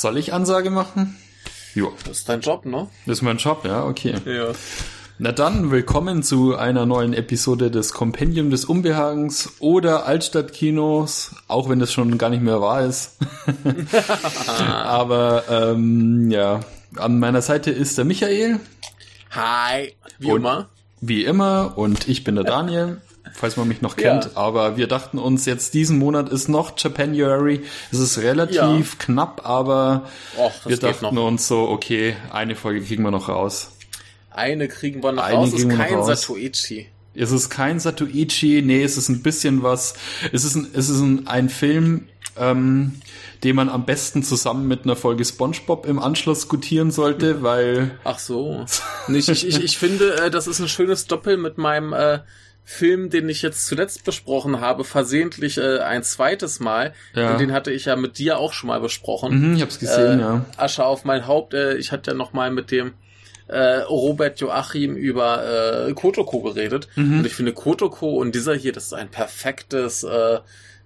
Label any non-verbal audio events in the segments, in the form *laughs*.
Soll ich Ansage machen? Jo. Das ist dein Job, ne? Das ist mein Job, ja, okay. Ja. Na dann, willkommen zu einer neuen Episode des Kompendium des Unbehagens oder Altstadtkinos, auch wenn das schon gar nicht mehr wahr ist. *laughs* *laughs* Aber ähm, ja, an meiner Seite ist der Michael. Hi, wie und, immer. Wie immer und ich bin der Daniel falls man mich noch kennt. Ja. Aber wir dachten uns, jetzt diesen Monat ist noch Japanuary. Es ist relativ ja. knapp, aber Och, wir dachten uns so, okay, eine Folge kriegen wir noch raus. Eine kriegen wir noch eine raus. Es ist kein Satoichi. Es ist kein Satoichi, nee, es ist ein bisschen was. Es ist ein, es ist ein, ein Film, ähm, den man am besten zusammen mit einer Folge SpongeBob im Anschluss gutieren sollte, weil. Ach so. ich, ich, ich finde, äh, das ist ein schönes Doppel mit meinem äh, Film, den ich jetzt zuletzt besprochen habe, versehentlich äh, ein zweites Mal. Ja. Den hatte ich ja mit dir auch schon mal besprochen. Mhm, ich hab's gesehen, äh, ja. Asche auf mein Haupt. Äh, ich hatte ja noch mal mit dem äh, Robert Joachim über äh, Kotoko geredet. Mhm. Und ich finde Kotoko und dieser hier, das ist ein perfektes, äh,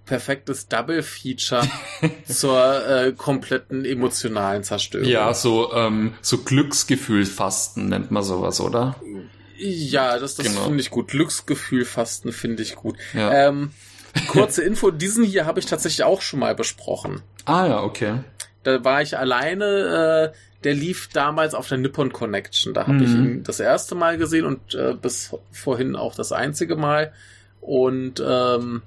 perfektes Double-Feature *laughs* zur äh, kompletten emotionalen Zerstörung. Ja, so, ähm, so Glücksgefühlfasten nennt man sowas, oder? Ja, das, das genau. finde ich gut. Glücksgefühlfasten finde ich gut. Ja. Ähm, kurze Info, diesen hier habe ich tatsächlich auch schon mal besprochen. Ah ja, okay. Da war ich alleine, äh, der lief damals auf der Nippon Connection. Da habe mhm. ich ihn das erste Mal gesehen und äh, bis vorhin auch das einzige Mal. Und ähm,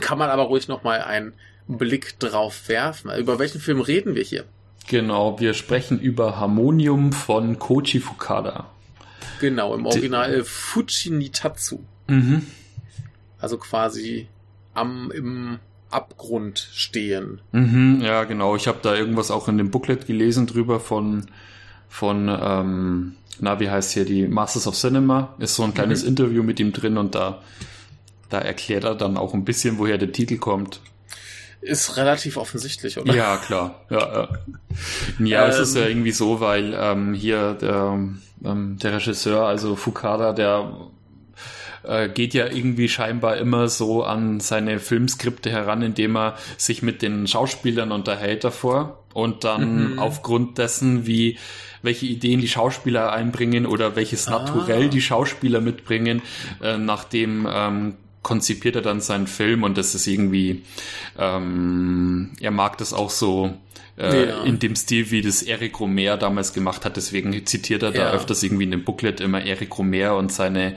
kann man aber ruhig noch mal einen Blick drauf werfen. Über welchen Film reden wir hier? Genau, wir sprechen über Harmonium von Kochi Fukada. Genau, im Original De Fujinitatsu. Mhm. Also quasi am im Abgrund stehen. Mhm, ja, genau. Ich habe da irgendwas auch in dem Booklet gelesen drüber von von ähm, na wie heißt hier die Masters of Cinema ist so ein kleines mhm. Interview mit ihm drin und da da erklärt er dann auch ein bisschen, woher der Titel kommt. Ist relativ offensichtlich, oder? Ja, klar. Ja, ja. ja ähm, es ist ja ähm. irgendwie so, weil ähm, hier der ähm, der Regisseur, also Fukada, der äh, geht ja irgendwie scheinbar immer so an seine Filmskripte heran, indem er sich mit den Schauspielern unterhält davor und dann mhm. aufgrund dessen, wie welche Ideen die Schauspieler einbringen oder welches Naturell ah. die Schauspieler mitbringen, äh, nachdem ähm, konzipiert er dann seinen Film und das ist irgendwie, ähm, er mag das auch so äh, ja. in dem Stil, wie das Eric Romer damals gemacht hat. Deswegen zitiert er da ja. öfters irgendwie in dem Booklet immer Eric Romer und seine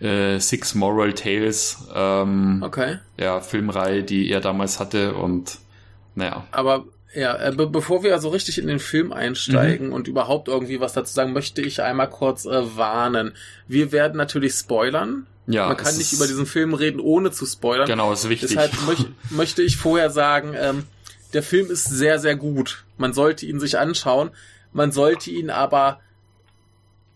äh, Six Moral Tales ähm, okay. ja, Filmreihe, die er damals hatte und naja. Aber ja, äh, be bevor wir also richtig in den Film einsteigen mhm. und überhaupt irgendwie was dazu sagen, möchte ich einmal kurz äh, warnen. Wir werden natürlich spoilern. Ja, Man kann nicht über diesen Film reden, ohne zu spoilern. Genau, ist wichtig. Deshalb möch *laughs* möchte ich vorher sagen, ähm, der Film ist sehr, sehr gut. Man sollte ihn sich anschauen. Man sollte ihn aber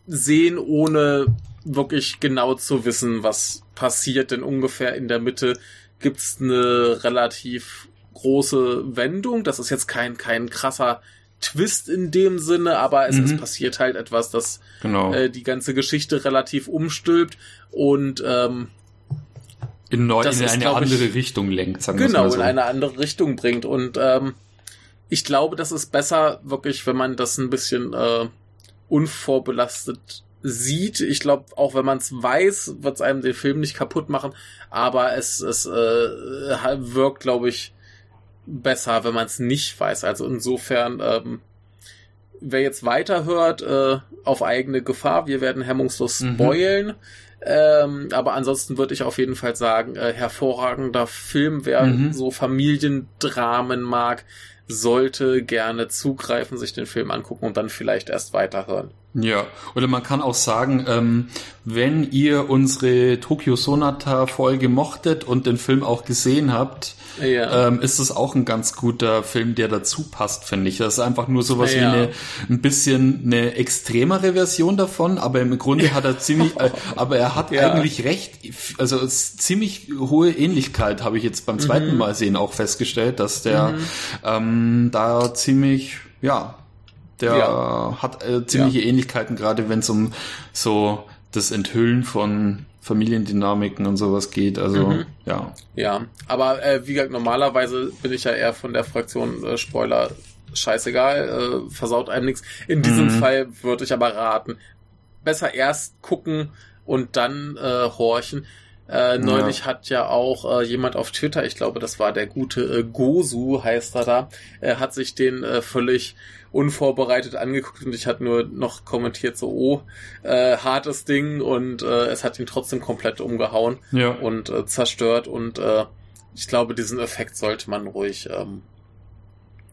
sehen, ohne wirklich genau zu wissen, was passiert. Denn ungefähr in der Mitte gibt's eine relativ große Wendung. Das ist jetzt kein, kein krasser Twist in dem Sinne, aber es, mhm. es passiert halt etwas, das genau. äh, die ganze Geschichte relativ umstülpt und ähm, in, neu, in eine andere ich, Richtung lenkt. Sagen genau, so. in eine andere Richtung bringt. Und ähm, ich glaube, das ist besser, wirklich, wenn man das ein bisschen äh, unvorbelastet sieht. Ich glaube, auch wenn man es weiß, wird es einem den Film nicht kaputt machen. Aber es, es äh, wirkt, glaube ich, besser, wenn man es nicht weiß. Also insofern, ähm, wer jetzt weiterhört, äh, auf eigene Gefahr, wir werden hemmungslos spoilen. Mhm. Ähm, aber ansonsten würde ich auf jeden Fall sagen, äh, hervorragender Film, wer mhm. so Familiendramen mag, sollte gerne zugreifen, sich den Film angucken und dann vielleicht erst weiterhören. Ja, oder man kann auch sagen, ähm, wenn ihr unsere Tokyo Sonata Folge mochtet und den Film auch gesehen habt, ja. ähm, ist es auch ein ganz guter Film, der dazu passt, finde ich. Das ist einfach nur sowas ja. wie eine, ein bisschen eine extremere Version davon, aber im Grunde hat er ziemlich, *laughs* äh, aber er hat ja. eigentlich recht, also ziemlich hohe Ähnlichkeit habe ich jetzt beim zweiten mhm. Mal sehen auch festgestellt, dass der mhm. ähm, da ziemlich, ja, der ja. hat äh, ziemliche ja. Ähnlichkeiten, gerade wenn es um so das Enthüllen von Familiendynamiken und sowas geht. Also mhm. ja. Ja, aber äh, wie gesagt, normalerweise bin ich ja eher von der Fraktion äh, Spoiler scheißegal, äh, versaut einem nichts. In diesem mhm. Fall würde ich aber raten, besser erst gucken und dann äh, horchen. Äh, neulich ja. hat ja auch äh, jemand auf Twitter, ich glaube, das war der gute äh, Gosu, heißt er da, äh, hat sich den äh, völlig unvorbereitet angeguckt und ich hatte nur noch kommentiert so, oh, äh, hartes Ding und äh, es hat ihn trotzdem komplett umgehauen ja. und äh, zerstört und äh, ich glaube, diesen Effekt sollte man ruhig ähm,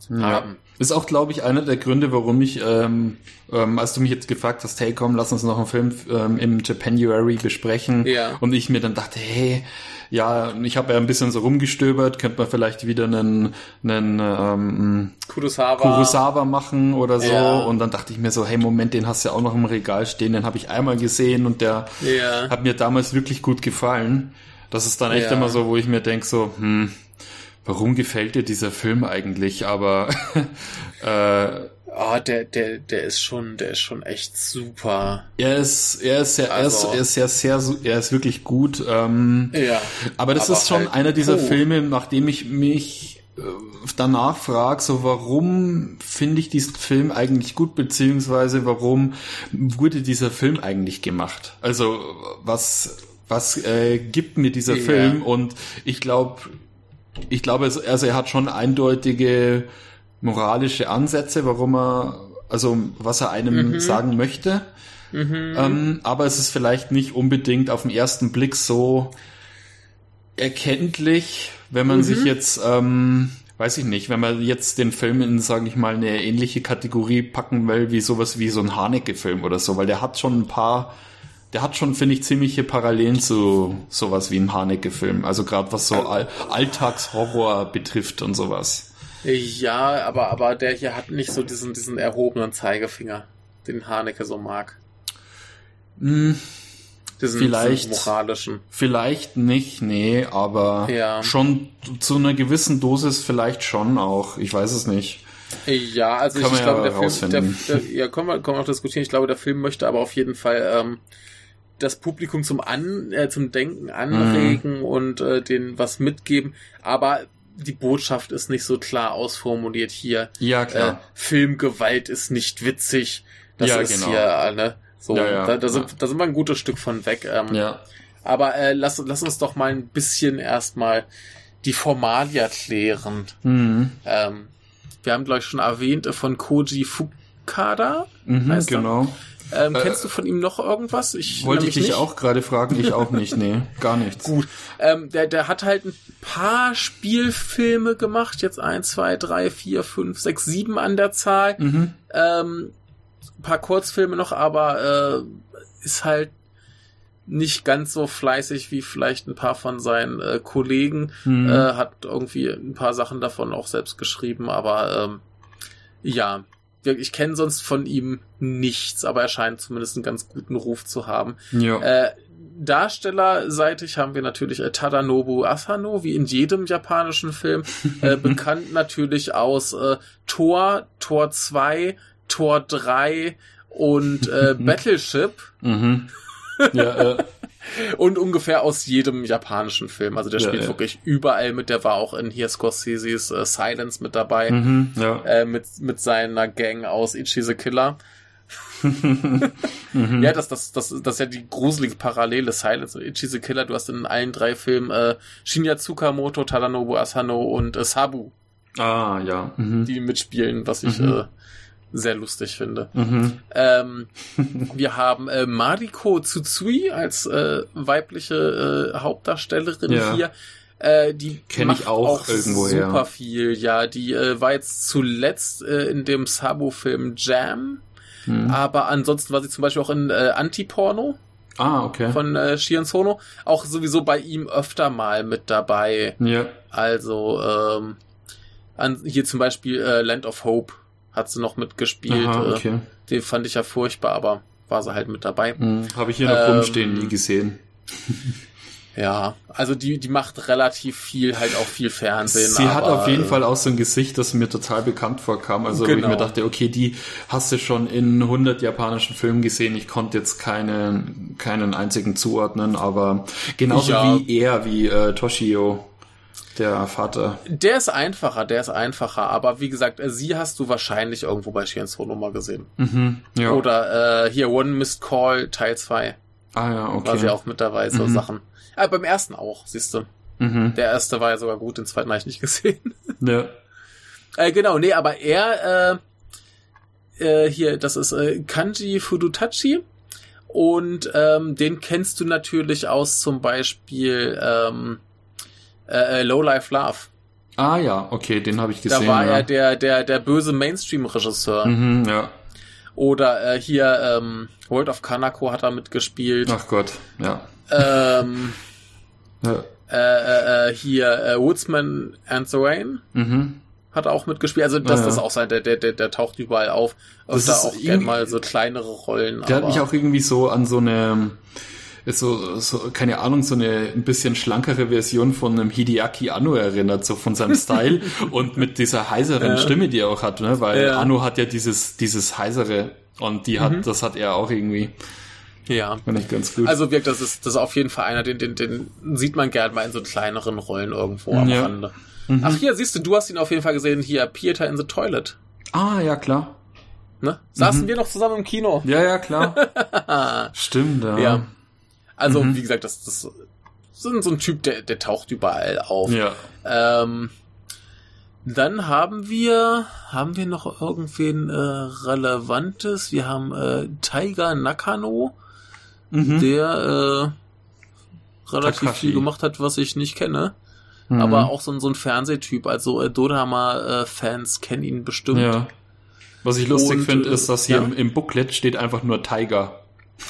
ja. haben. Ist auch, glaube ich, einer der Gründe, warum ich, ähm, ähm, als du mich jetzt gefragt hast, hey komm, lass uns noch einen Film ähm, im Japanuary besprechen. Ja. Und ich mir dann dachte, hey, ja, ich habe ja ein bisschen so rumgestöbert, könnte man vielleicht wieder einen, einen ähm, Kurosawa. Kurosawa machen oder so. Ja. Und dann dachte ich mir so, hey Moment, den hast du ja auch noch im Regal stehen, den habe ich einmal gesehen und der ja. hat mir damals wirklich gut gefallen. Das ist dann echt ja. immer so, wo ich mir denk so, hm, warum gefällt dir dieser Film eigentlich? Aber *laughs* äh, Oh, der, der, der ist schon, der ist schon echt super. Er ist, er ist also, er ist, er ist sehr, sehr, er ist wirklich gut. Ähm, ja. Aber das aber ist schon halt, einer dieser oh. Filme, nachdem ich mich äh, danach frage, so warum finde ich diesen Film eigentlich gut, beziehungsweise warum wurde dieser Film eigentlich gemacht? Also was, was äh, gibt mir dieser ja. Film? Und ich glaube, ich glaube, also er hat schon eindeutige moralische Ansätze, warum er, also was er einem mhm. sagen möchte. Mhm. Ähm, aber es ist vielleicht nicht unbedingt auf den ersten Blick so erkenntlich, wenn man mhm. sich jetzt, ähm, weiß ich nicht, wenn man jetzt den Film in, sage ich mal, eine ähnliche Kategorie packen will, wie sowas wie so ein Haneke-Film oder so, weil der hat schon ein paar der hat schon, finde ich, ziemliche Parallelen zu sowas wie ein Haneke-Film. Also gerade was so All Alltagshorror betrifft und sowas. Ja, aber, aber der hier hat nicht so diesen, diesen erhobenen Zeigefinger, den Haneke so mag. Hm, diesen, vielleicht, diesen moralischen. Vielleicht nicht, nee, aber ja. schon zu einer gewissen Dosis vielleicht schon auch. Ich weiß es nicht. Ja, also ich, ich glaube, ja der Film, der, der, ja, können wir, können wir auch diskutieren. Ich glaube, der Film möchte aber auf jeden Fall ähm, das Publikum zum An, äh, zum Denken anregen mhm. und äh, denen was mitgeben. Aber die Botschaft ist nicht so klar ausformuliert hier. Ja, klar. Äh, Filmgewalt ist nicht witzig. Das ja, ist genau. hier, äh, ne? So, ja, ja, da, da, sind, da sind wir ein gutes Stück von weg. Ähm, ja. Aber äh, lass, lass uns doch mal ein bisschen erstmal die Formalia klären. Mhm. Ähm, wir haben, glaube ich, schon erwähnt äh, von Koji Fukada. Mhm, genau. Ähm, äh, kennst du von ihm noch irgendwas? Ich wollte ich dich nicht. auch gerade fragen, ich auch nicht, nee, *laughs* gar nichts. Gut. Ähm, der, der hat halt ein paar Spielfilme gemacht, jetzt eins, zwei, drei, vier, fünf, sechs, sieben an der Zahl. Mhm. Ähm, ein paar Kurzfilme noch, aber äh, ist halt nicht ganz so fleißig wie vielleicht ein paar von seinen äh, Kollegen. Mhm. Äh, hat irgendwie ein paar Sachen davon auch selbst geschrieben, aber ähm, ja, ich kenne sonst von ihm nichts, aber er scheint zumindest einen ganz guten Ruf zu haben. Ja. Äh, Darstellerseitig haben wir natürlich äh, Tadanobu Asano, wie in jedem japanischen Film, *laughs* äh, bekannt natürlich aus äh, Tor, Tor 2, Tor 3 und äh, *laughs* Battleship. Mhm. Ja, äh, und ungefähr aus jedem japanischen Film. Also der ja, spielt ja. wirklich überall mit. Der war auch in hier Scorsese's äh, Silence mit dabei. Mhm, ja. äh, mit, mit seiner Gang aus Ichi the Killer. *laughs* mhm. Ja, das, das, das, das ist ja die gruselige Parallele. Silence und Ichi the Killer. Du hast in allen drei Filmen äh, Shinya Tsukamoto, Tadanobu Asano und äh, Sabu. Ah, ja. Mhm. Die mitspielen, was ich mhm. äh, sehr lustig finde. Mhm. Ähm, *laughs* wir haben äh, Mariko Tsutsui als äh, weibliche äh, Hauptdarstellerin ja. hier. Äh, die kenne ich auch, auch irgendwo super her. viel. Ja, die äh, war jetzt zuletzt äh, in dem Sabo-Film Jam. Mhm. Aber ansonsten war sie zum Beispiel auch in äh, Anti-Porno. Ah, okay. Von äh, Shion Sono. Auch sowieso bei ihm öfter mal mit dabei. Ja. Also, ähm, an, hier zum Beispiel äh, Land of Hope hat sie noch mitgespielt. Aha, äh, okay. Den fand ich ja furchtbar, aber war sie halt mit dabei. Hm, Habe ich hier noch ähm, rumstehen, nie gesehen. *laughs* Ja, also die, die macht relativ viel, halt auch viel Fernsehen. Sie hat auf jeden Fall auch so ein Gesicht, das mir total bekannt vorkam. Also genau. wo ich mir genau. dachte, okay, die hast du schon in 100 japanischen Filmen gesehen. Ich konnte jetzt keinen, keinen einzigen zuordnen, aber genauso ja. wie er, wie äh, Toshio der Vater. Der ist einfacher, der ist einfacher. Aber wie gesagt, äh, sie hast du wahrscheinlich irgendwo bei Shienso Nummer gesehen. Mhm, ja. Oder äh, hier One Missed Call Teil 2. Ah ja, okay. War sie auch mit dabei, so mhm. Sachen. Ah, beim ersten auch, siehst du. Mhm. Der erste war ja sogar gut, den zweiten habe ich nicht *laughs* gesehen. Ja. Äh, genau, nee, aber er, äh, äh, hier, das ist äh, Kanji Fudutachi. Und ähm, den kennst du natürlich aus zum Beispiel ähm, äh, äh Low Life Love. Ah ja, okay, den habe ich gesehen. Da war ja. er der, der, der böse Mainstream-Regisseur. Mhm, ja. Oder äh, hier ähm, World of Kanako hat er mitgespielt. Ach Gott, ja. Ähm, *laughs* ja. Äh, äh, hier äh, Woodsman and the Rain mhm. hat auch mitgespielt. Also das, ja, das ist auch sein, der, der, der, der taucht überall auf. Das da auch gerne mal so kleinere Rollen. Der hat mich auch irgendwie so an so eine ist so, so, keine Ahnung, so eine ein bisschen schlankere Version von einem Hideaki Anno erinnert, so von seinem Style *laughs* und mit dieser heiseren ja. Stimme, die er auch hat, ne? Weil ja. Anno hat ja dieses, dieses heisere und die hat, mhm. das hat er auch irgendwie. Ja. Finde ich ganz gut. Also wirkt das ist, das ist auf jeden Fall einer, den, den, den sieht man gerne mal in so kleineren Rollen irgendwo am ja. Rande. Mhm. Ach, hier, siehst du, du hast ihn auf jeden Fall gesehen, hier, Pieter in the Toilet. Ah, ja, klar. Ne? Saßen mhm. wir noch zusammen im Kino? Ja, ja, klar. *laughs* Stimmt, ja. ja. Also, mhm. wie gesagt, das, das sind so ein Typ, der, der taucht überall auf. Ja. Ähm, dann haben wir, haben wir noch irgendwen äh, Relevantes? Wir haben äh, Tiger Nakano mhm. der äh, relativ Takashi. viel gemacht hat, was ich nicht kenne. Mhm. Aber auch so, so ein Fernsehtyp. Also äh, Dodama-Fans äh, kennen ihn bestimmt. Ja. Was ich lustig finde, ist, dass hier ja. im, im, Booklet steht einfach nur Tiger.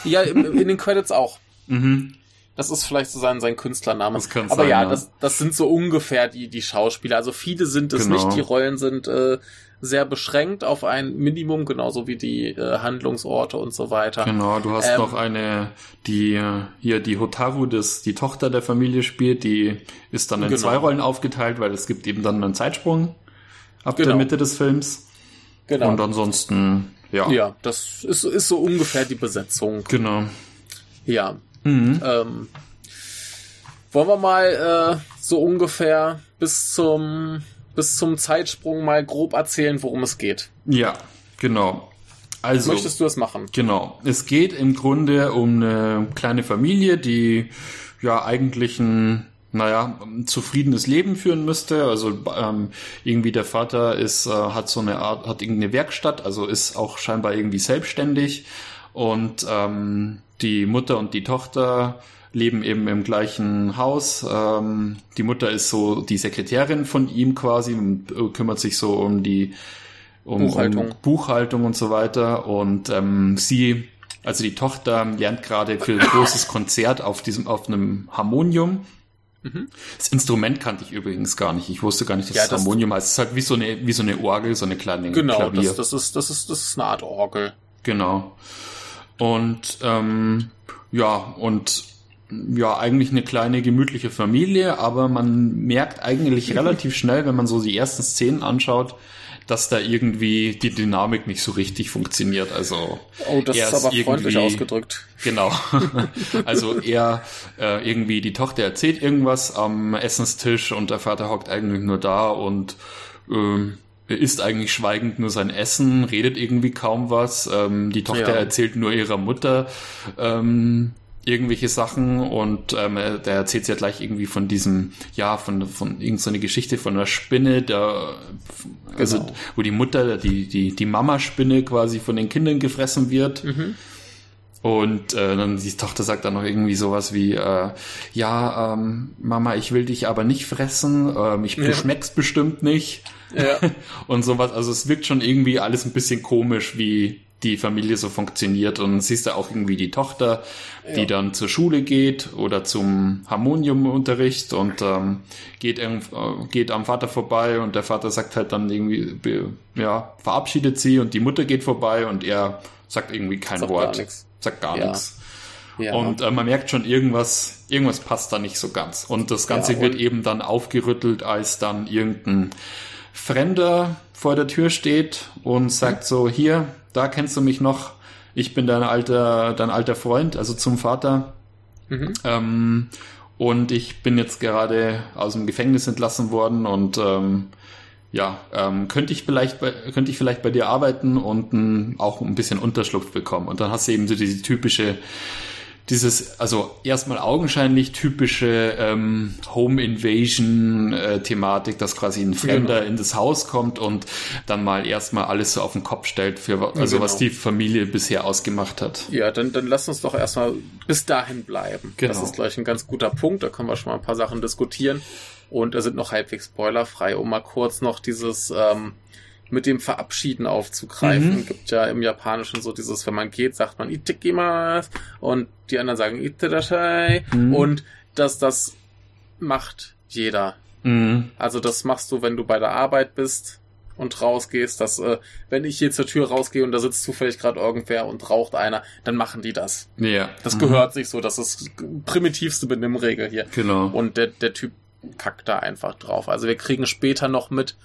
Ja, in, in den Credits auch. Mhm. Das ist vielleicht so sein, sein Künstlername. Das Aber sein, ja, ja, Das, das sind so ungefähr die, die Schauspieler. Also viele sind es genau. nicht. Die Rollen sind äh, sehr beschränkt auf ein Minimum, genauso wie die äh, Handlungsorte und so weiter. Genau, du hast ähm, noch eine, die hier die Hotaru, das die Tochter der Familie spielt, die ist dann in genau. zwei Rollen aufgeteilt, weil es gibt eben dann einen Zeitsprung ab genau. der Mitte des Films. Genau. Und ansonsten, ja. Ja, das ist, ist so ungefähr die Besetzung. Genau. Ja, Mhm. Ähm, wollen wir mal äh, so ungefähr bis zum bis zum Zeitsprung mal grob erzählen, worum es geht? Ja, genau. Also, Möchtest du das machen? Genau. Es geht im Grunde um eine kleine Familie, die ja eigentlich ein naja, ein zufriedenes Leben führen müsste. Also ähm, irgendwie der Vater ist, äh, hat so eine Art, hat irgendeine Werkstatt, also ist auch scheinbar irgendwie selbstständig und ähm, die Mutter und die Tochter leben eben im gleichen Haus. Ähm, die Mutter ist so die Sekretärin von ihm quasi und äh, kümmert sich so um die um Buchhaltung, um Buchhaltung und so weiter. Und ähm, sie, also die Tochter, lernt gerade für ein großes Konzert auf diesem auf einem Harmonium. Mhm. Das Instrument kannte ich übrigens gar nicht. Ich wusste gar nicht, dass ja, das Harmonium heißt. Es ist halt wie so eine, wie so eine Orgel, so eine kleine genau, Klavier. Genau, das, das, ist, das, ist, das ist eine Art Orgel. Genau. Und ähm, ja, und ja, eigentlich eine kleine gemütliche Familie, aber man merkt eigentlich *laughs* relativ schnell, wenn man so die ersten Szenen anschaut, dass da irgendwie die Dynamik nicht so richtig funktioniert. Also oh, das ist aber freundlich ausgedrückt. Genau. *laughs* also er äh, irgendwie die Tochter erzählt irgendwas am Essenstisch und der Vater hockt eigentlich nur da und ähm, isst eigentlich schweigend nur sein Essen, redet irgendwie kaum was. Ähm, die Tochter ja. erzählt nur ihrer Mutter ähm, irgendwelche Sachen und ähm, der erzählt sie ja gleich irgendwie von diesem, ja, von, von irgendeiner so Geschichte von einer Spinne, der, also, genau. wo die Mutter, die, die, die Mama-Spinne quasi von den Kindern gefressen wird. Mhm. Und äh, dann die Tochter sagt dann noch irgendwie sowas wie, äh, ja, ähm, Mama, ich will dich aber nicht fressen, ähm, ich, du ja. schmeckst bestimmt nicht. Ja. *laughs* und sowas. Also es wirkt schon irgendwie alles ein bisschen komisch, wie die Familie so funktioniert. Und siehst du auch irgendwie die Tochter, die ja. dann zur Schule geht oder zum Harmoniumunterricht und ähm, geht, äh, geht am Vater vorbei und der Vater sagt halt dann irgendwie, ja, verabschiedet sie und die Mutter geht vorbei und er sagt irgendwie kein sagt Wort. Sagt gar ja. nichts. Ja. Und äh, man merkt schon, irgendwas, irgendwas passt da nicht so ganz. Und das Ganze ja, und wird eben dann aufgerüttelt, als dann irgendein Fremder vor der Tür steht und sagt mhm. so, hier, da kennst du mich noch, ich bin dein alter, dein alter Freund, also zum Vater. Mhm. Ähm, und ich bin jetzt gerade aus dem Gefängnis entlassen worden und ähm, ja, ähm, könnte ich vielleicht bei, könnte ich vielleicht bei dir arbeiten und m, auch ein bisschen Unterschlupf bekommen. Und dann hast du eben so diese typische dieses, also erstmal augenscheinlich typische ähm, Home Invasion äh, Thematik, dass quasi ein Fremder genau. in das Haus kommt und dann mal erstmal alles so auf den Kopf stellt für also genau. was die Familie bisher ausgemacht hat. Ja, dann, dann lass uns doch erstmal bis dahin bleiben. Genau. Das ist gleich ein ganz guter Punkt, da können wir schon mal ein paar Sachen diskutieren. Und sind noch halbwegs spoilerfrei, um mal kurz noch dieses ähm, mit dem Verabschieden aufzugreifen. Mhm. Gibt ja im Japanischen so dieses, wenn man geht, sagt man Itekimasu und die anderen sagen Itterashai mhm. und dass das macht jeder. Mhm. Also das machst du, wenn du bei der Arbeit bist und rausgehst, dass äh, wenn ich hier zur Tür rausgehe und da sitzt zufällig gerade irgendwer und raucht einer, dann machen die das. Ja. Das mhm. gehört sich so, das ist primitivste Benimmregel hier. Genau. Und der, der Typ kackt da einfach drauf. Also wir kriegen später noch mit,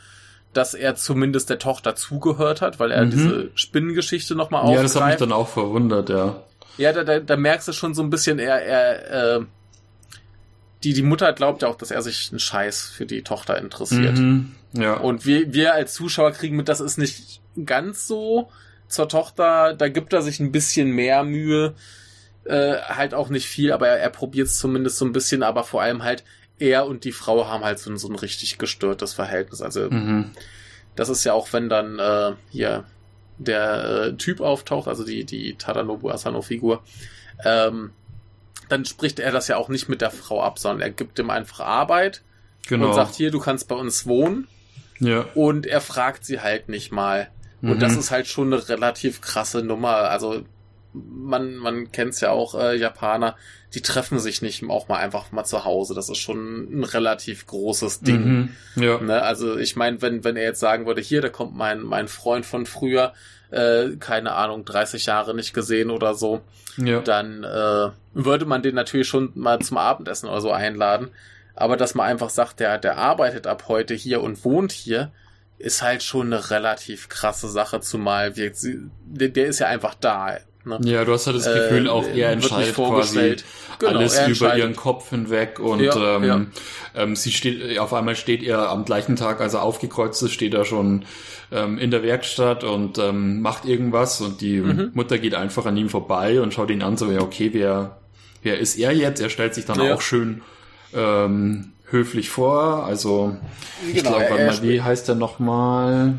dass er zumindest der Tochter zugehört hat, weil er mhm. diese Spinnengeschichte nochmal aufgreift. Ja, das hat mich dann auch verwundert, ja. Ja, da, da, da merkst du schon so ein bisschen, er, er, äh, die, die Mutter glaubt ja auch, dass er sich einen Scheiß für die Tochter interessiert. Mhm, ja. Und wir, wir als Zuschauer kriegen mit, das ist nicht ganz so. Zur Tochter, da gibt er sich ein bisschen mehr Mühe. Äh, halt auch nicht viel, aber er, er probiert es zumindest so ein bisschen, aber vor allem halt, er und die Frau haben halt so, ein, so ein richtig gestörtes Verhältnis. Also mhm. das ist ja auch, wenn dann äh, hier der äh, Typ auftaucht, also die, die Tadanobu Asano-Figur, ähm, dann spricht er das ja auch nicht mit der Frau ab, sondern er gibt ihm einfach Arbeit genau. und sagt hier, du kannst bei uns wohnen. Ja. Und er fragt sie halt nicht mal. Und mhm. das ist halt schon eine relativ krasse Nummer. Also man, man kennt es ja auch, äh, Japaner, die treffen sich nicht auch mal einfach mal zu Hause. Das ist schon ein relativ großes Ding. Mhm, ja. Ne? Also ich meine, wenn, wenn er jetzt sagen würde, hier, da kommt mein, mein Freund von früher, äh, keine Ahnung, 30 Jahre nicht gesehen oder so, ja. dann äh, würde man den natürlich schon mal zum Abendessen oder so einladen. Aber dass man einfach sagt, der, der arbeitet ab heute hier und wohnt hier, ist halt schon eine relativ krasse Sache, zumal wir, der, der ist ja einfach da Ne? Ja, du hast halt das Gefühl, äh, auch er entscheidet quasi genau, alles über ihren Kopf hinweg und ja, ähm, ja. Ähm, sie steht, auf einmal steht er am gleichen Tag, als er aufgekreuzt ist, steht er schon ähm, in der Werkstatt und ähm, macht irgendwas und die mhm. Mutter geht einfach an ihm vorbei und schaut ihn an, so, ja, okay, wer, wer ist er jetzt? Er stellt sich dann ja. auch schön ähm, höflich vor, also ich genau, glaube, mal, wie heißt er nochmal?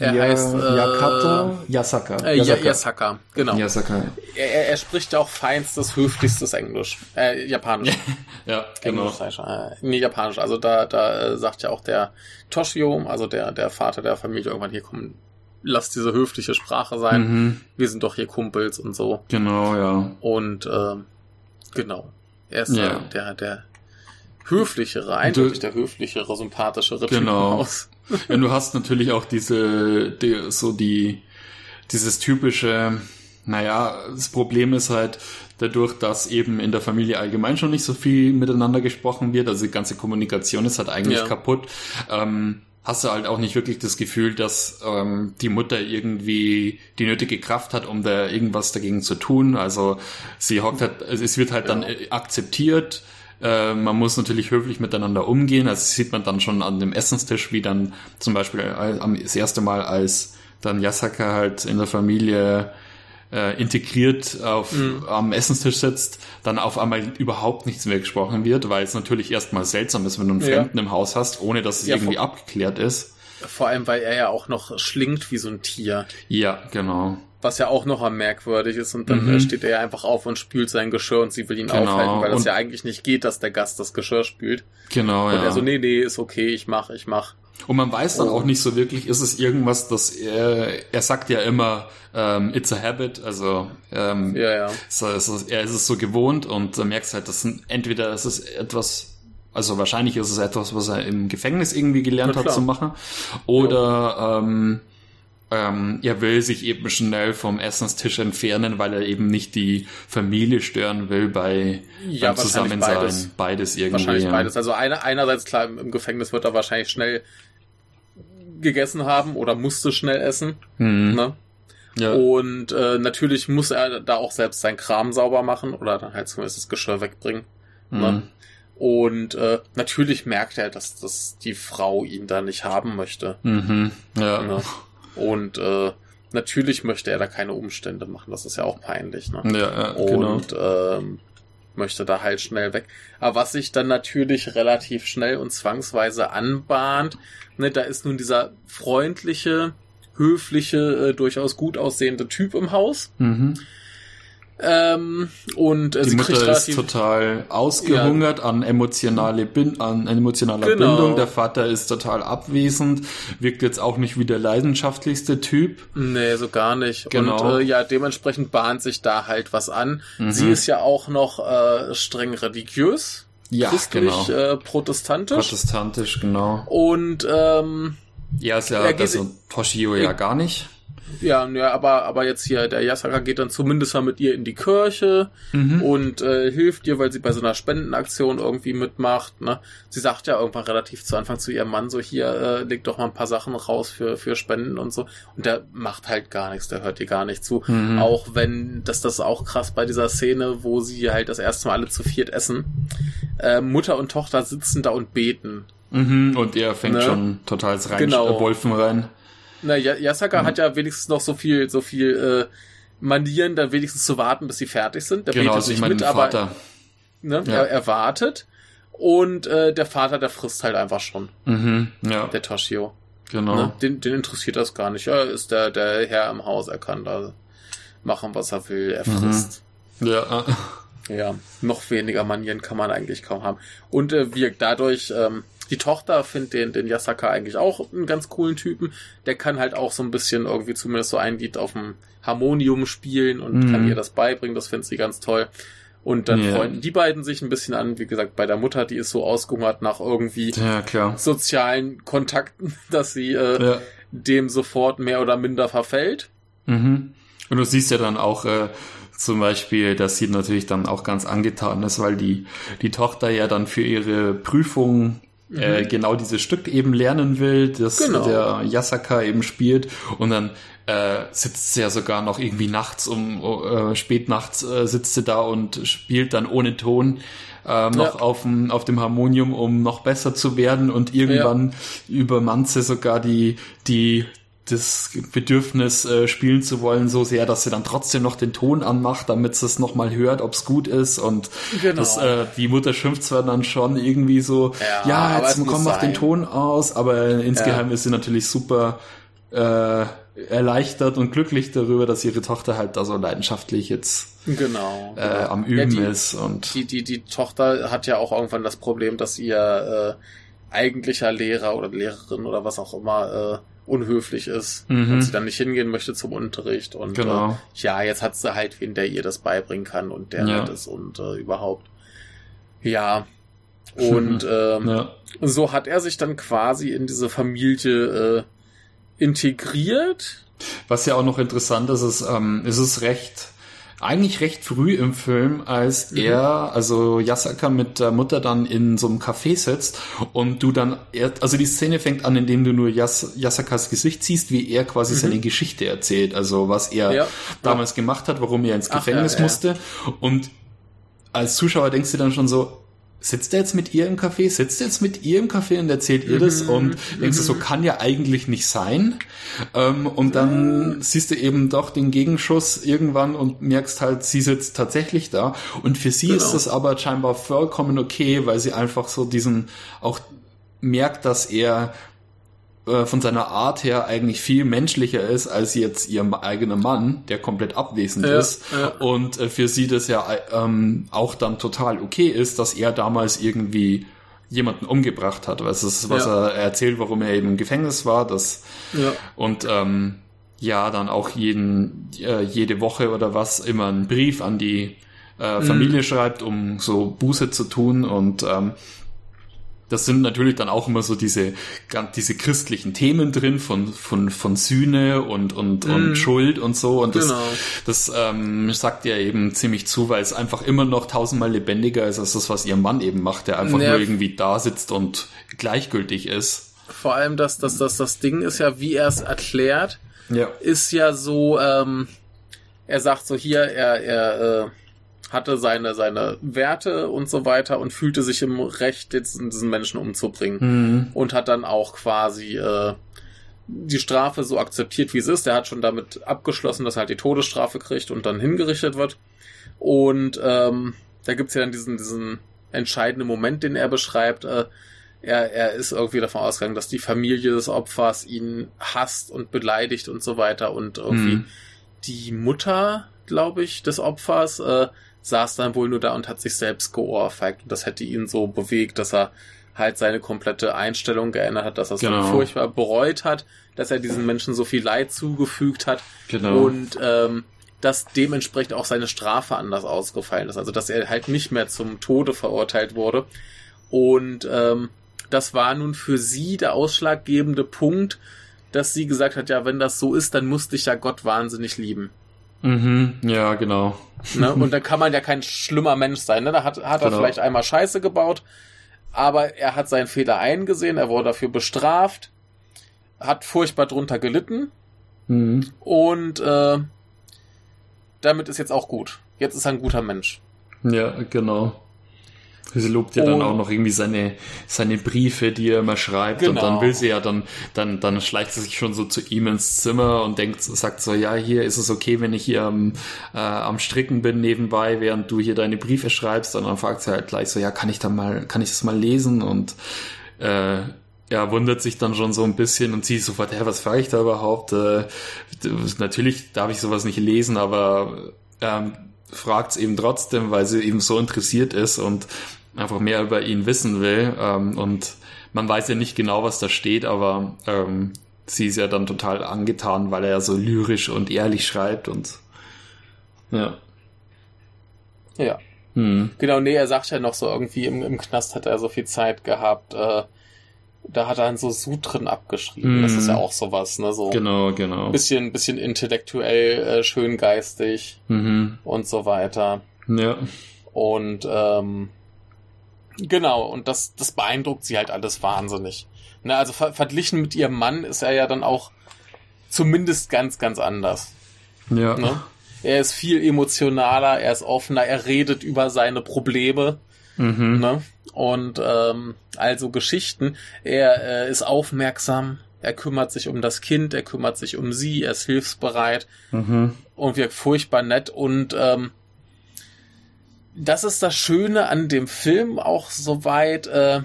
Er ja, heißt äh, Yakata, Yasaka. Äh, Yasaka. Yasaka, genau. Yasaka. Er, er spricht auch feinstes, höflichstes Englisch. Äh, Japanisch. *laughs* ja, genau. Englisch, äh, nee, Japanisch. Also da, da äh, sagt ja auch der Toshio, also der, der Vater der Familie, irgendwann hier kommen, lass diese höfliche Sprache sein. Mhm. Wir sind doch hier Kumpels und so. Genau, ja. Und äh, genau. Er ist ja. der, der höflichere, eindeutig der höflichere, sympathischere genau. Typ aus. Ja, du hast natürlich auch diese, die, so die, dieses typische, naja, das Problem ist halt, dadurch, dass eben in der Familie allgemein schon nicht so viel miteinander gesprochen wird, also die ganze Kommunikation ist halt eigentlich ja. kaputt, ähm, hast du halt auch nicht wirklich das Gefühl, dass ähm, die Mutter irgendwie die nötige Kraft hat, um da irgendwas dagegen zu tun. Also sie hockt halt, es wird halt ja. dann akzeptiert, äh, man muss natürlich höflich miteinander umgehen. Also das sieht man dann schon an dem Essenstisch, wie dann zum Beispiel äh, das erste Mal, als dann Yasaka halt in der Familie äh, integriert auf, mhm. am Essenstisch sitzt, dann auf einmal überhaupt nichts mehr gesprochen wird, weil es natürlich erstmal seltsam ist, wenn du einen Fremden ja. im Haus hast, ohne dass es ja, irgendwie abgeklärt ist. Vor allem, weil er ja auch noch schlingt wie so ein Tier. Ja, genau was ja auch noch merkwürdig ist und dann mhm. steht er einfach auf und spült sein Geschirr und sie will ihn genau. aufhalten, weil das ja eigentlich nicht geht, dass der Gast das Geschirr spült. Genau, und ja. Und er so, nee, nee, ist okay, ich mach, ich mach. Und man weiß dann oh. auch nicht so wirklich, ist es irgendwas, das er, er sagt ja immer, ähm, it's a habit, also ähm, ja, ja. So, es er ist es so gewohnt und du merkst halt, dass entweder ist es etwas, also wahrscheinlich ist es etwas, was er im Gefängnis irgendwie gelernt hat zu machen, oder ähm, ähm, er will sich eben schnell vom Essenstisch entfernen, weil er eben nicht die Familie stören will bei ja, beim Zusammensein. Beides, beides irgendwie. Wahrscheinlich ja. beides. Also eine, einerseits klar, im Gefängnis wird er wahrscheinlich schnell gegessen haben oder musste schnell essen. Mhm. Ne? Ja. Und äh, natürlich muss er da auch selbst sein Kram sauber machen oder dann halt zumindest das Geschirr wegbringen. Ne? Mhm. Ne? Und äh, natürlich merkt er, dass, dass die Frau ihn da nicht haben möchte. Mhm. Ja. Ne? Und äh, natürlich möchte er da keine Umstände machen. Das ist ja auch peinlich. Ne? Ja, ja genau. Und ähm, möchte da halt schnell weg. Aber was sich dann natürlich relativ schnell und zwangsweise anbahnt, ne, da ist nun dieser freundliche, höfliche, äh, durchaus gut aussehende Typ im Haus. Mhm. Ähm, und äh, die sie Mutter kriegt ist total ausgehungert ja. an emotionale Bin an emotionaler genau. Bindung. Der Vater ist total abwesend, wirkt jetzt auch nicht wie der leidenschaftlichste Typ. Nee, so gar nicht. Genau. Und äh, ja, dementsprechend bahnt sich da halt was an. Mhm. Sie ist ja auch noch äh, streng religiös. Ja, christlich, genau. äh, protestantisch. Protestantisch, genau. Und ähm, ja, ist ja das so Toshio ja gar nicht. Ja, ja, aber, aber jetzt hier, der Yasaka geht dann zumindest mal mit ihr in die Kirche mhm. und äh, hilft ihr, weil sie bei so einer Spendenaktion irgendwie mitmacht. Ne? Sie sagt ja irgendwann relativ zu Anfang zu ihrem Mann so, hier, äh, leg doch mal ein paar Sachen raus für, für Spenden und so. Und der macht halt gar nichts, der hört ihr gar nicht zu. Mhm. Auch wenn, das, das ist auch krass bei dieser Szene, wo sie halt das erste Mal alle zu viert essen. Äh, Mutter und Tochter sitzen da und beten. Mhm, und er fängt ne? schon total rein, genau. Wolfen rein. Na, Yasaka mhm. hat ja wenigstens noch so viel, so viel äh, Manieren, dann wenigstens zu warten, bis sie fertig sind. Der genau, also nicht mit, aber ne, ja. er, er wartet. Und äh, der Vater, der frisst halt einfach schon. Mhm, ja. Der Toshio. Genau. Ne? Den, den interessiert das gar nicht. Er ist der, der Herr im Haus, er kann da machen, was er will, er mhm. frisst. Mhm. Ja. Ja, noch weniger Manieren kann man eigentlich kaum haben. Und äh, wirkt dadurch ähm, die Tochter findet den, den Yasaka eigentlich auch einen ganz coolen Typen. Der kann halt auch so ein bisschen irgendwie zumindest so ein Lied auf dem Harmonium spielen und mhm. kann ihr das beibringen. Das findet sie ganz toll. Und dann yeah. freunden die beiden sich ein bisschen an. Wie gesagt, bei der Mutter, die ist so ausgehungert nach irgendwie ja, sozialen Kontakten, *laughs* dass sie äh, ja. dem sofort mehr oder minder verfällt. Mhm. Und du siehst ja dann auch äh, zum Beispiel, dass sie natürlich dann auch ganz angetan ist, weil die, die Tochter ja dann für ihre Prüfung äh, mhm. genau dieses Stück eben lernen will, das genau. der Yasaka eben spielt und dann äh, sitzt sie ja sogar noch irgendwie nachts um äh, spät nachts äh, sitzt sie da und spielt dann ohne Ton äh, noch ja. auf, dem, auf dem Harmonium, um noch besser zu werden und irgendwann ja. übermannt sie sogar die, die das Bedürfnis äh, spielen zu wollen so sehr, dass sie dann trotzdem noch den Ton anmacht, damit sie es nochmal hört, ob es gut ist und genau. das, äh, die Mutter schimpft zwar dann schon irgendwie so, ja, ja jetzt komm, mach den Ton aus, aber insgeheim ja. ist sie natürlich super äh, erleichtert und glücklich darüber, dass ihre Tochter halt da so leidenschaftlich jetzt genau, äh, genau. am Üben ja, die, ist und die, die, die Tochter hat ja auch irgendwann das Problem, dass ihr äh, eigentlicher Lehrer oder Lehrerin oder was auch immer äh, unhöflich ist mhm. und sie dann nicht hingehen möchte zum Unterricht. Und genau. äh, ja, jetzt hat sie halt wen, der ihr das beibringen kann und der ja. nett ist und äh, überhaupt. Ja. Und *laughs* ähm, ja. so hat er sich dann quasi in diese Familie äh, integriert. Was ja auch noch interessant ist, ist, ähm, ist es recht eigentlich recht früh im Film, als mhm. er, also Yasaka mit der Mutter dann in so einem Café sitzt und du dann, also die Szene fängt an, indem du nur Yas, Yasakas Gesicht siehst, wie er quasi mhm. seine Geschichte erzählt, also was er ja. damals gemacht hat, warum er ins Gefängnis Ach, ja, musste. Und als Zuschauer denkst du dann schon so, sitzt er jetzt mit ihr im Café, sitzt er jetzt mit ihr im Café und erzählt ihr das mhm. und denkst du, so mhm. kann ja eigentlich nicht sein. Ähm, und dann mhm. siehst du eben doch den Gegenschuss irgendwann und merkst halt, sie sitzt tatsächlich da. Und für sie genau. ist das aber scheinbar vollkommen okay, weil sie einfach so diesen auch merkt, dass er äh, von seiner Art her eigentlich viel menschlicher ist als jetzt ihr eigener Mann, der komplett abwesend ja, ist. Ja. Und äh, für sie das ja ähm, auch dann total okay ist, dass er damals irgendwie jemanden umgebracht hat. Was ist, was ja. er erzählt, warum er eben im Gefängnis war. Das und ähm, ja, dann auch jeden, äh, jede Woche oder was immer einen Brief an die äh, Familie mhm. schreibt, um so Buße zu tun und ähm, das sind natürlich dann auch immer so diese, diese christlichen Themen drin von, von, von Sühne und, und, mm. und mhm. Schuld und so. Und das, genau. das ähm, sagt ja eben ziemlich zu, weil es einfach immer noch tausendmal lebendiger ist als das, was ihr Mann eben macht, der einfach ja. nur irgendwie da sitzt und gleichgültig ist. Vor allem, dass das, das, das Ding ist ja, wie er es erklärt, ja. ist ja so, ähm, er sagt so hier, er, er, äh, hatte seine, seine Werte und so weiter und fühlte sich im Recht, jetzt diesen Menschen umzubringen. Mhm. Und hat dann auch quasi äh, die Strafe so akzeptiert, wie es ist. Er hat schon damit abgeschlossen, dass er halt die Todesstrafe kriegt und dann hingerichtet wird. Und ähm, da gibt's ja dann diesen, diesen entscheidenden Moment, den er beschreibt. Äh, er, er ist irgendwie davon ausgegangen, dass die Familie des Opfers ihn hasst und beleidigt und so weiter. Und irgendwie mhm. die Mutter, glaube ich, des Opfers äh, saß dann wohl nur da und hat sich selbst geohrfeigt. Und das hätte ihn so bewegt, dass er halt seine komplette Einstellung geändert hat, dass er es genau. so furchtbar bereut hat, dass er diesen Menschen so viel Leid zugefügt hat. Genau. Und ähm, dass dementsprechend auch seine Strafe anders ausgefallen ist. Also dass er halt nicht mehr zum Tode verurteilt wurde. Und ähm, das war nun für sie der ausschlaggebende Punkt, dass sie gesagt hat, ja, wenn das so ist, dann musste ich ja Gott wahnsinnig lieben. Mhm, ja, genau. Ne? Und da kann man ja kein schlimmer Mensch sein. Ne? Da hat, hat genau. er vielleicht einmal Scheiße gebaut, aber er hat seinen Fehler eingesehen, er wurde dafür bestraft, hat furchtbar drunter gelitten mhm. und äh, damit ist jetzt auch gut. Jetzt ist er ein guter Mensch. Ja, genau. Sie lobt ja dann auch noch irgendwie seine, seine Briefe, die er immer schreibt. Genau. Und dann genau. will sie ja dann, dann, dann schleicht sie sich schon so zu ihm ins Zimmer und denkt, sagt so, ja, hier ist es okay, wenn ich hier am, äh, am Stricken bin nebenbei, während du hier deine Briefe schreibst. Und dann fragt sie halt gleich so, ja, kann ich da mal, kann ich das mal lesen? Und, äh, ja, wundert sich dann schon so ein bisschen und sie sofort, hä, was frage ich da überhaupt? Äh, natürlich darf ich sowas nicht lesen, aber ähm, fragt es eben trotzdem, weil sie eben so interessiert ist und einfach mehr über ihn wissen will. Ähm, und man weiß ja nicht genau, was da steht, aber ähm, sie ist ja dann total angetan, weil er ja so lyrisch und ehrlich schreibt und ja. Ja. Hm. Genau, nee, er sagt ja noch so irgendwie, im, im Knast hat er so viel Zeit gehabt, äh, da hat er dann so Sutren abgeschrieben. Mm. Das ist ja hm. auch sowas, ne? So genau, genau. Bisschen, bisschen intellektuell, äh, schön geistig mhm. und so weiter. Ja. Und ähm, Genau, und das, das beeindruckt sie halt alles wahnsinnig. Na, also ver verglichen mit ihrem Mann ist er ja dann auch zumindest ganz, ganz anders. Ja. Ne? Er ist viel emotionaler, er ist offener, er redet über seine Probleme. Mhm. Ne? Und ähm, also Geschichten. Er äh, ist aufmerksam, er kümmert sich um das Kind, er kümmert sich um sie, er ist hilfsbereit mhm. und wirkt furchtbar nett und ähm, das ist das Schöne an dem Film auch soweit, äh,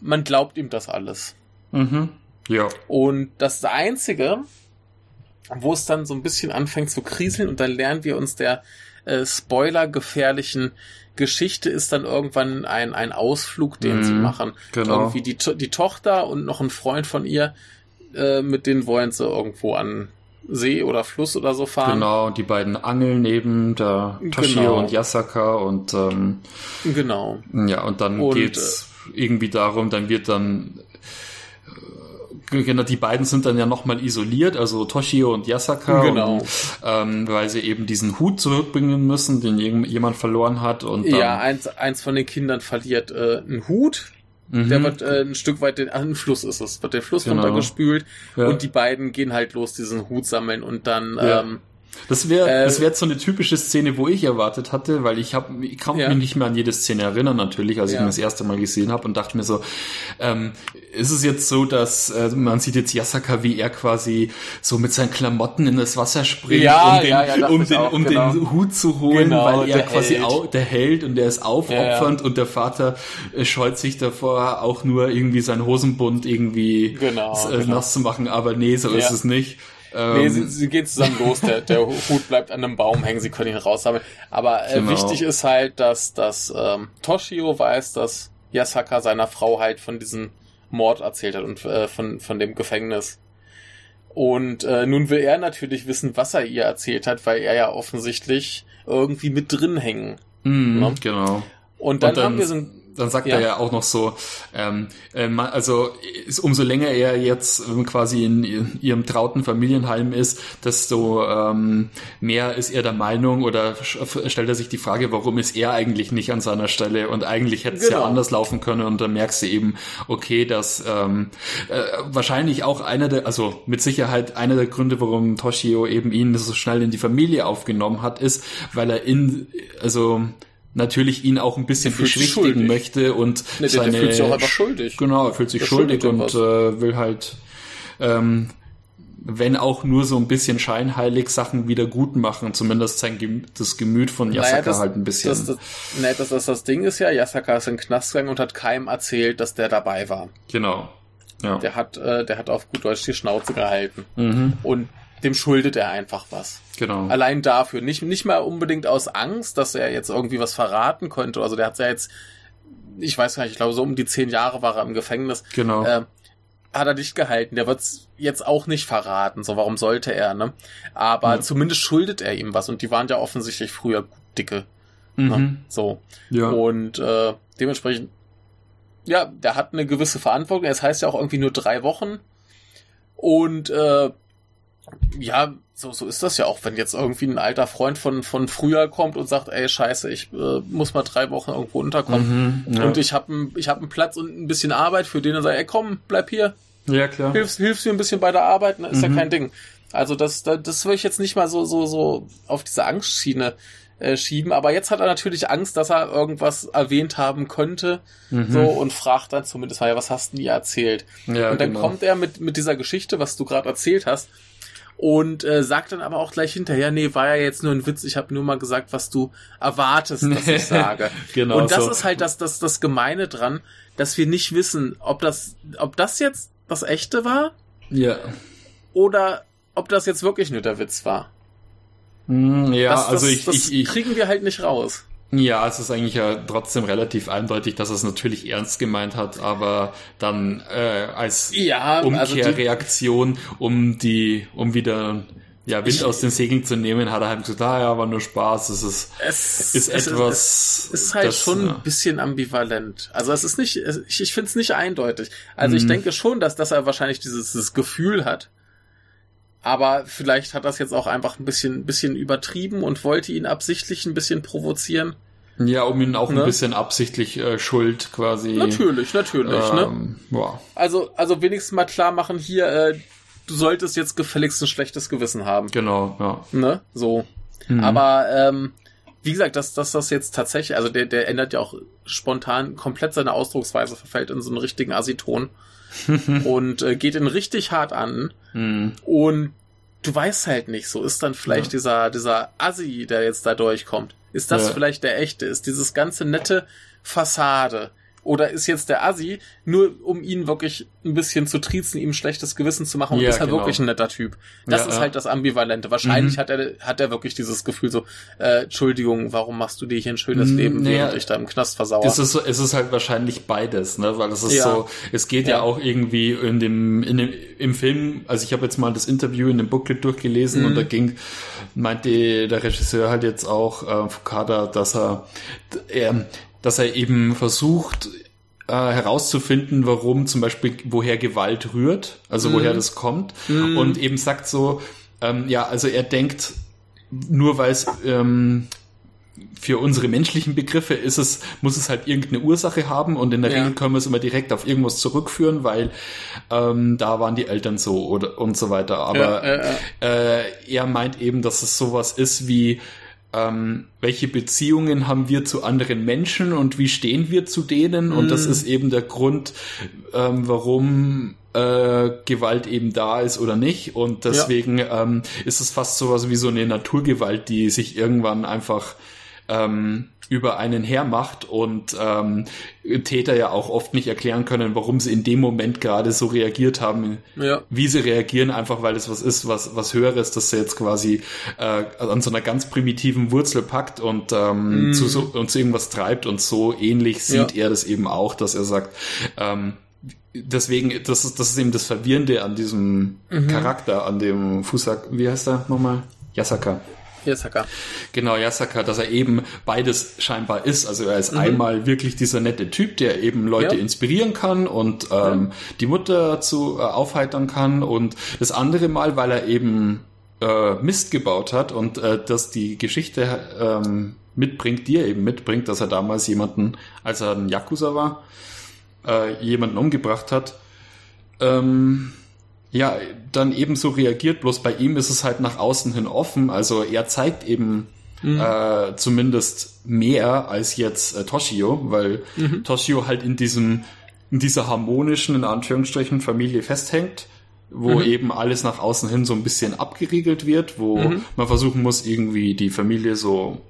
man glaubt ihm das alles. Mhm. Ja. Und das Einzige, wo es dann so ein bisschen anfängt zu kriseln und dann lernen wir uns der äh, spoilergefährlichen Geschichte ist dann irgendwann ein, ein Ausflug, den mhm, sie machen. Genau. Irgendwie die, die Tochter und noch ein Freund von ihr, äh, mit denen wollen sie irgendwo an See oder Fluss oder so fahren. Genau, die beiden angeln neben der Toshio genau. und Yasaka und ähm, genau. Ja, und dann und, geht's äh, irgendwie darum, dann wird dann genau, die beiden sind dann ja nochmal isoliert, also Toshio und Yasaka, genau. Und, ähm, weil sie eben diesen Hut zurückbringen müssen, den jemand verloren hat. Und dann, ja, eins, eins von den Kindern verliert äh, einen Hut, Mhm. Der wird äh, ein Stück weit, den, ach, ein Fluss ist es, wird der Fluss genau. runtergespült ja. und die beiden gehen halt los, diesen Hut sammeln und dann ja. ähm, das wäre äh, das wäre so eine typische Szene, wo ich erwartet hatte, weil ich habe ich kann ja. mich nicht mehr an jede Szene erinnern natürlich, als ja. ich ihn das erste Mal gesehen habe und dachte mir so, ähm, ist es jetzt so, dass äh, man sieht jetzt Yasaka, wie er quasi so mit seinen Klamotten in das Wasser springt, ja, um, den, um, den, um genau. den Hut zu holen, genau, weil er quasi Held. Au, der Held und der ist aufopfernd und der Vater äh, scheut sich davor auch nur irgendwie sein Hosenbund irgendwie genau, äh, genau. nass zu machen, aber nee, so ist es nicht. Ähm, nee, sie, sie gehen zusammen los, der, der Hut bleibt an einem Baum hängen, sie können ihn raussammeln. Aber äh, genau. wichtig ist halt, dass, dass ähm, Toshio weiß, dass Yasaka seiner Frau halt von diesem Mord erzählt hat und äh, von, von dem Gefängnis. Und äh, nun will er natürlich wissen, was er ihr erzählt hat, weil er ja offensichtlich irgendwie mit drin hängen. Mm, ne? Genau. Und dann, und dann haben wir so ein dann sagt ja. er ja auch noch so, ähm, äh, also ist, umso länger er jetzt quasi in, in, ihrem trauten Familienheim ist, desto ähm, mehr ist er der Meinung oder stellt er sich die Frage, warum ist er eigentlich nicht an seiner Stelle und eigentlich hätte es genau. ja anders laufen können und dann merkst du eben, okay, dass ähm, äh, wahrscheinlich auch einer der, also mit Sicherheit einer der Gründe, warum Toshio eben ihn so schnell in die Familie aufgenommen hat, ist, weil er in, also natürlich ihn auch ein bisschen beschwichtigen möchte und nee, seine der fühlt sich auch einfach schuldig. Genau, er fühlt sich schuldig und äh, will halt ähm, wenn auch nur so ein bisschen scheinheilig Sachen wieder gut machen, zumindest sein Gemü das Gemüt von Yasaka naja, das, halt ein bisschen. Das, das, nee, das, das, das Ding ist ja, Yasaka ist in den Knast gegangen und hat keinem erzählt, dass der dabei war. Genau. Ja. Der hat, äh, der hat auf gut Deutsch die Schnauze gehalten. Mhm. Und dem schuldet er einfach was. Genau. Allein dafür. Nicht, nicht mal unbedingt aus Angst, dass er jetzt irgendwie was verraten könnte. Also der hat ja jetzt, ich weiß gar nicht, ich glaube so um die zehn Jahre war er im Gefängnis. Genau. Äh, hat er nicht gehalten. Der wird's jetzt auch nicht verraten. So, warum sollte er, ne? Aber ja. zumindest schuldet er ihm was. Und die waren ja offensichtlich früher dicke. Ne? Mhm. Ne? So. Ja. Und äh, dementsprechend, ja, der hat eine gewisse Verantwortung. Es heißt ja auch irgendwie nur drei Wochen. Und äh, ja, so, so ist das ja auch, wenn jetzt irgendwie ein alter Freund von, von früher kommt und sagt, ey, scheiße, ich äh, muss mal drei Wochen irgendwo unterkommen. Mhm, ja. Und ich habe ich hab einen Platz und ein bisschen Arbeit für den und sage, ey, komm, bleib hier. Ja, klar. Hilfst, hilfst mir ein bisschen bei der Arbeit, ne? ist mhm. ja kein Ding. Also das, das, das will ich jetzt nicht mal so, so, so auf diese Angstschiene äh, schieben. Aber jetzt hat er natürlich Angst, dass er irgendwas erwähnt haben könnte. Mhm. So und fragt dann zumindest mal, ja, was hast du nie erzählt? Ja, und dann genau. kommt er mit, mit dieser Geschichte, was du gerade erzählt hast, und äh, sagt dann aber auch gleich hinterher, nee, war ja jetzt nur ein Witz, ich habe nur mal gesagt, was du erwartest, dass ich *laughs* sage. genau. Und das so. ist halt das, das, das Gemeine dran, dass wir nicht wissen, ob das, ob das jetzt das Echte war. Ja. Oder ob das jetzt wirklich nur der Witz war. Mm, ja, das, also das, ich, das ich, ich kriegen wir halt nicht raus. Ja, es ist eigentlich ja trotzdem relativ eindeutig, dass er es natürlich ernst gemeint hat, aber dann äh, als ja, Umkehrreaktion, also um die, um wieder ja, Wind ich, aus den Segeln zu nehmen, hat er halt gesagt, ah ja, war nur Spaß. Es ist, es, ist es etwas. Es ist halt das, schon ja. ein bisschen ambivalent. Also es ist nicht, ich, ich finde es nicht eindeutig. Also ich mhm. denke schon, dass, dass er wahrscheinlich dieses, dieses Gefühl hat. Aber vielleicht hat das jetzt auch einfach ein bisschen, bisschen übertrieben und wollte ihn absichtlich ein bisschen provozieren. Ja, um ihn auch ne? ein bisschen absichtlich äh, Schuld quasi. Natürlich, natürlich, ne? ähm, ne? Ja. Also, also wenigstens mal klar machen hier, äh, du solltest jetzt gefälligst ein schlechtes Gewissen haben. Genau, ja. Ne? So. Mhm. Aber ähm, wie gesagt, dass, dass das jetzt tatsächlich, also der, der ändert ja auch spontan komplett seine Ausdrucksweise, verfällt in so einen richtigen Asiton. *laughs* und äh, geht ihn richtig hart an. Mhm. Und du weißt halt nicht, so ist dann vielleicht ja. dieser, dieser Assi, der jetzt da durchkommt. Ist das ja. vielleicht der echte? Ist dieses ganze nette Fassade? Oder ist jetzt der Assi, nur um ihn wirklich ein bisschen zu triezen, ihm schlechtes Gewissen zu machen und ja, ist er genau. wirklich ein netter Typ. Das ja, ist halt das Ambivalente. Wahrscheinlich mhm. hat er hat er wirklich dieses Gefühl so, äh, Entschuldigung, warum machst du dir hier ein schönes mhm, Leben, naja, während ich da im Knast versauere? Es ist, es ist halt wahrscheinlich beides, ne? Weil es ist so, es geht ja. auch irgendwie in dem, in dem, im Film, also ich habe jetzt mal das Interview in dem Booklet durchgelesen mhm. und da ging, meinte der Regisseur halt jetzt auch, äh, Fukada, dass er, er dass er eben versucht äh, herauszufinden, warum zum Beispiel, woher Gewalt rührt, also mhm. woher das kommt. Mhm. Und eben sagt so, ähm, ja, also er denkt, nur weil es ähm, für unsere menschlichen Begriffe ist es, muss es halt irgendeine Ursache haben und in der ja. Regel können wir es immer direkt auf irgendwas zurückführen, weil ähm, da waren die Eltern so oder und so weiter. Aber ja, ja, äh, er meint eben, dass es sowas ist wie ähm, welche Beziehungen haben wir zu anderen Menschen und wie stehen wir zu denen? Mm. Und das mhm. ist eben der Grund, ähm, warum äh, Gewalt eben da ist oder nicht. Und deswegen ja. ähm, ist es fast sowas wie so eine Naturgewalt, die sich irgendwann einfach ähm, über einen hermacht und ähm, Täter ja auch oft nicht erklären können, warum sie in dem Moment gerade so reagiert haben, ja. wie sie reagieren, einfach weil es was ist, was was höheres, das sie jetzt quasi äh, an so einer ganz primitiven Wurzel packt und ähm, mm. zu so, und zu irgendwas treibt und so ähnlich sieht ja. er das eben auch, dass er sagt, ähm, deswegen, das ist, das ist eben das Verwirrende an diesem mhm. Charakter, an dem Fusak, wie heißt er nochmal? Yasaka. Yasaka. Genau, Yasaka, dass er eben beides scheinbar ist. Also er ist mhm. einmal wirklich dieser nette Typ, der eben Leute ja. inspirieren kann und ähm, ja. die Mutter zu äh, aufheitern kann und das andere Mal, weil er eben äh, Mist gebaut hat und äh, dass die Geschichte ähm, mitbringt, die er eben mitbringt, dass er damals jemanden, als er ein Yakuza war, äh, jemanden umgebracht hat. Ähm, ja, dann ebenso reagiert, bloß bei ihm ist es halt nach außen hin offen, also er zeigt eben mhm. äh, zumindest mehr als jetzt äh, Toshio, weil mhm. Toshio halt in diesem, in dieser harmonischen, in Anführungsstrichen, Familie festhängt, wo mhm. eben alles nach außen hin so ein bisschen abgeriegelt wird, wo mhm. man versuchen muss, irgendwie die Familie so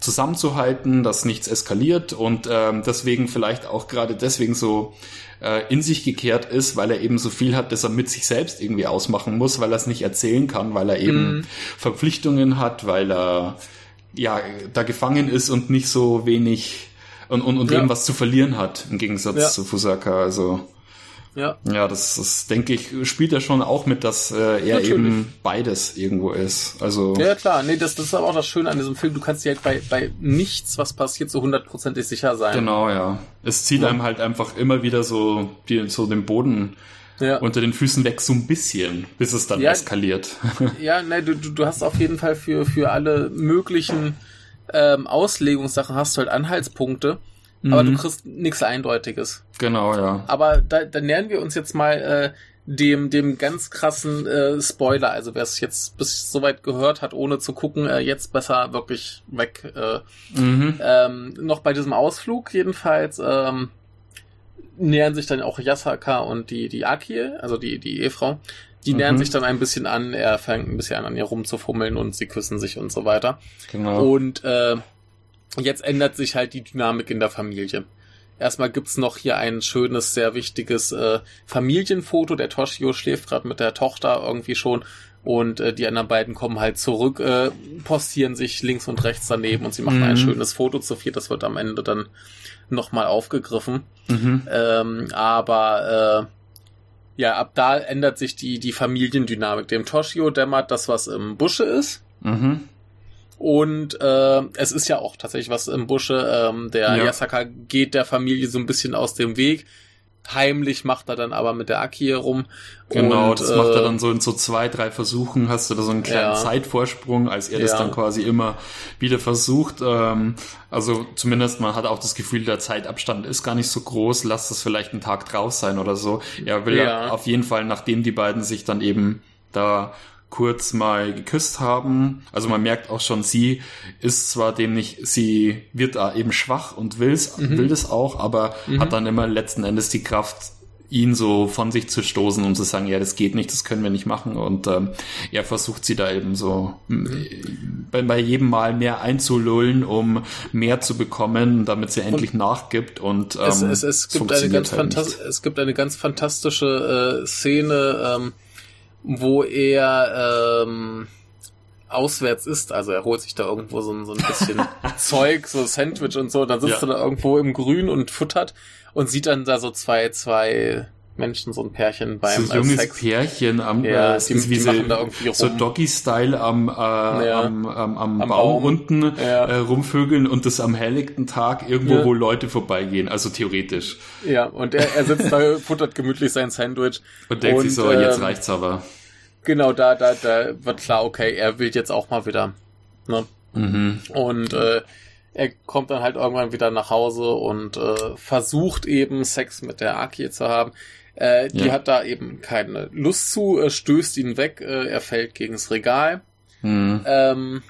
zusammenzuhalten, dass nichts eskaliert und ähm, deswegen vielleicht auch gerade deswegen so äh, in sich gekehrt ist, weil er eben so viel hat, dass er mit sich selbst irgendwie ausmachen muss, weil er es nicht erzählen kann, weil er eben mhm. Verpflichtungen hat, weil er ja da gefangen ist und nicht so wenig und, und, und ja. eben was zu verlieren hat, im Gegensatz ja. zu Fusaka. Also ja. Ja, das, das denke ich, spielt er schon auch mit, dass äh, er Natürlich. eben beides irgendwo ist. Also. Ja, klar. Nee, das, das ist aber auch das Schöne an diesem Film. Du kannst dir halt bei, bei nichts, was passiert, so hundertprozentig sicher sein. Genau, ja. Es zieht ja. einem halt einfach immer wieder so, die, so den Boden ja. unter den Füßen weg, so ein bisschen, bis es dann ja, eskaliert. *laughs* Ja, ne, du, du hast auf jeden Fall für, für alle möglichen ähm, Auslegungssachen hast du halt Anhaltspunkte aber du mhm. kriegst nichts Eindeutiges. Genau, ja. Aber da, da nähern wir uns jetzt mal äh, dem, dem ganz krassen äh, Spoiler. Also wer es jetzt bis soweit gehört hat, ohne zu gucken, äh, jetzt besser wirklich weg. Äh, mhm. ähm, noch bei diesem Ausflug jedenfalls ähm, nähern sich dann auch Yasaka und die, die Akie, also die, die Ehefrau. Die nähern mhm. sich dann ein bisschen an, er fängt ein bisschen an, an ihr rumzufummeln und sie küssen sich und so weiter. Genau. Und äh, Jetzt ändert sich halt die Dynamik in der Familie. Erstmal gibt's noch hier ein schönes, sehr wichtiges äh, Familienfoto. Der Toshio schläft gerade mit der Tochter irgendwie schon und äh, die anderen beiden kommen halt zurück, äh, postieren sich links und rechts daneben und sie machen mhm. ein schönes Foto zu viert. Das wird am Ende dann nochmal aufgegriffen. Mhm. Ähm, aber äh, ja, ab da ändert sich die, die Familiendynamik. Dem Toshio dämmert das, was im Busche ist. Mhm. Und äh, es ist ja auch tatsächlich was im Busche. Ähm, der ja. Yasaka geht der Familie so ein bisschen aus dem Weg. Heimlich macht er dann aber mit der Aki rum. Genau, und, das äh, macht er dann so in so zwei, drei Versuchen, hast du da so einen kleinen ja. Zeitvorsprung, als er das dann quasi immer wieder versucht. Ähm, also zumindest man hat auch das Gefühl, der Zeitabstand ist gar nicht so groß, lass das vielleicht einen Tag drauf sein oder so. Er will ja. auf jeden Fall, nachdem die beiden sich dann eben da kurz mal geküsst haben. Also man merkt auch schon, sie ist zwar dem nicht, sie wird da eben schwach und will's, mhm. will das auch, aber mhm. hat dann immer letzten Endes die Kraft, ihn so von sich zu stoßen und zu sagen, ja, das geht nicht, das können wir nicht machen. Und ähm, er versucht sie da eben so mhm. bei, bei, jedem Mal mehr einzulullen, um mehr zu bekommen, damit sie endlich und nachgibt. Und ähm, es, es, es, gibt eine ganz halt es gibt eine ganz fantastische äh, Szene, ähm, wo er ähm, auswärts ist. Also er holt sich da irgendwo so, so ein bisschen *laughs* Zeug, so Sandwich und so. Dann sitzt ja. er da irgendwo im Grün und futtert und sieht dann da so zwei, zwei Menschen, so ein Pärchen beim so ein junges Sex. Pärchen am ja, äh, die, die machen da irgendwie rum. so Doggy-Style am, äh, ja. am, am, am, am, Baum, Baum. unten ja. äh, rumvögeln und das am helllichten Tag irgendwo, ja. wo Leute vorbeigehen, also theoretisch. Ja, und er, er sitzt da, *laughs* futtert gemütlich sein Sandwich. Und denkt und, sich so, ähm, jetzt reicht's aber. Genau, da, da, da wird klar, okay, er will jetzt auch mal wieder. Ne? Mhm. Und äh, er kommt dann halt irgendwann wieder nach Hause und äh, versucht eben Sex mit der Aki zu haben. Äh, die ja. hat da eben keine Lust zu, äh, stößt ihn weg, äh, er fällt gegens Regal. Mhm. Ähm,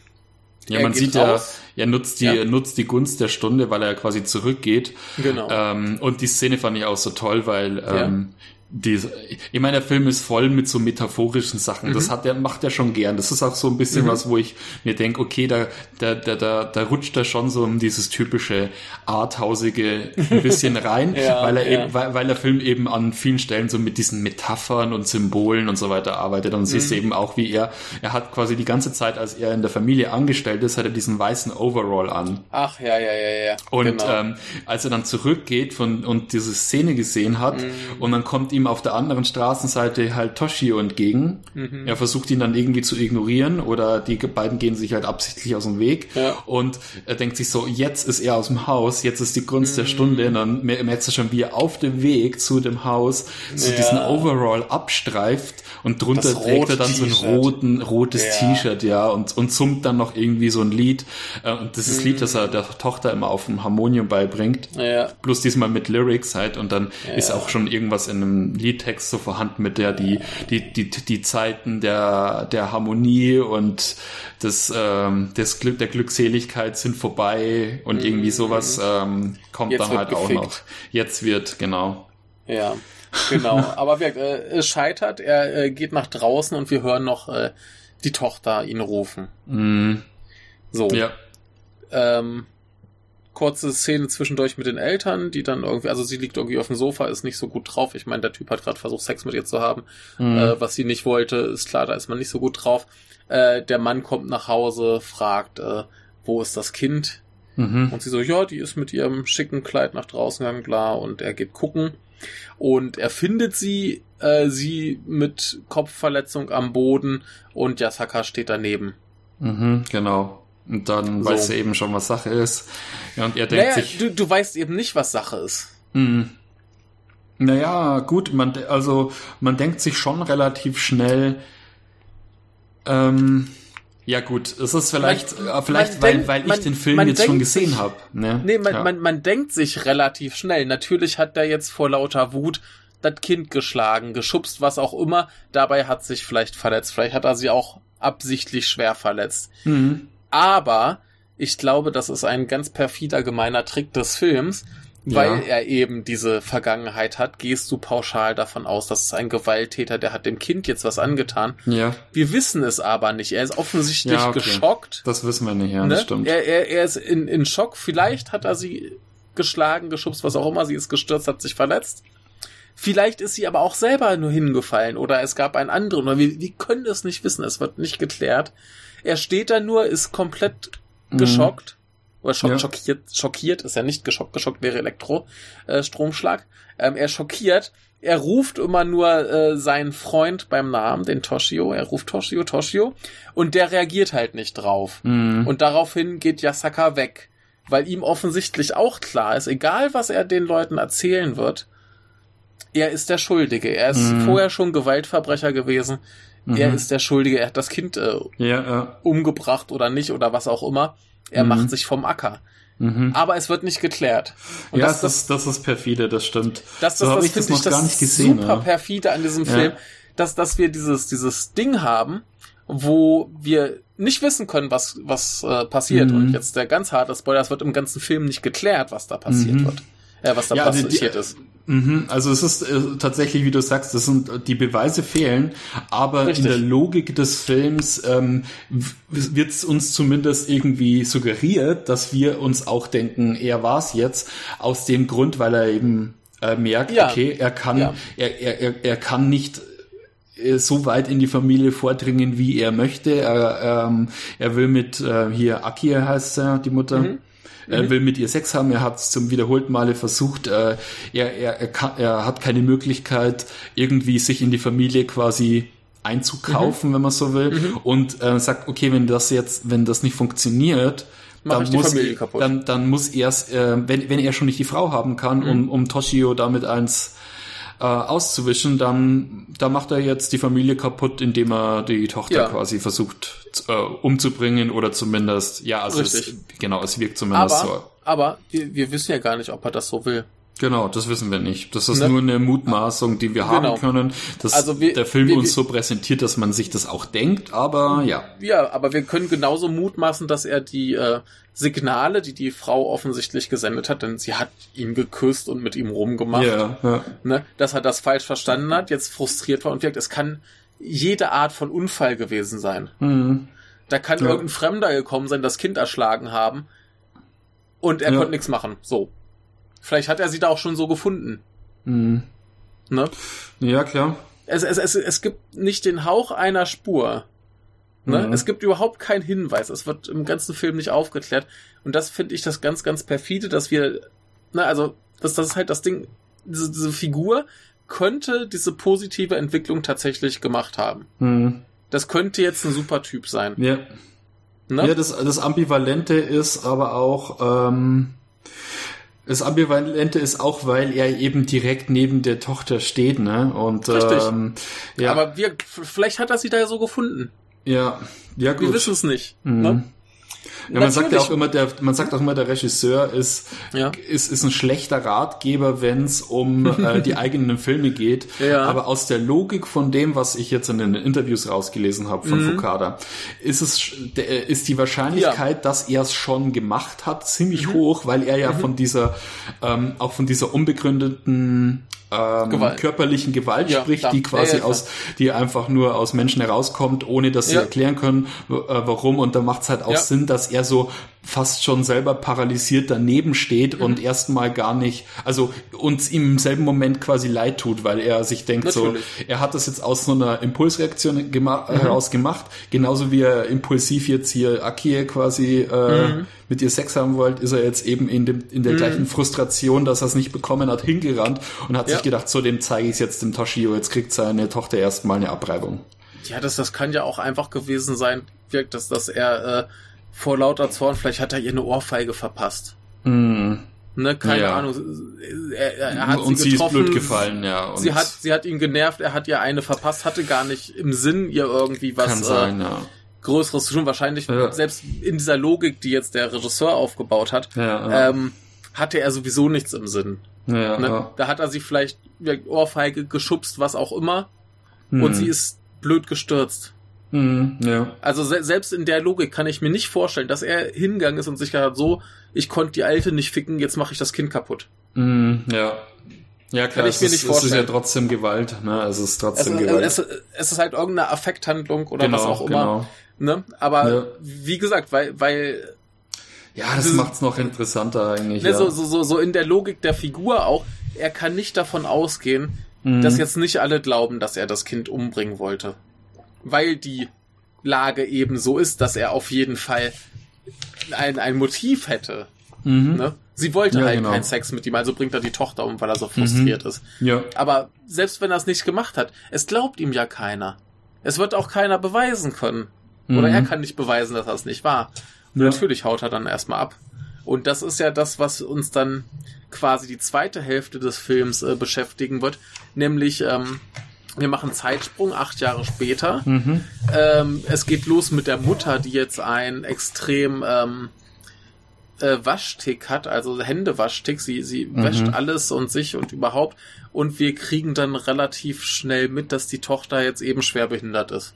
ja, man sieht ja, er nutzt die, ja. nutzt die Gunst der Stunde, weil er quasi zurückgeht. Genau. Ähm, und die Szene fand ich auch so toll, weil ähm, diese, ich meine, der Film ist voll mit so metaphorischen Sachen. Mhm. Das hat er, macht er schon gern. Das ist auch so ein bisschen mhm. was, wo ich mir denke, okay, da, da, da, da, da rutscht er schon so um dieses typische Arthausige ein bisschen *laughs* rein, ja, weil er ja. eben, weil, weil der Film eben an vielen Stellen so mit diesen Metaphern und Symbolen und so weiter arbeitet. Und mhm. siehst eben auch, wie er, er hat quasi die ganze Zeit, als er in der Familie angestellt ist, hat er diesen weißen Overall an. Ach, ja, ja, ja, ja. Und genau. ähm, als er dann zurückgeht von, und diese Szene gesehen hat, mhm. und dann kommt ihm ihm auf der anderen Straßenseite halt Toshio entgegen. Mhm. Er versucht ihn dann irgendwie zu ignorieren oder die beiden gehen sich halt absichtlich aus dem Weg. Ja. Und er denkt sich so, jetzt ist er aus dem Haus, jetzt ist die Gunst mhm. der Stunde. Und dann merkt er schon, wie er auf dem Weg zu dem Haus so ja. diesen Overall abstreift und drunter trägt er dann so ein roten, rotes ja. T-Shirt, ja, und, und summt dann noch irgendwie so ein Lied. Äh, und das ist mhm. Lied, das er der Tochter immer auf dem Harmonium beibringt. Ja. Plus diesmal mit Lyrics halt. Und dann ist auch schon irgendwas in einem Liedtext so vorhanden, mit der die, die, die, die Zeiten der, der Harmonie und des, ähm, des Glück, der Glückseligkeit sind vorbei und mhm. irgendwie sowas ähm, kommt Jetzt dann halt gefickt. auch noch. Jetzt wird, genau. Ja. Genau, *laughs* aber wir, äh, es scheitert, er äh, geht nach draußen und wir hören noch äh, die Tochter ihn rufen. Mm. So. Ja. Ähm, kurze Szene zwischendurch mit den Eltern, die dann irgendwie, also sie liegt irgendwie auf dem Sofa, ist nicht so gut drauf. Ich meine, der Typ hat gerade versucht, Sex mit ihr zu haben, mm. äh, was sie nicht wollte, ist klar, da ist man nicht so gut drauf. Äh, der Mann kommt nach Hause, fragt, äh, wo ist das Kind? Mhm. Und sie so, ja, die ist mit ihrem schicken Kleid nach draußen gegangen, klar, und er geht gucken. Und er findet sie, äh, sie mit Kopfverletzung am Boden und Yasaka steht daneben. Mhm, genau. Und dann so. weiß er eben schon, was Sache ist. Ja, und er denkt naja, sich. Du, du weißt eben nicht, was Sache ist. Mhm. Naja, gut, man, also man denkt sich schon relativ schnell, ähm, ja gut, es ist vielleicht, man, äh, vielleicht weil, denkt, weil ich man, den Film jetzt schon gesehen habe. Ne? Nee, man, ja. man, man denkt sich relativ schnell. Natürlich hat der jetzt vor lauter Wut das Kind geschlagen, geschubst, was auch immer. Dabei hat sich vielleicht verletzt. Vielleicht hat er sie auch absichtlich schwer verletzt. Mhm. Aber ich glaube, das ist ein ganz perfider, gemeiner Trick des Films, weil ja. er eben diese Vergangenheit hat, gehst du pauschal davon aus, dass es ein Gewalttäter, der hat dem Kind jetzt was angetan. Ja. Wir wissen es aber nicht. Er ist offensichtlich ja, okay. geschockt. Das wissen wir nicht, ja, ne? das stimmt. Er, er, er ist in, in Schock. Vielleicht hat er sie geschlagen, geschubst, was auch immer. Sie ist gestürzt, hat sich verletzt. Vielleicht ist sie aber auch selber nur hingefallen oder es gab einen anderen. Oder wir, wir können es nicht wissen. Es wird nicht geklärt. Er steht da nur, ist komplett mhm. geschockt oder schock, ja. schockiert, schockiert, ist ja nicht geschockt, geschockt wäre Elektrostromschlag. Äh, ähm, er schockiert, er ruft immer nur äh, seinen Freund beim Namen, den Toshio. Er ruft Toshio, Toshio. Und der reagiert halt nicht drauf. Mhm. Und daraufhin geht Yasaka weg. Weil ihm offensichtlich auch klar ist, egal was er den Leuten erzählen wird, er ist der Schuldige. Er ist mhm. vorher schon Gewaltverbrecher gewesen. Mhm. Er ist der Schuldige. Er hat das Kind äh, ja, ja. umgebracht oder nicht oder was auch immer. Er mhm. macht sich vom Acker. Mhm. Aber es wird nicht geklärt. Und ja, das, das, das ist perfide, das stimmt. Das, das, so das, das finde ich das gesehen, super ja. perfide an diesem Film, dass, dass wir dieses, dieses Ding haben, wo wir nicht wissen können, was, was äh, passiert. Mhm. Und jetzt der ganz harte Spoiler, es wird im ganzen Film nicht geklärt, was da passiert mhm. wird. Äh, was da ja, passiert also die, ist. Mhm, also es ist äh, tatsächlich, wie du sagst, das sind die Beweise fehlen, aber Richtig. in der Logik des Films ähm, wird es uns zumindest irgendwie suggeriert, dass wir uns auch denken, er war es jetzt, aus dem Grund, weil er eben äh, merkt, ja. okay, er kann, ja. er, er, er kann nicht äh, so weit in die Familie vordringen, wie er möchte. Er, ähm, er will mit äh, hier Aki heißt er, die Mutter. Mhm er mhm. will mit ihr Sex haben, er hat es zum wiederholten Male versucht, äh, er, er, er, kann, er hat keine Möglichkeit, irgendwie sich in die Familie quasi einzukaufen, mhm. wenn man so will, mhm. und äh, sagt, okay, wenn das jetzt, wenn das nicht funktioniert, dann muss, dann, dann muss er äh, wenn, wenn er schon nicht die Frau haben kann, mhm. um, um Toshio damit eins äh, auszuwischen, dann da macht er jetzt die Familie kaputt, indem er die Tochter ja. quasi versucht äh, umzubringen oder zumindest, ja, also es, genau, es wirkt zumindest aber, so. Aber wir, wir wissen ja gar nicht, ob er das so will. Genau, das wissen wir nicht. Das ist ne? nur eine Mutmaßung, die wir genau. haben können, dass also wir, der Film wir, uns so präsentiert, dass man sich das auch denkt, aber ja. Ja, aber wir können genauso mutmaßen, dass er die äh, Signale, die die Frau offensichtlich gesendet hat, denn sie hat ihn geküsst und mit ihm rumgemacht, ja, ja. Ne, dass er das falsch verstanden hat, jetzt frustriert war und wirkt. Es kann jede Art von Unfall gewesen sein. Mhm. Da kann ja. irgendein Fremder gekommen sein, das Kind erschlagen haben und er konnte nichts machen. So. Vielleicht hat er sie da auch schon so gefunden. Mhm. Ne? Ja, klar. Es, es, es, es gibt nicht den Hauch einer Spur. Ne? Mhm. Es gibt überhaupt keinen Hinweis. Es wird im ganzen Film nicht aufgeklärt. Und das finde ich das ganz, ganz perfide, dass wir, ne, also, das, das ist halt das Ding, diese, diese Figur könnte diese positive Entwicklung tatsächlich gemacht haben. Mhm. Das könnte jetzt ein super Typ sein. Ja. Ne? Ja, das, das Ambivalente ist aber auch, ähm, das Ambivalente ist auch, weil er eben direkt neben der Tochter steht, ne? Und Richtig. ähm, ja, Aber wir, vielleicht hat er sie da ja so gefunden. ja, ja Wir gut. wissen es nicht. Mhm. Ne? Ja, man sagt ja auch immer, der, man sagt auch immer, der Regisseur ist, Ja. ist, ist ein schlechter Ratgeber, wenn es um äh, die *laughs* eigenen Filme geht. Ja. Aber aus der Logik von dem, was ich jetzt in den Interviews rausgelesen habe von Mhm. Fukada, ist es ist die Wahrscheinlichkeit, dass er es schon gemacht hat, ziemlich Mhm. hoch, weil er ja von dieser ähm, auch von dieser unbegründeten ähm, Gewalt. körperlichen Gewalt Ja, spricht, die quasi Ja, ja, aus, die einfach nur aus Menschen herauskommt, ohne dass sie erklären können, äh, warum. Und da macht es halt auch. Sinn, dass er so fast schon selber paralysiert daneben steht Mhm. und erstmal gar nicht, also uns im selben Moment quasi leid tut, weil er sich denkt Natürlich. so, er hat das jetzt aus so einer Impulsreaktion gema Mhm. heraus gemacht, genauso wie er impulsiv jetzt hier Akie quasi äh, Mhm. mit ihr Sex haben wollte, ist er jetzt eben in, dem, in der gleichen Frustration, dass er es nicht bekommen hat, hingerannt und hat Ja. sich gedacht, so dem zeige ich es jetzt dem Toshio, jetzt kriegt seine Tochter erstmal eine Abreibung. Ja, das, das kann ja auch einfach gewesen sein, wirkt, dass, dass er äh, vor lauter Zorn, vielleicht hat er ihr eine Ohrfeige verpasst. Mm. Ne, keine Ja. Ahnung. Er, er, hat und sie sie ist getroffen. blöd gefallen, ja. Und Sie hat, sie hat ihn genervt, er hat ihr eine verpasst, hatte gar nicht im Sinn, ihr irgendwie was kann äh, sein, ja. Größeres zu tun. Wahrscheinlich, Ja. selbst in dieser Logik, die jetzt der Regisseur aufgebaut hat, Ja, ähm, hatte er sowieso nichts im Sinn. ja, Ne? Da hat er sie vielleicht Ohrfeige geschubst, was auch immer, Hm. und sie ist blöd gestürzt. Hm, ja. Also se selbst in der Logik kann ich mir nicht vorstellen, dass er hingegangen ist und sich gedacht hat, so, ich konnte die Alte nicht ficken, jetzt mache ich das Kind kaputt. Hm, ja. Ja, klar, ich es, mir ist, nicht es ist ja vorstellen. trotzdem Gewalt, ne? Es ist Es, trotzdem äh, Gewalt. es, es ist halt irgendeine Affekthandlung oder genau, was auch immer. genau. Ne? Aber Ja. wie gesagt, weil, weil Ja, das Das- macht's noch interessanter eigentlich. ne, ja. so, so, so, so in der Logik der Figur auch, er kann nicht davon ausgehen, Mhm. dass jetzt nicht alle glauben, dass er das Kind umbringen wollte. Weil die Lage eben so ist, dass er auf jeden Fall ein, ein Motiv hätte. Mhm. Ne? Sie wollte Ja, halt genau. keinen Sex mit ihm, also bringt er die Tochter um, weil er so frustriert ist. Ja. Aber selbst wenn er es nicht gemacht hat, es glaubt ihm ja keiner. Es wird auch keiner beweisen können. Oder Mhm. er kann nicht beweisen, dass er es nicht war. Und Ja. natürlich haut er dann erstmal ab. Und das ist ja das, was uns dann quasi die zweite Hälfte des Films äh, beschäftigen wird. Nämlich, ähm, wir machen Zeitsprung, acht Jahre später. Mhm. Ähm, es geht los mit der Mutter, die jetzt ein extrem ähm, äh, Waschtick hat, also Händewaschtick. Sie, sie Mhm. wäscht alles und sich und überhaupt. Und wir kriegen dann relativ schnell mit, dass die Tochter jetzt eben schwer behindert ist.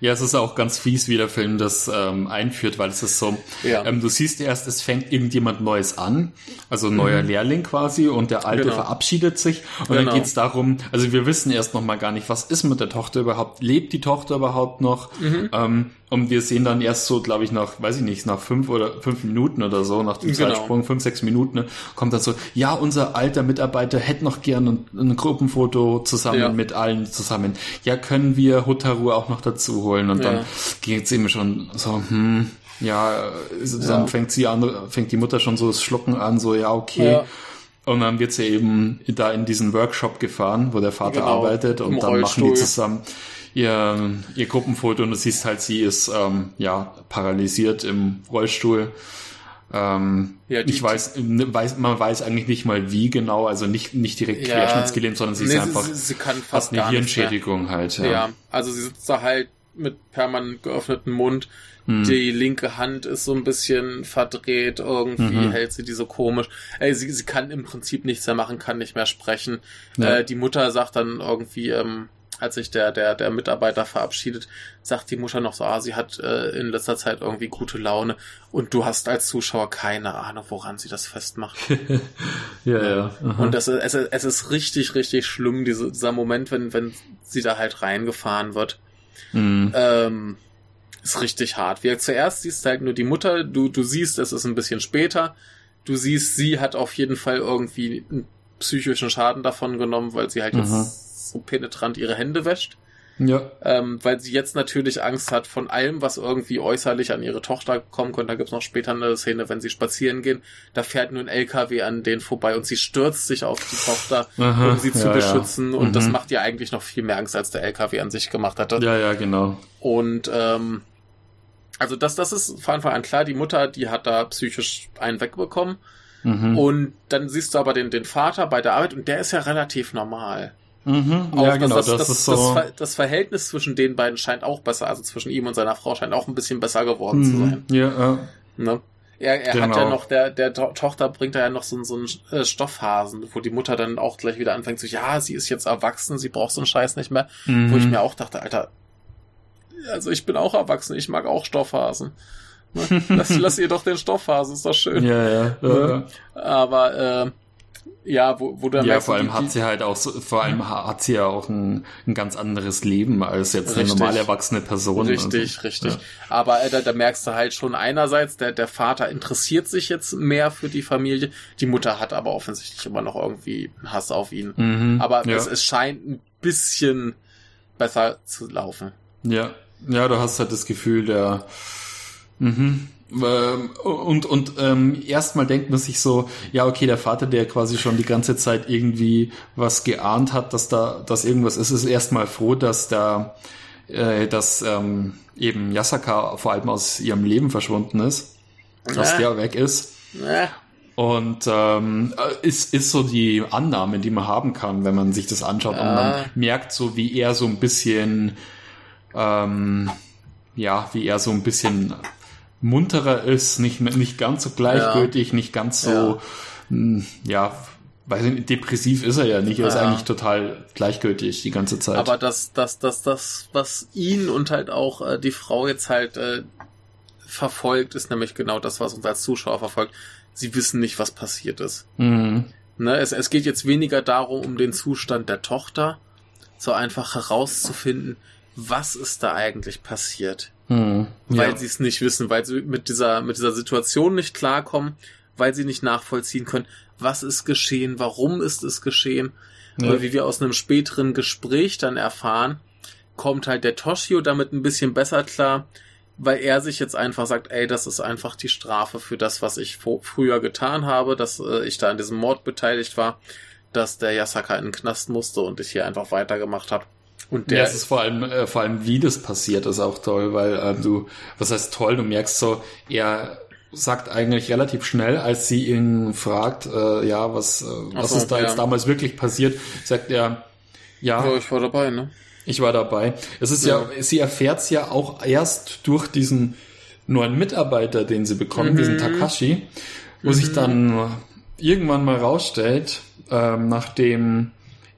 Ja, es ist auch ganz fies, wie der Film das ähm, einführt, weil es ist so, Ja. ähm, du siehst erst, es fängt irgendjemand Neues an, also ein neuer Lehrling quasi, und der Alte Mhm. Genau. verabschiedet sich. Und Genau. dann geht's darum, also wir wissen erst noch mal gar nicht, was ist mit der Tochter überhaupt, lebt die Tochter überhaupt noch? Mhm. Ähm, und wir sehen dann erst so, glaube ich, nach, weiß ich nicht, nach fünf oder fünf Minuten oder so, nach dem Genau. Zeitsprung, fünf, sechs Minuten, ne, kommt dann so, ja, unser alter Mitarbeiter hätte noch gern ein, ein Gruppenfoto zusammen Ja. mit allen zusammen. Ja, können wir Hutaru auch noch dazu holen? Und dann Ja. geht's eben schon so, hm, ja, ist- dann Ja. fängt sie an, fängt die Mutter schon so das Schlucken an, so, ja, okay. Und dann wird sie eben da in diesen Workshop gefahren, wo der Vater Genau, arbeitet und dann machen die Rollstuhl. zusammen ihr, ihr Gruppenfoto und du siehst halt, sie ist ähm, ja paralysiert im Rollstuhl. Ähm, Ja, die- ich weiß, ne, weiß, man weiß eigentlich nicht mal wie genau, also nicht, nicht direkt Ja. querschnittsgelähmt, sondern sie ist Nee, einfach sie, sie kann fast fast eine. Hirnschädigung halt. Ja. Ja. also sie sitzt da halt mit permanent geöffnetem Mund. Hm. Die linke Hand ist so ein bisschen verdreht, irgendwie Mhm. hält sie die so komisch. Ey, sie, sie kann im Prinzip nichts mehr machen, kann nicht mehr sprechen. Ja. Äh, die Mutter sagt dann irgendwie, ähm, als sich der, der, der Mitarbeiter verabschiedet, sagt die Mutter noch so, ah, sie hat äh, in letzter Zeit irgendwie gute Laune und du hast als Zuschauer keine Ahnung, woran sie das festmacht. *laughs* ja, ja. Aha. Und das, ist- es, ist- es ist richtig, richtig schlimm, diese, dieser Moment, wenn, wenn sie da halt reingefahren wird. Mhm. Ähm, ist richtig hart. Wir zuerst siehst du halt nur die Mutter, du, du siehst, es ist ein bisschen später. Du siehst, sie hat auf jeden Fall irgendwie einen psychischen Schaden davon genommen, weil sie halt Mhm. jetzt so penetrant ihre Hände wäscht. Ja. Ähm, weil sie jetzt natürlich Angst hat von allem, was irgendwie äußerlich an ihre Tochter kommen könnte. Da gibt's noch später eine Szene, wenn sie spazieren gehen. Da fährt nur ein LKW an denen vorbei und sie stürzt sich auf die Tochter, Aha, um sie zu ja, beschützen. ja. Und das Mhm. macht ihr eigentlich noch viel mehr Angst, als der LKW an sich gemacht hatte. Ja, ja, genau. Und ähm, also das, das ist von Anfang an klar, die Mutter, die hat da psychisch einen wegbekommen. Mhm. Und dann siehst du aber den, den Vater bei der Arbeit und der ist ja relativ normal. Mhm. Auch Ja, genau, das, das, das, so. Das Verhältnis zwischen den beiden scheint auch besser, also zwischen ihm und seiner Frau scheint auch ein bisschen besser geworden zu sein. Mhm. Ja, ja. Ne? Er, er hat Genau. ja noch, der, der To- Tochter bringt er ja noch so, so einen äh, Stoffhasen, wo die Mutter dann auch gleich wieder anfängt so, ja, sie ist jetzt erwachsen, sie braucht so einen Scheiß nicht mehr. Wo ich Mhm. mir auch dachte, Alter, also ich bin auch erwachsen, ich mag auch Stoffhasen. Ne? *laughs* Lass, lass ihr doch den Stoffhasen, ist doch schön. Ja, ja. ja. Aber äh, ja, wo, wo dann Ja, vor allem die- hat sie halt auch, so, vor allem hat sie ja auch ein, ein ganz anderes Leben als jetzt eine Richtig. normale erwachsene Person. Richtig, Also, richtig. Ja. Aber äh, da, da merkst du halt schon einerseits, der, der Vater interessiert sich jetzt mehr für die Familie. Die Mutter hat aber offensichtlich immer noch irgendwie einen Hass auf ihn. Mhm. Aber ja. es, es scheint ein bisschen besser zu laufen. Ja, ja, du hast halt das Gefühl, der mhm. Ähm, und und ähm, erstmal denkt man sich so, ja okay, der Vater, der quasi schon die ganze Zeit irgendwie was geahnt hat, dass da, dass irgendwas ist, ist erstmal froh, dass da, äh, dass ähm, eben Yasaka vor allem aus ihrem Leben verschwunden ist, dass Ja. der weg ist. Ja, Und ähm, ist, ist so die Annahme, die man haben kann, wenn man sich das anschaut und Ja. man merkt so, wie er so ein bisschen, ähm, ja, wie er so ein bisschen munterer ist, nicht, nicht ganz so gleichgültig, nicht ganz so, Ja. mh, ja, weiß ich nicht, depressiv ist er ja nicht, er ist Ja. eigentlich total gleichgültig die ganze Zeit. aber das, das, das, das, was ihn und halt auch äh, die Frau jetzt halt äh, verfolgt, ist nämlich genau das, was uns als Zuschauer verfolgt. Sie wissen nicht, was passiert ist. mhm. Ne, es, es geht jetzt weniger darum, um den Zustand der Tochter, so einfach herauszufinden, was ist da eigentlich passiert. Mhm. Weil ja. sie es nicht wissen, weil sie mit dieser, mit dieser Situation nicht klarkommen, weil sie nicht nachvollziehen können, was ist geschehen, warum ist es geschehen. Ja. Und wie wir aus einem späteren Gespräch dann erfahren, kommt halt der Toshio damit ein bisschen besser klar, weil er sich jetzt einfach sagt, ey, das ist einfach die Strafe für das, was ich früher getan habe, dass äh, ich da an diesem Mord beteiligt war, dass der Yasaka in den Knast musste und ich hier einfach weitergemacht habe. Und ja, der es ist vor allem, äh, vor allem, wie das passiert, ist auch toll, weil ähm, du, was heißt toll, du merkst so, er sagt eigentlich relativ schnell, als sie ihn fragt, äh, ja, was, äh, was so, ist da ja. jetzt damals wirklich passiert, sagt er, ja, ja, ich war dabei, ne? ich war dabei. Es ist ja, sie erfährt es ja auch erst durch diesen neuen Mitarbeiter, den sie bekommen, Mhm. diesen Takashi, wo sich dann irgendwann mal rausstellt, ähm, nachdem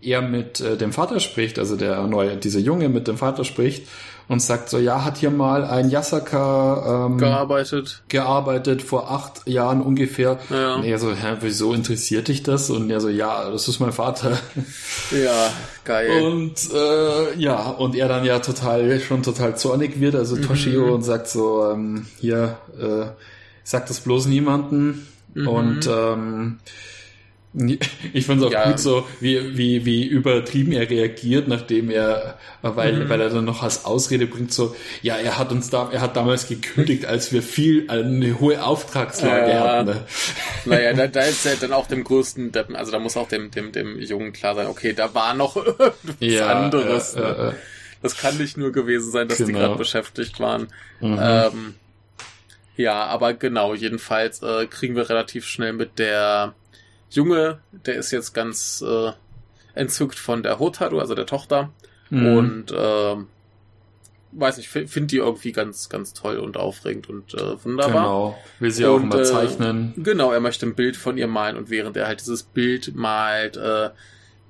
er mit äh, dem Vater spricht, also der neue, dieser Junge mit dem Vater spricht und sagt so, ja, hat hier mal ein Yasaka ähm, Gearbeitet. gearbeitet vor acht Jahren ungefähr. Ja. Und er so, hä, wieso interessiert dich das? Und er so, ja, das ist mein Vater. Ja, geil. Und äh, ja, und er dann ja total schon total zornig wird, also Toshio und sagt so, ähm, hier, äh, sag das bloß niemanden. Und ähm, *laughs* ich finde es auch Ja. gut so, wie, wie, wie übertrieben er reagiert, nachdem er, weil, weil er dann noch als Ausrede bringt, so, ja, er hat uns da, er hat damals gekündigt, als wir viel, eine hohe Auftragslage Ja. hatten. Ne? *laughs* Naja, da, da ist ja dann auch dem größten Deppen, also da muss auch dem, dem, dem Jungen klar sein, okay, da war noch *laughs* irgendwas anderes. äh, ne? äh, äh. Das kann nicht nur gewesen sein, dass die Genau. gerade beschäftigt waren. Mhm. Ähm, ja, aber genau, jedenfalls äh, kriegen wir relativ schnell mit der Junge, der ist jetzt ganz äh, entzückt von der Hotaru, also der Tochter. Mhm. Und ähm, weiß nicht, finde die irgendwie ganz, ganz toll und aufregend und äh, wunderbar. Genau, will sie auch Und, immer äh, zeichnen. Genau, er möchte ein Bild von ihr malen und während er halt dieses Bild malt, äh,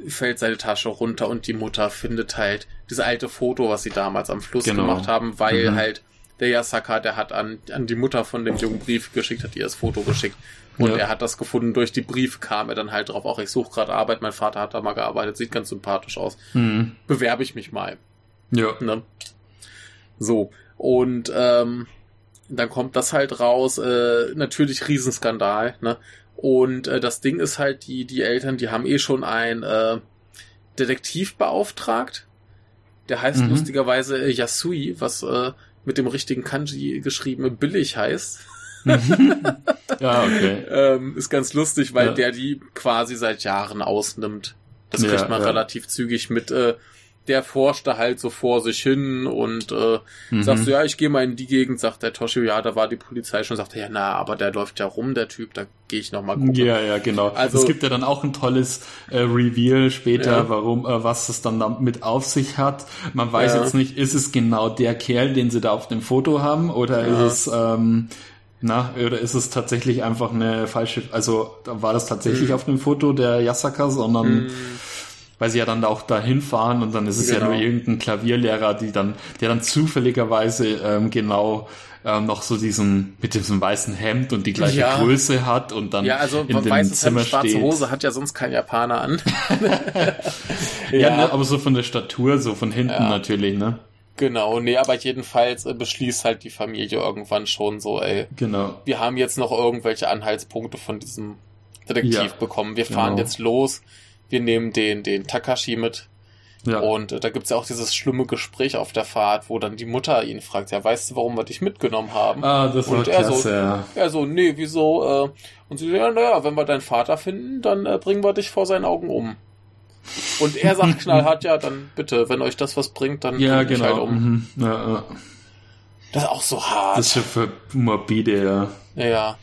fällt seine Tasche runter und die Mutter findet halt dieses alte Foto, was sie damals am Fluss Genau. gemacht haben, weil Mhm. halt der Yasaka, der hat an, an die Mutter von dem Jungen Brief geschickt, hat ihr das Foto geschickt. Und Ja. er hat das gefunden, durch die Briefe kam er dann halt drauf, auch ich suche gerade Arbeit, mein Vater hat da mal gearbeitet, sieht ganz sympathisch aus. Mhm. Bewerbe ich mich mal. Ja. Ne? So, und ähm, dann kommt das halt raus, äh, natürlich Riesenskandal, ne? Und äh, das Ding ist halt, die, die Eltern, die haben eh schon einen äh, Detektiv beauftragt, Der heißt mhm. lustigerweise Yasui, was äh, mit dem richtigen Kanji geschrieben billig heißt. *laughs* ja, okay. ähm, ist ganz lustig, weil ja. der die quasi seit Jahren ausnimmt. Das kriegt ja, man ja. relativ zügig mit. Äh, der forscht da halt so vor sich hin und äh, mhm. sagst du, ja, ich gehe mal in die Gegend, sagt der Toshio, ja, da war die Polizei schon, sagt er, ja, na, aber der läuft ja rum, der Typ, da gehe ich noch mal gucken. Ja, ja, genau. Also es gibt ja dann auch ein tolles äh, Reveal später, ja. warum, äh, was es dann damit auf sich hat. Man weiß ja. jetzt nicht, ist es genau der Kerl, den sie da auf dem Foto haben, oder ja. ist es ähm, na, oder ist es tatsächlich einfach eine falsche, also war das tatsächlich mhm. auf dem Foto der Yasaka, sondern mhm weil sie ja dann auch dahin fahren und dann ist es genau. ja nur genau. irgendein Klavierlehrer, die dann, der dann zufälligerweise ähm, genau ähm, noch so diesen mit diesem weißen Hemd und die gleiche ja. Größe hat und dann ja, also in dem weißes Zimmer Hemd, schwarze steht. Hose hat ja sonst kein Japaner an. *laughs* *laughs* ja, ja ne, aber so von der Statur, so von hinten ja. natürlich, ne? Genau, nee, aber jedenfalls äh, beschließt halt die Familie irgendwann schon so, ey. Genau. Wir haben jetzt noch irgendwelche Anhaltspunkte von diesem Detektiv ja, bekommen. Wir fahren genau. jetzt los wir nehmen den, den Takashi mit. Ja. Und äh, da gibt's ja auch dieses schlimme Gespräch auf der Fahrt, wo dann die Mutter ihn fragt, ja, weißt du, warum wir dich mitgenommen haben? Ah, das war und er klasse, so, ja. Er so, nee, wieso? Äh, und sie so, ja, naja, wenn wir deinen Vater finden, dann äh, bringen wir dich vor seinen Augen um. Und er sagt *laughs* knallhart, ja, dann bitte, wenn euch das was bringt, dann ja, genau. halt um. Mhm. Ja, ja. Das ist auch so hart. Das ist ja für morbide, ja. Ja, ja.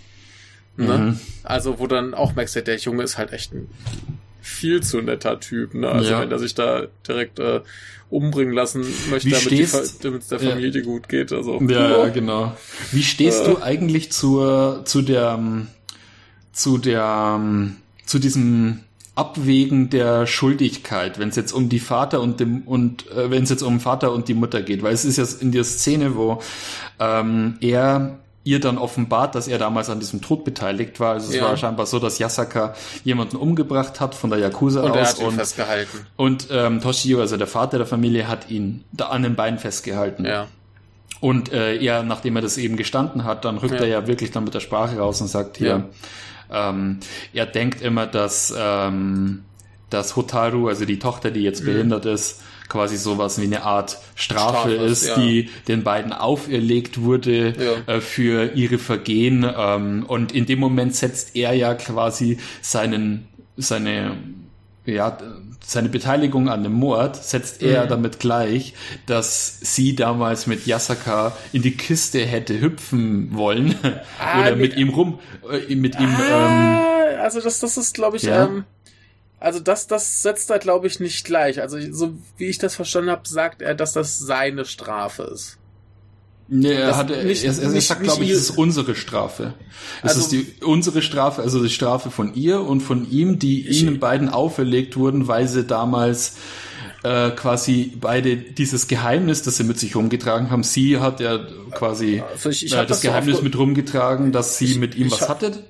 Ne? Mhm. Also, wo dann auch merkst, der Junge ist halt echt ein viel zu netter Typ, ne? Also ja. wenn er sich da direkt äh, umbringen lassen möchte, damit es der Familie ja. gut geht. Also, ja, ja, genau. Wie stehst äh, du eigentlich zur, zu der, zu der, zu diesem Abwägen der Schuldigkeit, wenn es jetzt um die Vater und dem und äh, wenn es jetzt um Vater und die Mutter geht, weil es ist ja in der Szene, wo ähm, er ihr dann offenbart, dass er damals an diesem Tod beteiligt war. Also es ja. war scheinbar so, dass Yasaka jemanden umgebracht hat von der Yakuza und aus. Er hat ihn und, festgehalten. Und ähm, Toshio, also der Vater der Familie, hat ihn da an den Beinen festgehalten. Ja. Und äh, er, nachdem er das eben gestanden hat, dann rückt ja. er ja wirklich dann mit der Sprache raus und sagt hier, ja. Ähm, er denkt immer, dass, ähm, dass Hotaru, also die Tochter, die jetzt mhm. behindert ist, quasi sowas wie eine Art Strafe, Strafe ist, ja. die den beiden auferlegt wurde ja. äh, für ihre Vergehen. Ähm, und in dem Moment setzt er ja quasi seinen, seine, ja, seine Beteiligung an dem Mord setzt er mhm. damit gleich, dass sie damals mit Yasaka in die Kiste hätte hüpfen wollen *laughs* ah, oder mit ihm rum, äh, mit ihm. Ah, ähm, also das, das ist, glaube ich, ja. ähm, also das, das setzt er, glaube ich, nicht gleich. Also so wie ich das verstanden habe, sagt er, dass das seine Strafe ist. Nee, er, hat, nicht, er, er, er sagt, glaube ich, es ist unsere Strafe. Es also, ist die, unsere Strafe, also die Strafe von ihr und von ihm, die ihnen beiden auferlegt wurden, weil sie damals äh, quasi beide dieses Geheimnis, das sie mit sich rumgetragen haben. Sie hat ja quasi also ich, ich äh, das, das Geheimnis so mit rumgetragen, dass sie ich, mit ihm was hatte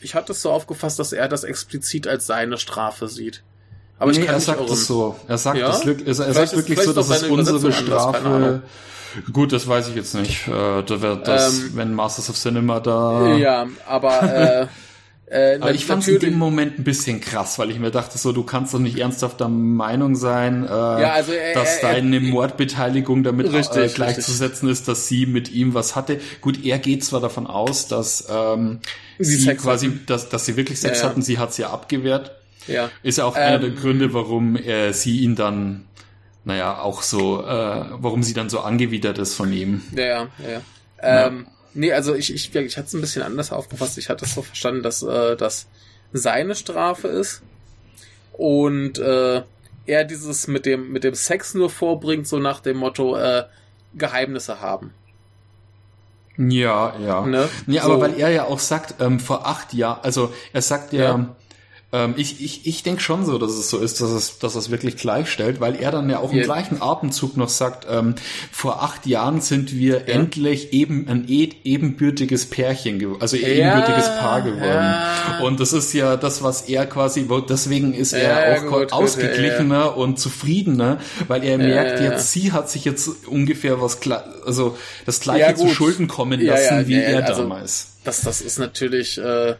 ich hatte es so aufgefasst, dass er das explizit als seine Strafe sieht. Aber nee, ich kann er sagt es so. Er sagt ja? das er, er sagt wirklich so, dass es unsere Strafe. Gut, das weiß ich jetzt nicht. Äh, da wird das, ähm, wenn Masters of Cinema da. Ja, aber *laughs* äh, Äh, Aber ich fand es in dem Moment ein bisschen krass, weil ich mir dachte, so du kannst doch nicht ernsthaft der Meinung sein, äh, ja, also, äh, dass deine Mordbeteiligung damit richtig, gleichzusetzen richtig. ist, dass sie mit ihm was hatte. Gut, er geht zwar davon aus, dass ähm, sie, sie quasi, dass, dass sie wirklich Sex ja, hatten, sie hat es ja abgewehrt. Ja. Ist ja auch ähm, einer der Gründe, warum äh, sie ihn dann, naja, auch so, äh, warum sie dann so angewidert ist von ihm. Ja, ja, ja. Ähm, Nee, also ich, ich, ich hatte es ein bisschen anders aufgefasst. Ich hatte es so verstanden, dass äh, das seine Strafe ist und äh, er dieses mit dem mit dem Sex nur vorbringt, so nach dem Motto äh, Geheimnisse haben. Ja, ja. Ne? Nee, so. aber weil er ja auch sagt, ähm, vor acht Jahren, also er sagt ja, ja ähm, ich ich, ich denke schon so, dass es so ist, dass es, dass es wirklich gleichstellt, weil er dann ja auch im ja. gleichen Atemzug noch sagt, ähm, vor acht Jahren sind wir ja. endlich eben ein e ebenbürtiges Pärchen, also ja. ebenbürtiges Paar geworden. Und das ist ja das, was er quasi, deswegen ist er auch gut, ausgeglichener und zufriedener, weil er merkt jetzt, sie hat sich jetzt ungefähr was, also das gleiche zu Schulden kommen lassen, wie er also, damals. Das, das ist natürlich, äh,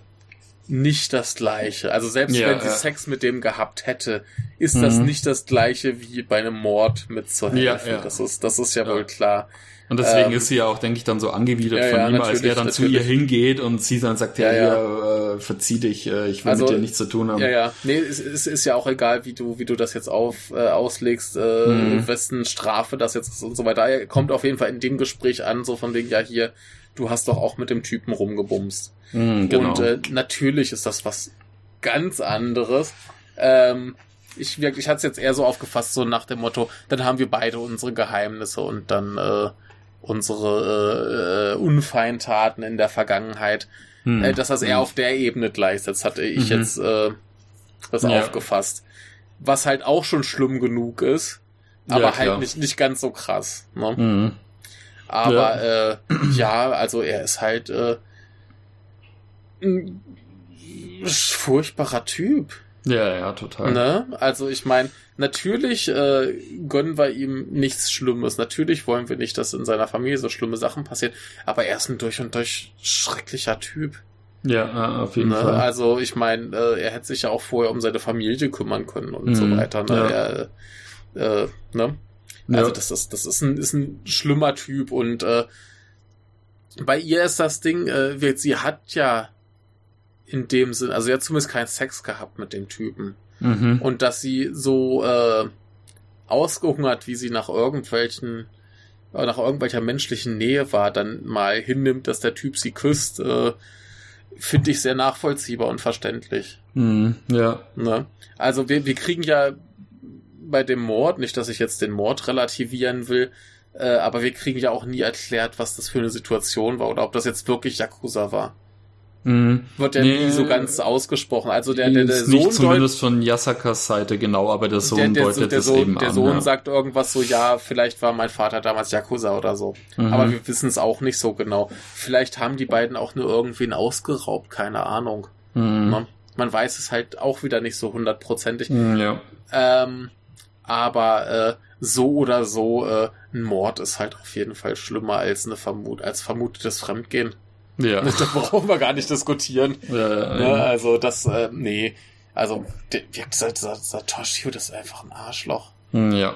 nicht das gleiche. Also selbst ja, wenn sie ja. Sex mit dem gehabt hätte, ist mhm. das nicht das gleiche wie bei einem Mord mit zur Hilfe. Ja, das ist, das ist ja, wohl klar. Und deswegen ähm, ist sie ja auch, denke ich, dann so angewidert von ihm, als er dann natürlich. zu ihr hingeht und sie dann sagt, ja, ja, äh, verzieh dich, äh, ich will also, mit dir nichts zu tun haben. Ja, ja. Nee, es, es ist ja auch egal, wie du, wie du das jetzt auf, äh, auslegst, äh, mhm. wessen Strafe das jetzt ist und so weiter. Er kommt auf jeden Fall in dem Gespräch an, so von wegen, ja, hier, du hast doch auch mit dem Typen rumgebumst. Mhm, genau. Und äh, natürlich ist das was ganz anderes. Ähm, ich wirklich hatte es jetzt eher so aufgefasst, so nach dem Motto, dann haben wir beide unsere Geheimnisse und dann äh, unsere äh, äh, Unfeintaten in der Vergangenheit, hm. äh, dass das eher hm. auf der Ebene gleichsetzt, hatte ich mhm. jetzt äh, das ja. aufgefasst. Was halt auch schon schlimm genug ist, aber ja, halt nicht, nicht ganz so krass. Ne? Mhm. Aber ja. Äh, ja, also er ist halt äh, ein furchtbarer Typ. Ja, ja, total. Ne? Also ich meine, natürlich äh, gönnen wir ihm nichts Schlimmes. Natürlich wollen wir nicht, dass in seiner Familie so schlimme Sachen passieren. Aber er ist ein durch und durch schrecklicher Typ. Ja, auf jeden ne? Fall. Also ich meine, äh, er hätte sich ja auch vorher um seine Familie kümmern können und mhm, so weiter. Ne? Ja. Er, äh, ne? Also ja. das ist das ist ein ist ein schlimmer Typ und äh, bei ihr ist das Ding, äh, sie hat ja in dem Sinn, also sie hat zumindest keinen Sex gehabt mit dem Typen. Mhm. Und dass sie so äh, ausgehungert, wie sie nach irgendwelchen äh, nach irgendwelcher menschlichen Nähe war, dann mal hinnimmt, dass der Typ sie küsst, äh, finde ich sehr nachvollziehbar und verständlich. Mhm, ja. Ne? Also wir, wir kriegen ja bei dem Mord, nicht, dass ich jetzt den Mord relativieren will, äh, aber wir kriegen ja auch nie erklärt, was das für eine Situation war oder ob das jetzt wirklich Yakuza war. Mhm. Wird ja nee, nie so ganz ausgesprochen. Also der, der, der Sohn. Nicht zumindest von Yasakas Seite genau, aber der Sohn der, der, deutet der das Sohn, eben Der an, Sohn ja. sagt irgendwas so, ja, vielleicht war mein Vater damals Yakuza oder so. Mhm. Aber wir wissen es auch nicht so genau. Vielleicht haben die beiden auch nur irgendwen ausgeraubt, keine Ahnung. Mhm. Man, man weiß es halt auch wieder nicht so hundertprozentig. Mhm, ja. Ähm, aber äh, so oder so, äh, ein Mord ist halt auf jeden Fall schlimmer als eine Vermut als vermutetes Fremdgehen. Ja. *laughs* Da brauchen wir gar nicht diskutieren. Ja, ne? Also das, äh, nee. Also, gesagt, dieser, dieser Toshio, das ist einfach ein Arschloch. Hm, ja.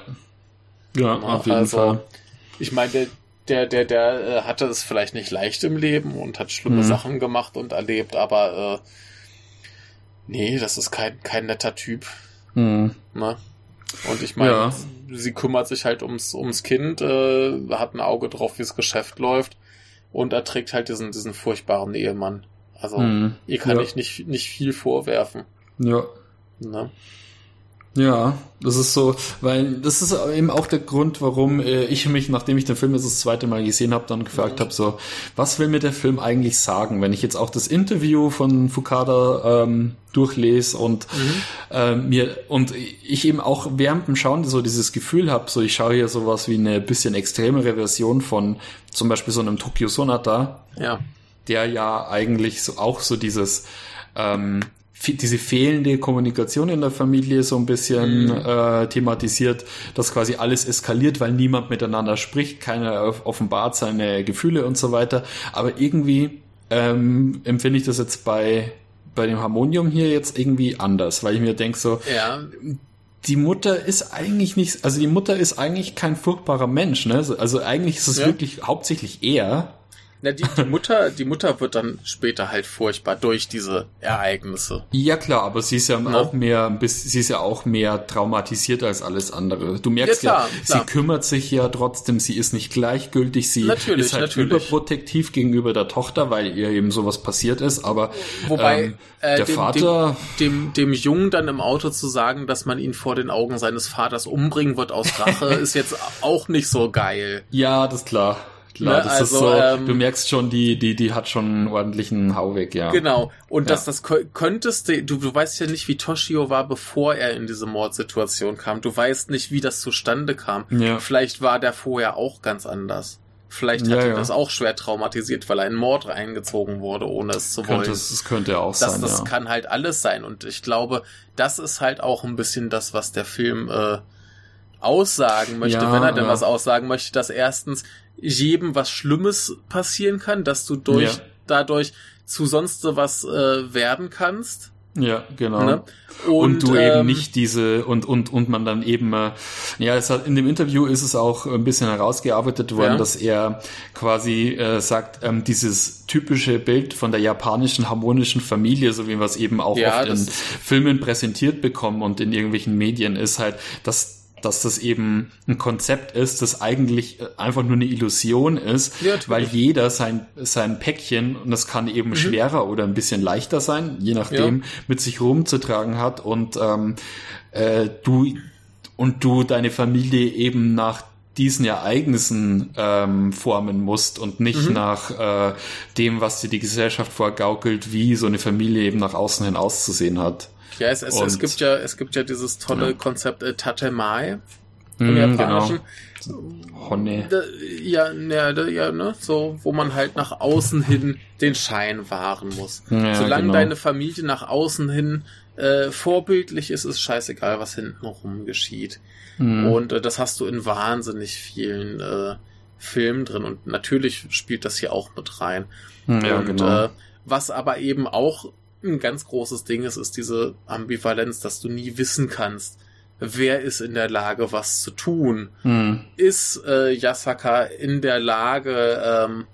Ja, auf jeden also, Fall. Ich meine, der, der, der, der äh, hatte es vielleicht nicht leicht im Leben und hat schlimme mhm. Sachen gemacht und erlebt, aber äh, nee, das ist kein, kein netter Typ. Mhm. Ne? Und ich meine, ja. sie kümmert sich halt ums, ums Kind, äh, hat ein Auge drauf, wie das Geschäft läuft und erträgt halt diesen, diesen furchtbaren Ehemann. Also, mhm. ihr kann ja. ich nicht, nicht viel vorwerfen. Ja. Ne? Ja, das ist so, weil das ist eben auch der Grund, warum äh, ich mich, nachdem ich den Film jetzt das zweite Mal gesehen habe, dann gefragt mhm. habe, so, was will mir der Film eigentlich sagen? Wenn ich jetzt auch das Interview von Fukada ähm, durchlese und mhm. äh, mir und ich eben auch während dem Schauen so dieses Gefühl habe, so ich schaue hier sowas wie eine bisschen extremere Version von zum Beispiel so einem Tokyo Sonata, ja. der ja eigentlich so auch so dieses ähm, diese fehlende Kommunikation in der Familie so ein bisschen mhm. äh, thematisiert, dass quasi alles eskaliert, weil niemand miteinander spricht, keiner offenbart seine Gefühle und so weiter. Aber irgendwie ähm, empfinde ich das jetzt bei bei dem Harmonium hier jetzt irgendwie anders, weil ich mir denke so, ja. die Mutter ist eigentlich nicht, also die Mutter ist eigentlich kein furchtbarer Mensch, ne? Also eigentlich ist es ja. wirklich hauptsächlich er, na, die, die Mutter, die Mutter wird dann später halt furchtbar durch diese Ereignisse. Ja klar, aber sie ist ja no? auch mehr, sie ist ja auch mehr traumatisiert als alles andere. Du merkst ja, klar, ja klar. sie kümmert sich ja trotzdem, sie ist nicht gleichgültig, sie natürlich, ist halt natürlich. überprotektiv gegenüber der Tochter, weil ihr eben sowas passiert ist, aber Wobei, ähm, äh, der dem, Vater... Dem, dem, dem Jungen dann im Auto zu sagen, dass man ihn vor den Augen seines Vaters umbringen wird aus Rache, *laughs* ist jetzt auch nicht so geil. Ja, das ist klar. Klar, ne, das also, ist so, ähm, du merkst schon, die, die, die hat schon einen ordentlichen Hauweg, ja. Genau. Und ja. dass das könntest du, du, weißt ja nicht, wie Toshio war, bevor er in diese Mordsituation kam. Du weißt nicht, wie das zustande kam. Ja. Vielleicht war der vorher auch ganz anders. Vielleicht hat ja, ihn das auch schwer traumatisiert, weil er in Mord reingezogen wurde, ohne es zu könnte, wollen. Das könnte auch das, sein. Das ja. kann halt alles sein. Und ich glaube, das ist halt auch ein bisschen das, was der Film äh, aussagen möchte, ja, wenn er denn ja. was aussagen möchte, dass erstens jedem was Schlimmes passieren kann, dass du durch ja. dadurch zu sonst was äh, werden kannst. Ja, genau. Ne? Und, und, du ähm, eben nicht diese und und und man dann eben äh, ja, es hat in dem Interview ist es auch ein bisschen herausgearbeitet worden, ja. dass er quasi äh, sagt, ähm, dieses typische Bild von der japanischen harmonischen Familie, so wie wir es eben auch ja, oft in Filmen präsentiert bekommen und in irgendwelchen Medien, ist halt, dass dass das eben ein Konzept ist, das eigentlich äh, einfach nur eine Illusion ist, ja, weil jeder sein, sein Päckchen, und das kann eben mhm. schwerer oder ein bisschen leichter sein, je nachdem, ja. mit sich rumzutragen hat und ähm, äh, du und du deine Familie eben nach diesen Ereignissen ähm, formen musst und nicht mhm. nach äh, dem, was dir die Gesellschaft vorgaukelt, wie so eine Familie eben nach außen hin auszusehen hat. Ja, es, es, es gibt ja, es gibt ja dieses tolle ja. Konzept äh, Tatemai im mm, Japanischen. Genau. Honne. Ja, ja, ja, ne, so, wo man halt nach außen hin den Schein wahren muss. Ja, Solange genau. deine Familie nach außen hin äh, vorbildlich ist, ist scheißegal, was hintenrum geschieht. Mhm. Und äh, das hast du in wahnsinnig vielen äh, Filmen drin und natürlich spielt das hier auch mit rein. Ja, und genau. äh, was aber eben auch ein ganz großes Ding ist, ist diese Ambivalenz, dass du nie wissen kannst, wer ist in der Lage, was zu tun. Hm. Ist äh, Yasaka in der Lage, ähm,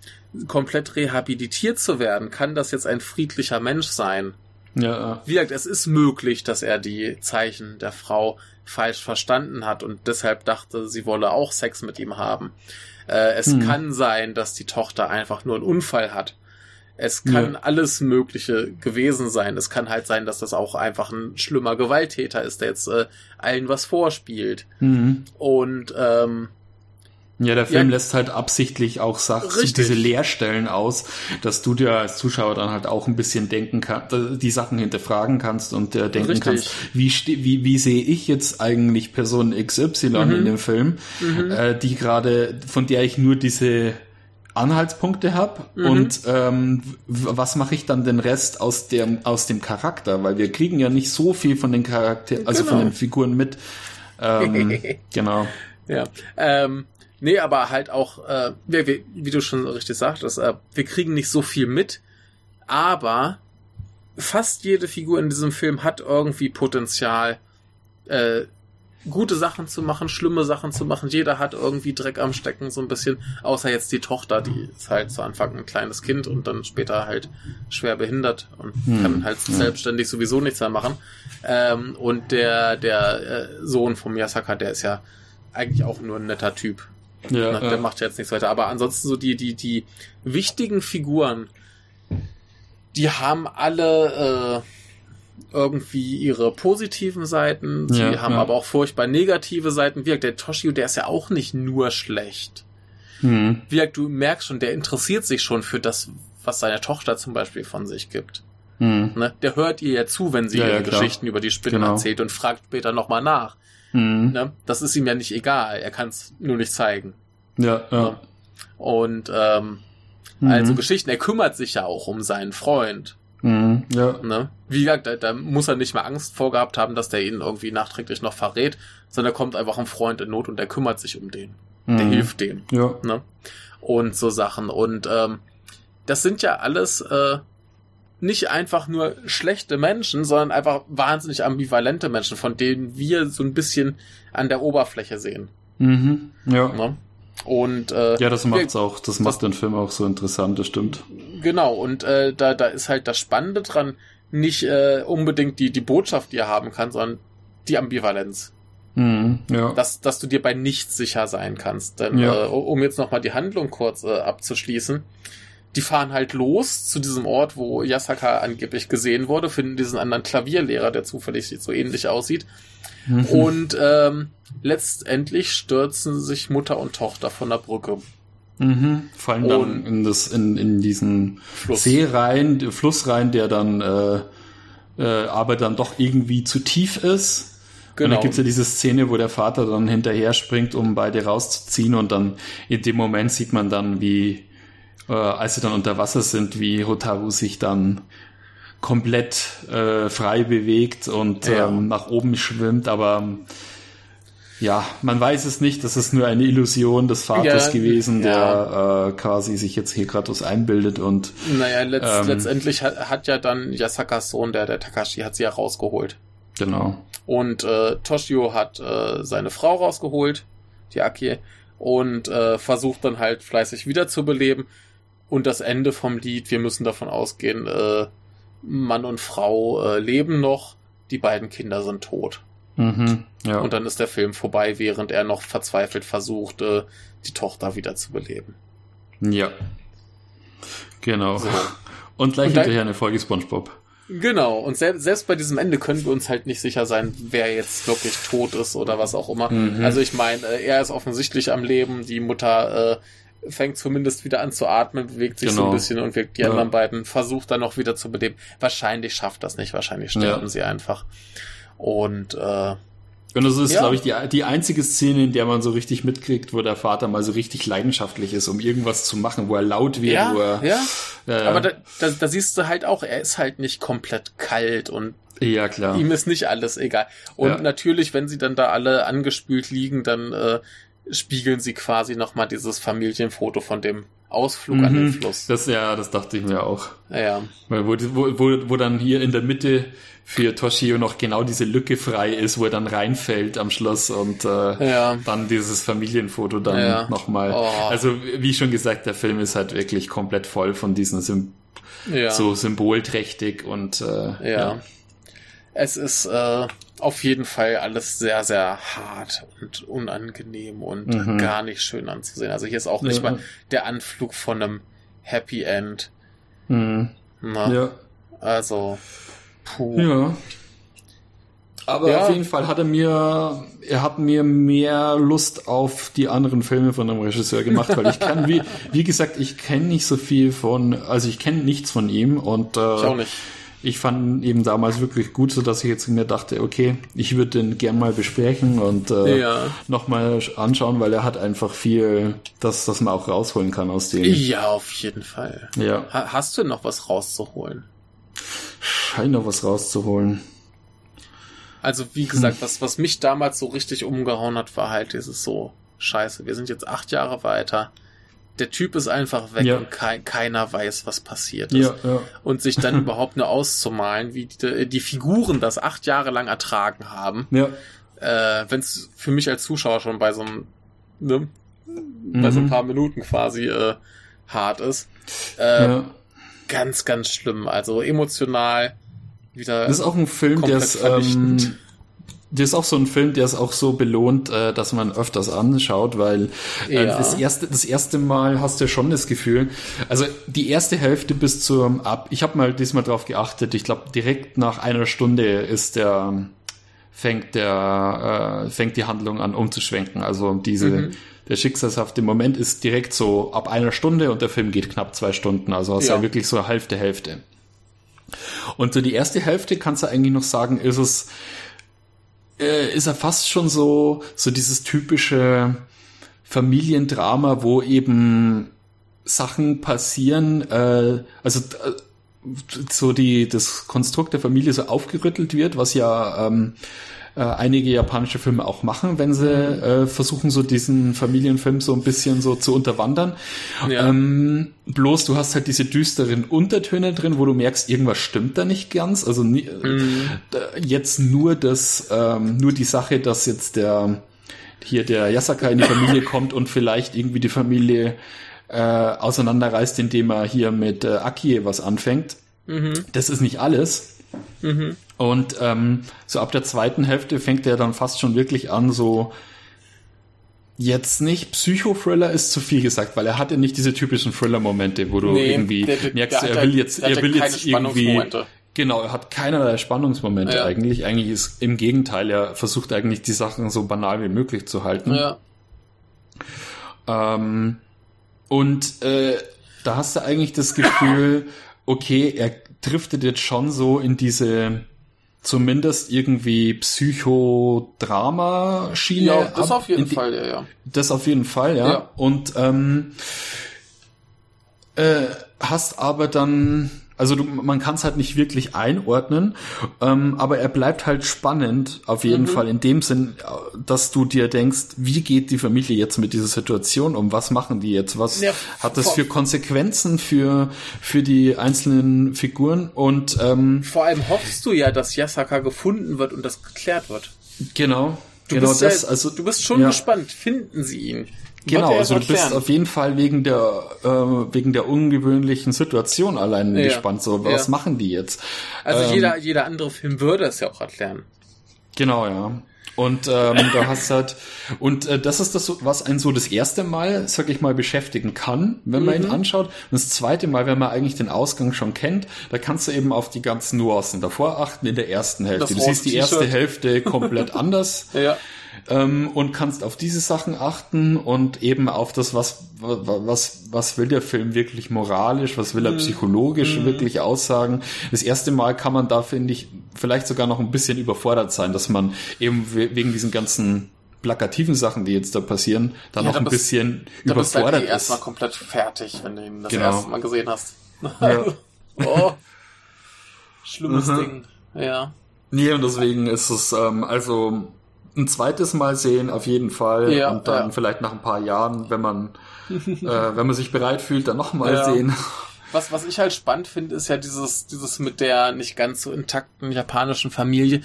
komplett rehabilitiert zu werden? Kann das jetzt ein friedlicher Mensch sein? Ja. Wie gesagt, es ist möglich, dass er die Zeichen der Frau falsch verstanden hat und deshalb dachte, sie wolle auch Sex mit ihm haben. Äh, es hm. kann sein, dass die Tochter einfach nur einen Unfall hat es kann ja. alles Mögliche gewesen sein. Es kann halt sein, dass das auch einfach ein schlimmer Gewalttäter ist, der jetzt äh, allen was vorspielt. Mhm. Und ähm, ja, der Film ja, lässt halt absichtlich auch Sachen, diese Leerstellen aus, dass du dir als Zuschauer dann halt auch ein bisschen denken kannst, die Sachen hinterfragen kannst und äh, denken richtig. kannst, wie, wie, wie sehe ich jetzt eigentlich Person XY mhm. in dem Film, mhm. äh, die gerade, von der ich nur diese Anhaltspunkte habe mhm. und ähm, was mache ich dann den Rest aus dem aus dem Charakter, weil wir kriegen ja nicht so viel von den Charakter, also genau. von den Figuren mit. Ähm, *laughs* genau. Ja. Ähm, nee, aber halt auch, äh, wie, wie du schon richtig sagtest, äh, wir kriegen nicht so viel mit, aber fast jede Figur in diesem Film hat irgendwie Potenzial, äh, gute Sachen zu machen, schlimme Sachen zu machen. Jeder hat irgendwie Dreck am Stecken, so ein bisschen. Außer jetzt die Tochter, die ist halt zu Anfang ein kleines Kind und dann später halt schwer behindert und hm. kann halt ja. selbstständig sowieso nichts mehr machen. Ähm, und der, der äh, Sohn von Miyasaka, der ist ja eigentlich auch nur ein netter Typ. Ja, der ja. macht jetzt nichts weiter. Aber ansonsten so die, die, die wichtigen Figuren, die haben alle, äh, irgendwie ihre positiven Seiten, sie ja, haben ja. aber auch furchtbar negative Seiten. Wie der Toshio, der ist ja auch nicht nur schlecht. Mhm. Wie du merkst schon, der interessiert sich schon für das, was seine Tochter zum Beispiel von sich gibt. Mhm. Ne? Der hört ihr ja zu, wenn sie ja, ihre Geschichten über die Spinnen genau. erzählt und fragt später nochmal nach. Mhm. Ne? Das ist ihm ja nicht egal, er kann es nur nicht zeigen. Ja, ja. Ne? Und ähm, also Geschichten, er kümmert sich ja auch um seinen Freund. Mhm, ja. Ne? Wie gesagt, da, da muss er nicht mehr Angst vorgehabt haben, dass der ihn irgendwie nachträglich noch verrät, sondern kommt einfach ein Freund in Not und der kümmert sich um den. Mhm. Der hilft dem. Ja. Ne? Und so Sachen. Und ähm, das sind ja alles äh, nicht einfach nur schlechte Menschen, sondern einfach wahnsinnig ambivalente Menschen, von denen wir so ein bisschen an der Oberfläche sehen. Mhm. Ja. Ne? Und äh, ja, das macht's auch. Das macht das, den Film auch so interessant, das stimmt. Genau. Und äh, da da ist halt das Spannende dran, nicht äh, unbedingt die die Botschaft, die er haben kann, sondern die Ambivalenz. Mhm, ja. dass, dass du dir bei nichts sicher sein kannst. Denn ja. äh, um jetzt nochmal die Handlung kurz äh, abzuschließen, die fahren halt los zu diesem Ort, wo Yasaka angeblich gesehen wurde, finden diesen anderen Klavierlehrer, der zufällig so ähnlich aussieht. Mhm. Und ähm, letztendlich stürzen sich Mutter und Tochter von der Brücke. Mhm. Fallen dann und in, das, in, in diesen Fluss. See rein, Fluss rein, der dann äh, äh, aber dann doch irgendwie zu tief ist. Genau. Und dann genau. gibt's ja diese Szene, wo der Vater dann hinterher springt, um beide rauszuziehen und dann in dem Moment sieht man dann, wie, äh, als sie dann unter Wasser sind, wie Hotaru sich dann komplett äh, frei bewegt und ja. ähm, nach oben schwimmt, aber ja, man weiß es nicht, das ist nur eine Illusion des Vaters ja, gewesen, der ja. äh, quasi sich jetzt Hekratos einbildet und. Naja, letzt, ähm, letztendlich hat, hat ja dann Yasakas Sohn, der, der Takashi, hat sie ja rausgeholt. Genau. Und äh, Toshio hat äh, seine Frau rausgeholt, die Aki, und äh, versucht dann halt fleißig wiederzubeleben. Und das Ende vom Lied, wir müssen davon ausgehen, äh, Mann und Frau äh, leben noch, die beiden Kinder sind tot. Mhm, ja. Und dann ist der Film vorbei, während er noch verzweifelt versucht, äh, die Tochter wieder zu beleben. Ja. Genau. So. *laughs* Und gleich und hinterher eine Folge SpongeBob. Genau, und selbst, selbst bei diesem Ende können wir uns halt nicht sicher sein, wer jetzt wirklich tot ist oder was auch immer. Mhm. Also ich meine, äh, er ist offensichtlich am Leben, die Mutter äh, fängt zumindest wieder an zu atmen, bewegt sich genau. so ein bisschen und wirkt die ja. anderen beiden, versucht dann noch wieder zu beleben. Wahrscheinlich schafft das nicht, wahrscheinlich sterben ja. sie einfach. Und äh, und das ist, ja. glaube ich, die, die einzige Szene, in der man so richtig mitkriegt, wo der Vater mal so richtig leidenschaftlich ist, um irgendwas zu machen, wo er laut wird, ja, wo er. Ja. Äh, Aber da, da, da siehst du halt auch, er ist halt nicht komplett kalt und ja, klar. ihm ist nicht alles egal. Und ja. natürlich, wenn sie dann da alle angespült liegen, dann äh, spiegeln sie quasi nochmal dieses Familienfoto von dem Ausflug mhm, an den mhm. Fluss. Das ja, das dachte ich mir auch. Ja. Weil wo, wo, wo, dann hier in der Mitte für Toshio noch genau diese Lücke frei ist, wo er dann reinfällt am Schluss und äh, ja. dann dieses Familienfoto dann ja. nochmal. Oh. Also wie schon gesagt, der Film ist halt wirklich komplett voll von diesen Sym ja. so symbolträchtig und äh, ja. ja. Es ist äh, auf jeden Fall alles sehr, sehr hart und unangenehm und mhm. gar nicht schön anzusehen. Also hier ist auch nicht mal der Anflug von einem Happy End. Mhm. Na, ja. Also Puh. Ja. Aber ja. auf jeden Fall hat er mir, er hat mir mehr Lust auf die anderen Filme von dem Regisseur gemacht, weil ich kann, wie, *laughs* wie gesagt, ich kenne nicht so viel von, also ich kenne nichts von ihm und äh, ich auch nicht. Ich fand eben damals wirklich gut, so dass ich jetzt mir dachte, okay, ich würde den gern mal besprechen und äh, ja. nochmal anschauen, weil er hat einfach viel, das, das man auch rausholen kann aus dem. Ja, auf jeden Fall. Ja. hast du noch was rauszuholen? scheint noch was rauszuholen. Also wie gesagt, hm. was, was mich damals so richtig umgehauen hat, war halt dieses so, scheiße, wir sind jetzt acht Jahre weiter. Der Typ ist einfach weg ja. und kein, keiner weiß, was passiert ist. Ja, ja. Und sich dann *laughs* überhaupt nur auszumalen, wie die, die Figuren das acht Jahre lang ertragen haben. Ja. Äh, Wenn es für mich als Zuschauer schon bei so einem, ne, mhm. bei so ein mhm. paar Minuten quasi äh, hart ist. Äh. Ganz, ganz schlimm. Also emotional wieder. Das ist auch ein Film, der ist, ähm, der ist auch so ein Film, der ist auch so belohnt, äh, dass man öfters anschaut, weil äh, ja. das erste, das erste Mal hast du schon das Gefühl, also die erste Hälfte bis zum ab, ich habe mal diesmal drauf geachtet, ich glaube direkt nach einer Stunde ist der fängt der äh, fängt die Handlung an umzuschwenken, also diese mhm. Der schicksalshafte Moment ist direkt so ab einer Stunde und der Film geht knapp zwei Stunden. Also hast ja, ja wirklich so Hälfte, Hälfte. Und so die erste Hälfte kannst du eigentlich noch sagen, ist es, äh, ist er fast schon so, so dieses typische Familiendrama, wo eben Sachen passieren, äh, also äh, so die, das Konstrukt der Familie so aufgerüttelt wird, was ja ähm, äh, einige japanische Filme auch machen, wenn sie äh, versuchen, so diesen Familienfilm so ein bisschen so zu unterwandern. Ja. Ähm, bloß du hast halt diese düsteren Untertöne drin, wo du merkst, irgendwas stimmt da nicht ganz. Also nie, mhm. jetzt nur das, ähm, nur die Sache, dass jetzt der hier der Yasaka in die Familie *laughs* kommt und vielleicht irgendwie die Familie äh, auseinanderreißt, indem er hier mit äh, Akie was anfängt. Mhm. Das ist nicht alles. Mhm. Und ähm, so ab der zweiten Hälfte fängt er dann fast schon wirklich an, so jetzt nicht Psychothriller ist zu viel gesagt, weil er hatte nicht diese typischen Thriller-Momente, wo du nee, irgendwie der, der, merkst, der er will jetzt, er will jetzt irgendwie Genau, er hat keinerlei Spannungsmomente ja. eigentlich. Eigentlich ist im Gegenteil, er versucht eigentlich die Sachen so banal wie möglich zu halten. Ja. Ähm, und äh, da hast du eigentlich das Gefühl, okay, er driftet jetzt schon so in diese zumindest irgendwie Psychodrama-Schiene. Ja, das ab, auf jeden die, Fall, ja, ja. Das auf jeden Fall, ja. ja. Und ähm, äh, hast aber dann, also du, man kann es halt nicht wirklich einordnen, ähm, aber er bleibt halt spannend auf jeden mhm. Fall in dem Sinn, dass du dir denkst, wie geht die Familie jetzt mit dieser Situation um? Was machen die jetzt? Was ja, hat das für Konsequenzen für für die einzelnen Figuren? Und ähm, vor allem hoffst du ja, dass Yasaka gefunden wird und das geklärt wird. Genau. Du genau bist das. Ja, also du bist schon ja. gespannt. Finden sie ihn? Genau, also du bist auf jeden Fall wegen der äh, wegen der ungewöhnlichen Situation allein ja. gespannt. So, was ja. machen die jetzt? Also ähm, jeder jeder andere Film würde es ja auch erklären. Genau, ja. Und ähm, da hast halt und äh, das ist das, was einen so das erste Mal, sag ich mal, beschäftigen kann, wenn man mhm. ihn anschaut. Und das zweite Mal, wenn man eigentlich den Ausgang schon kennt, da kannst du eben auf die ganzen Nuancen davor achten in der ersten Hälfte. Das du siehst die erste Hälfte komplett *laughs* anders. Ja ähm, und kannst auf diese Sachen achten und eben auf das, was, was, was will der Film wirklich moralisch, was will er mhm. psychologisch mhm. wirklich aussagen. Das erste Mal kann man da, finde ich, vielleicht sogar noch ein bisschen überfordert sein, dass man eben wegen diesen ganzen plakativen Sachen, die jetzt da passieren, da ja, noch ein bist, bisschen da überfordert bist halt ist. erstmal komplett fertig, wenn du ihn das genau. erste Mal gesehen hast. Ja. *laughs* oh. Schlimmes mhm. Ding. Ja. Nee, und deswegen ist es, ähm, also ein zweites Mal sehen, auf jeden Fall. Ja, und dann ja. vielleicht nach ein paar Jahren, wenn man, *laughs* äh, wenn man sich bereit fühlt, dann nochmal ja. sehen. Was, was ich halt spannend finde, ist ja dieses, dieses mit der nicht ganz so intakten japanischen Familie.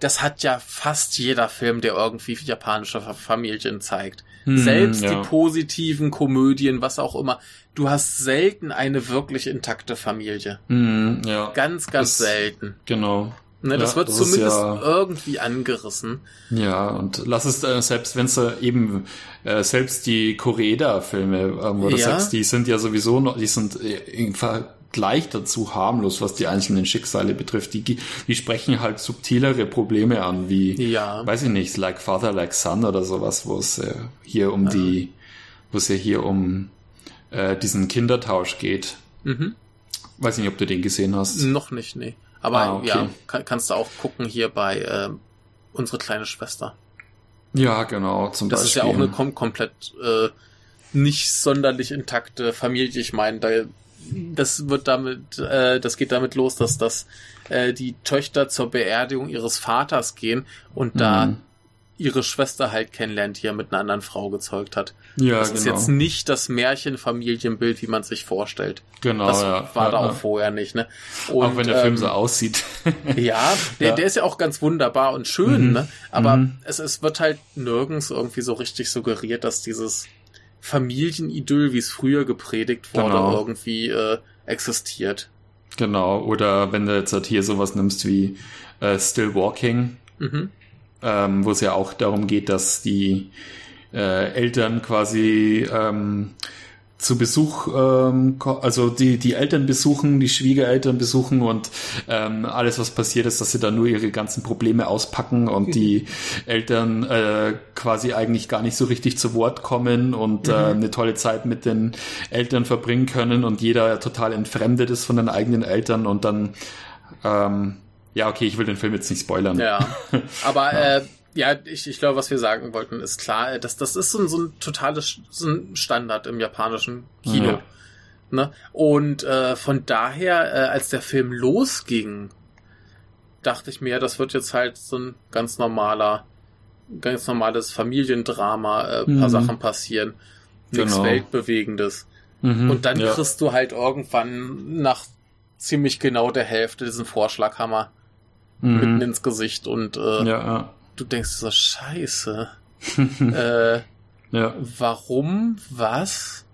Das hat ja fast jeder Film, der irgendwie japanische Familien zeigt. Hm, Selbst ja. die positiven Komödien, was auch immer. Du hast selten eine wirklich intakte Familie. Hm, ja. Ganz, ganz das, selten. Genau. Ne, das ja, wird das zumindest ja, irgendwie angerissen. Ja, und lass es äh, selbst, wenn es äh, eben äh, selbst die Koreda-Filme, ähm, wo du ja. sagst, die sind ja sowieso noch, die sind äh, im Vergleich dazu harmlos, was die einzelnen Schicksale betrifft. Die, die sprechen halt subtilere Probleme an, wie, ja. weiß ich nicht, like Father, like Son oder sowas, wo es äh, hier um die, wo es ja hier um äh, diesen Kindertausch geht. Mhm. Weiß nicht, ob du den gesehen hast. Noch nicht, nee. Aber ah, okay. ja, kann, kannst du auch gucken hier bei äh, unsere kleine Schwester. Ja, genau. Zum das Beispiel. ist ja auch eine kom komplett äh, nicht sonderlich intakte Familie. Ich meine, da, das wird damit, äh, das geht damit los, dass das äh, die Töchter zur Beerdigung ihres Vaters gehen und da mhm ihre Schwester halt kennenlernt, die er mit einer anderen Frau gezeugt hat. Ja, das genau. ist jetzt nicht das Märchenfamilienbild, wie man sich vorstellt. Genau, das ja. war ja, da auch vorher nicht, ne? Und, auch wenn der ähm, Film so aussieht. *laughs* ja, der, der ist ja auch ganz wunderbar und schön, mhm. ne? Aber mhm. es, es wird halt nirgends irgendwie so richtig suggeriert, dass dieses Familienidyll, wie es früher gepredigt wurde, genau. irgendwie äh, existiert. Genau, oder wenn du jetzt halt hier sowas nimmst wie äh, Still Walking, mhm ähm, wo es ja auch darum geht, dass die äh, Eltern quasi ähm, zu Besuch, ähm, also die, die Eltern besuchen, die Schwiegereltern besuchen und ähm, alles, was passiert ist, dass sie dann nur ihre ganzen Probleme auspacken und die Eltern äh, quasi eigentlich gar nicht so richtig zu Wort kommen und äh, mhm. äh, eine tolle Zeit mit den Eltern verbringen können und jeder total entfremdet ist von den eigenen Eltern und dann ähm, ja, okay, ich will den Film jetzt nicht spoilern. Ja, *laughs* aber ja. Äh, ja, ich, ich glaube, was wir sagen wollten, ist klar, dass das ist so ein, so ein totales so ein Standard im japanischen Kino. Ja. Ne? Und äh, von daher, äh, als der Film losging, dachte ich mir, das wird jetzt halt so ein ganz normaler, ganz normales Familiendrama, äh, mhm. paar Sachen passieren, nichts genau. Weltbewegendes. Mhm, Und dann ja. kriegst du halt irgendwann nach ziemlich genau der Hälfte diesen Vorschlaghammer mhm. mitten ins Gesicht und äh, ja, du denkst so, scheiße. *laughs* äh, ja. Warum? Was?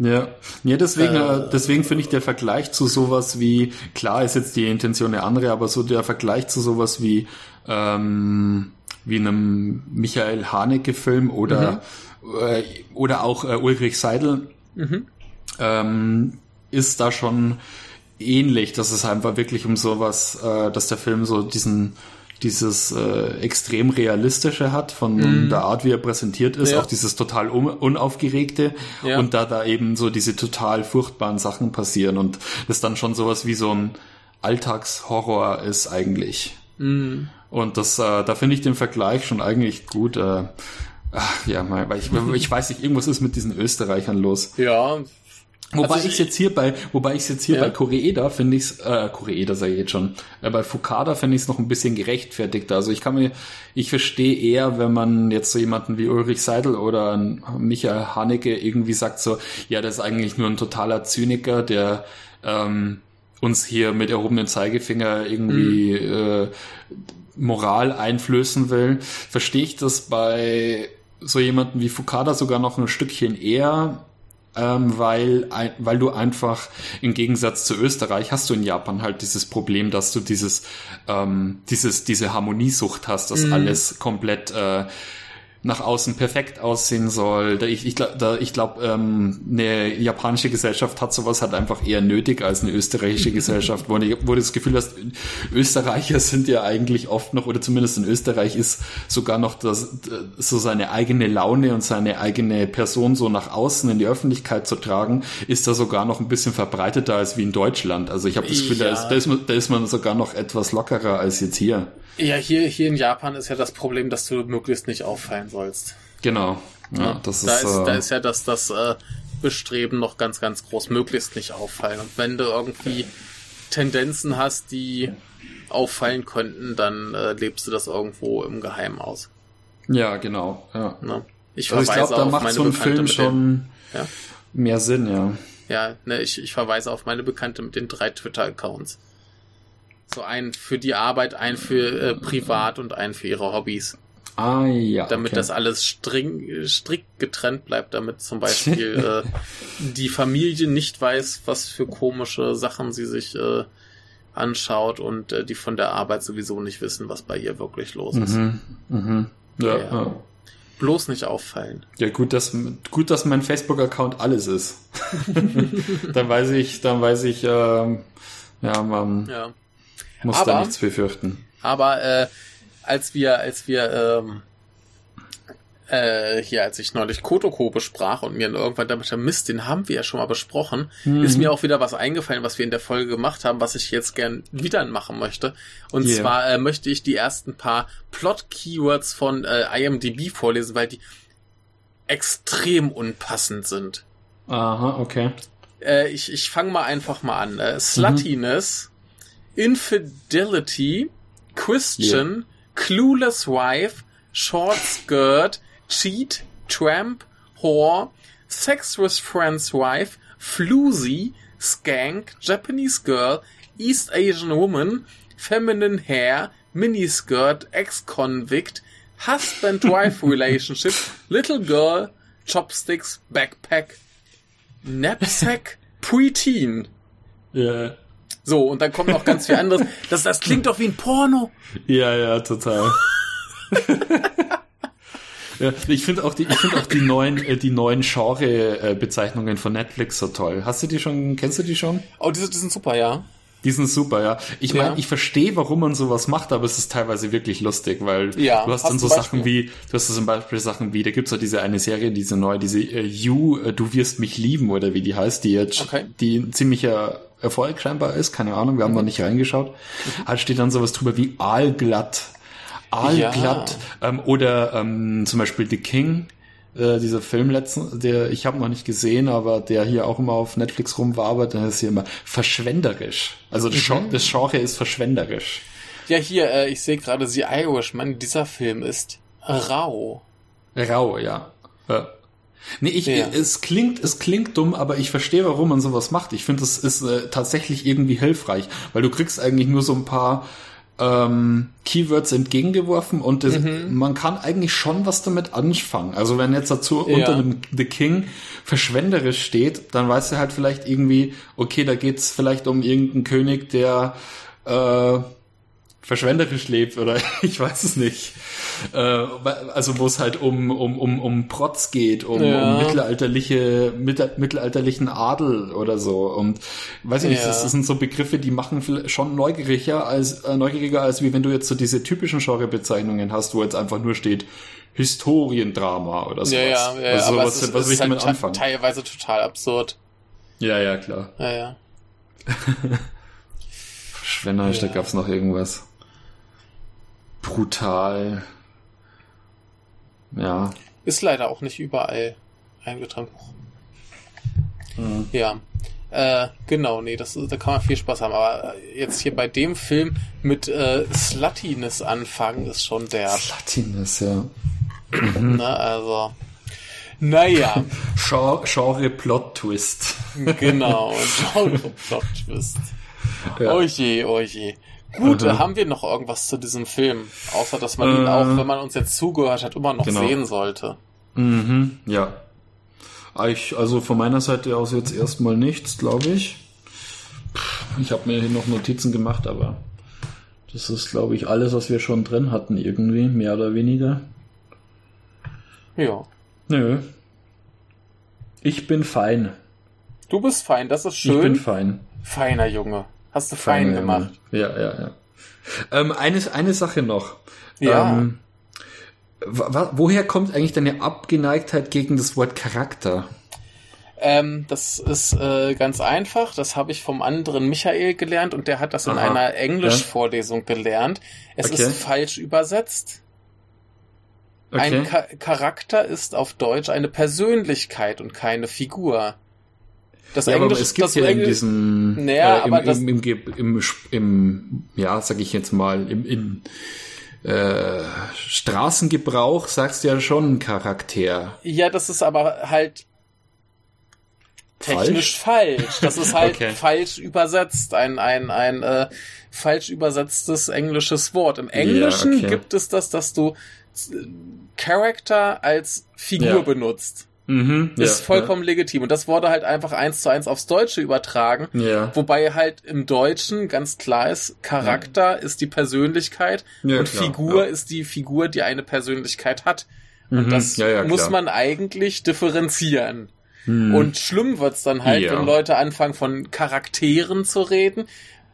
Ja, ja deswegen, äh, äh deswegen finde ich der Vergleich zu sowas wie, klar ist jetzt die Intention eine andere, aber so der Vergleich zu sowas wie, ähm, wie einem Michael Haneke-Film oder, mhm. äh, oder auch äh, Ulrich Seidel, mhm. ähm, ist da schon ähnlich, dass es einfach wirklich um sowas, äh, dass der Film so diesen dieses äh, extrem realistische hat von mm. der Art, wie er präsentiert ist, ja. auch dieses total un unaufgeregte ja. und da da eben so diese total furchtbaren Sachen passieren und das dann schon sowas wie so ein Alltagshorror ist eigentlich. Mm. Und das, äh, da finde ich den Vergleich schon eigentlich gut. Äh, ach, ja, weil ich, ich weiß nicht, irgendwas ist mit diesen Österreichern los. Ja, Wobei also ich jetzt hier bei, wobei ich jetzt hier ja. bei Koreeda finde ich es, äh, Koreeda sage ich jetzt schon, äh, bei Fukada finde ich es noch ein bisschen gerechtfertigter. Also ich kann mir, ich verstehe eher, wenn man jetzt so jemanden wie Ulrich Seidel oder Michael Haneke irgendwie sagt so, ja, das ist eigentlich nur ein totaler Zyniker, der ähm, uns hier mit erhobenem Zeigefinger irgendwie mhm. äh, Moral einflößen will. Verstehe ich das bei so jemanden wie Fukada sogar noch ein Stückchen eher, ähm, weil, weil du einfach im Gegensatz zu Österreich hast du in Japan halt dieses Problem, dass du dieses, ähm, dieses, diese Harmoniesucht hast, dass mm. alles komplett äh, nach außen perfekt aussehen soll. Ich, ich, ich glaube, ähm, eine japanische Gesellschaft hat sowas halt einfach eher nötig als eine österreichische *laughs* Gesellschaft, wo, wo du das Gefühl hast, Österreicher sind ja eigentlich oft noch, oder zumindest in Österreich ist sogar noch das, so seine eigene Laune und seine eigene Person so nach außen in die Öffentlichkeit zu tragen, ist da sogar noch ein bisschen verbreiteter als wie in Deutschland. Also ich habe das Gefühl, ja. da, ist, da, ist man, da ist man sogar noch etwas lockerer als jetzt hier. Ja, hier, hier in Japan ist ja das Problem, dass du möglichst nicht auffallen sollst. Genau. Ja, ja das da ist, ist, äh, da ist ja das, das äh, Bestreben noch ganz, ganz groß, möglichst nicht auffallen. Und wenn du irgendwie Tendenzen hast, die auffallen könnten, dann äh, lebst du das irgendwo im Geheimen aus. Ja, genau. Ja. Ne? Ich verweise also ich glaub, da macht so ein Bekannte Film schon ja? mehr Sinn, ja. Ja, ne, ich, ich verweise auf meine Bekannte mit den drei Twitter-Accounts. So einen für die Arbeit, einen für äh, privat und einen für ihre Hobbys. Ah ja. Damit okay. das alles string, strikt getrennt bleibt, damit zum *laughs* Beispiel äh, die Familie nicht weiß, was für komische Sachen sie sich äh, anschaut und äh, die von der Arbeit sowieso nicht wissen, was bei ihr wirklich los ist. Mhm. Mhm. Ja, ja. ja. Bloß nicht auffallen. Ja, gut, dass, gut, dass mein Facebook-Account alles ist. *laughs* dann weiß ich, dann weiß ich, ähm, ja, man. Ja. Muss aber, da nichts befürchten. Aber äh, als wir, als wir ähm, äh, hier, als ich neulich Kotoko besprach und mir irgendwann damit Mist, den haben wir ja schon mal besprochen, mhm. ist mir auch wieder was eingefallen, was wir in der Folge gemacht haben, was ich jetzt gern wieder machen möchte. Und yeah. zwar äh, möchte ich die ersten paar Plot-Keywords von äh, IMDb vorlesen, weil die extrem unpassend sind. Aha, okay. Äh, ich ich fange mal einfach mal an. Äh, Sluttiness, mhm. Infidelity, Christian, yeah. Clueless Wife, Short Skirt, Cheat, Tramp, Whore, Sex with Friend's Wife, Floozy, Skank, Japanese Girl, East Asian Woman, Feminine Hair, Miniskirt, Ex-Convict, Husband-Wife *laughs* Relationship, Little Girl, Chopsticks, Backpack, Knapsack, Preteen. Yeah. So, und dann kommt noch ganz viel anderes. Das, das klingt doch wie ein Porno. Ja, ja, total. *laughs* ja, ich finde auch die, ich finde auch die neuen, äh, die neuen Genre-Bezeichnungen von Netflix so toll. Hast du die schon, kennst du die schon? Oh, die, die sind super, ja. Die sind super, ja. Ich meine, ja. ich verstehe, warum man sowas macht, aber es ist teilweise wirklich lustig, weil ja, du hast dann so Sachen wie, du hast zum Beispiel Sachen wie, da gibt's ja diese eine Serie, diese neue, diese uh, You, uh, du wirst mich lieben oder wie die heißt, die jetzt, okay. die ein ziemlicher Erfolg scheinbar ist, keine Ahnung, wir haben mhm. noch nicht reingeschaut. Mhm. Halt steht dann sowas drüber wie Aalglatt. Aalglatt ja. ähm, oder ähm, zum Beispiel The King, äh, dieser Film letzten, der ich habe noch nicht gesehen, aber der hier auch immer auf Netflix rumwabert, der ist hier immer verschwenderisch. Also das, mhm. das Genre ist verschwenderisch. Ja, hier, äh, ich sehe gerade The Irishman, dieser Film ist rau. Rau, ja. ja. Nee, ich, ja. es klingt, es klingt dumm, aber ich verstehe, warum man sowas macht. Ich finde, es ist äh, tatsächlich irgendwie hilfreich, weil du kriegst eigentlich nur so ein paar ähm, Keywords entgegengeworfen und das, mhm. man kann eigentlich schon was damit anfangen. Also wenn jetzt dazu ja. unter dem The King verschwenderisch steht, dann weißt du halt vielleicht irgendwie, okay, da geht's vielleicht um irgendeinen König, der äh, verschwenderisch lebt oder *laughs* ich weiß es nicht. Äh, also wo es halt um, um, um, um Protz geht, um, ja. um mittelalterliche, mittelalterlichen Adel oder so. Und weiß ich nicht, das, das, sind so Begriffe, die machen schon neugieriger als, äh, neugieriger als wie wenn du jetzt so diese typischen Genrebezeichnungen hast, wo jetzt einfach nur steht, Historiendrama oder sowas. Ja, ja, ja, also, aber was, es ist, was will ich halt damit anfangen? teilweise total absurd. Ja, ja, klar. Ja, ja. *laughs* Verschwenderisch, ja. da gab's noch irgendwas. Brutal. Ja. Ist leider auch nicht überall eingetragen. Mhm. Ja. Äh, genau, nee, das, da kann man viel Spaß haben. Aber jetzt hier bei dem Film mit äh, Sluttiness anfangen, ist schon der. Sluttiness, ja. Mhm. Na, also. Naja. Genre Plot Twist. Genau, *laughs* Genre Plot Twist. Ja. Oje, oje. Gut, mhm. haben wir noch irgendwas zu diesem Film? Außer, dass man ihn auch, äh. wenn man uns jetzt zugehört hat, immer noch genau. sehen sollte. Mhm, ja. Ich, also von meiner Seite aus jetzt erstmal nichts, glaube ich. Ich habe mir hier noch Notizen gemacht, aber das ist, glaube ich, alles, was wir schon drin hatten, irgendwie, mehr oder weniger. Ja. Nö. Ich bin fein. Du bist fein, das ist schön. Ich bin fein. Feiner Junge. Hast du fein, fein gemacht. Ja, ja, ja. Ähm, eine, eine Sache noch. Ja. Ähm, woher kommt eigentlich deine Abgeneigtheit gegen das Wort Charakter? Ähm, das ist äh, ganz einfach. Das habe ich vom anderen Michael gelernt und der hat das in Aha. einer Englischvorlesung ja. gelernt. Es okay. ist falsch übersetzt. Okay. Ein Cha Charakter ist auf Deutsch eine Persönlichkeit und keine Figur. Das ja, Englisch, aber es gibt das ja Englisch, in diesem, naja, äh, im, aber im, im, im, im, im, ja, sag ich jetzt mal, im, im äh, Straßengebrauch sagst du ja schon Charakter. Ja, das ist aber halt technisch falsch. falsch. Das ist halt *laughs* okay. falsch übersetzt. Ein, ein, ein äh, falsch übersetztes englisches Wort. Im Englischen ja, okay. gibt es das, dass du Character als Figur ja. benutzt. Mhm, ist ja, vollkommen ja. legitim. Und das wurde halt einfach eins zu eins aufs Deutsche übertragen. Ja. Wobei halt im Deutschen ganz klar ist, Charakter ist die Persönlichkeit und klar, Figur ist die Figur, die eine Persönlichkeit hat. Und mhm, das muss man eigentlich differenzieren. Mhm. Und schlimm wird's dann halt, wenn Leute anfangen von Charakteren zu reden.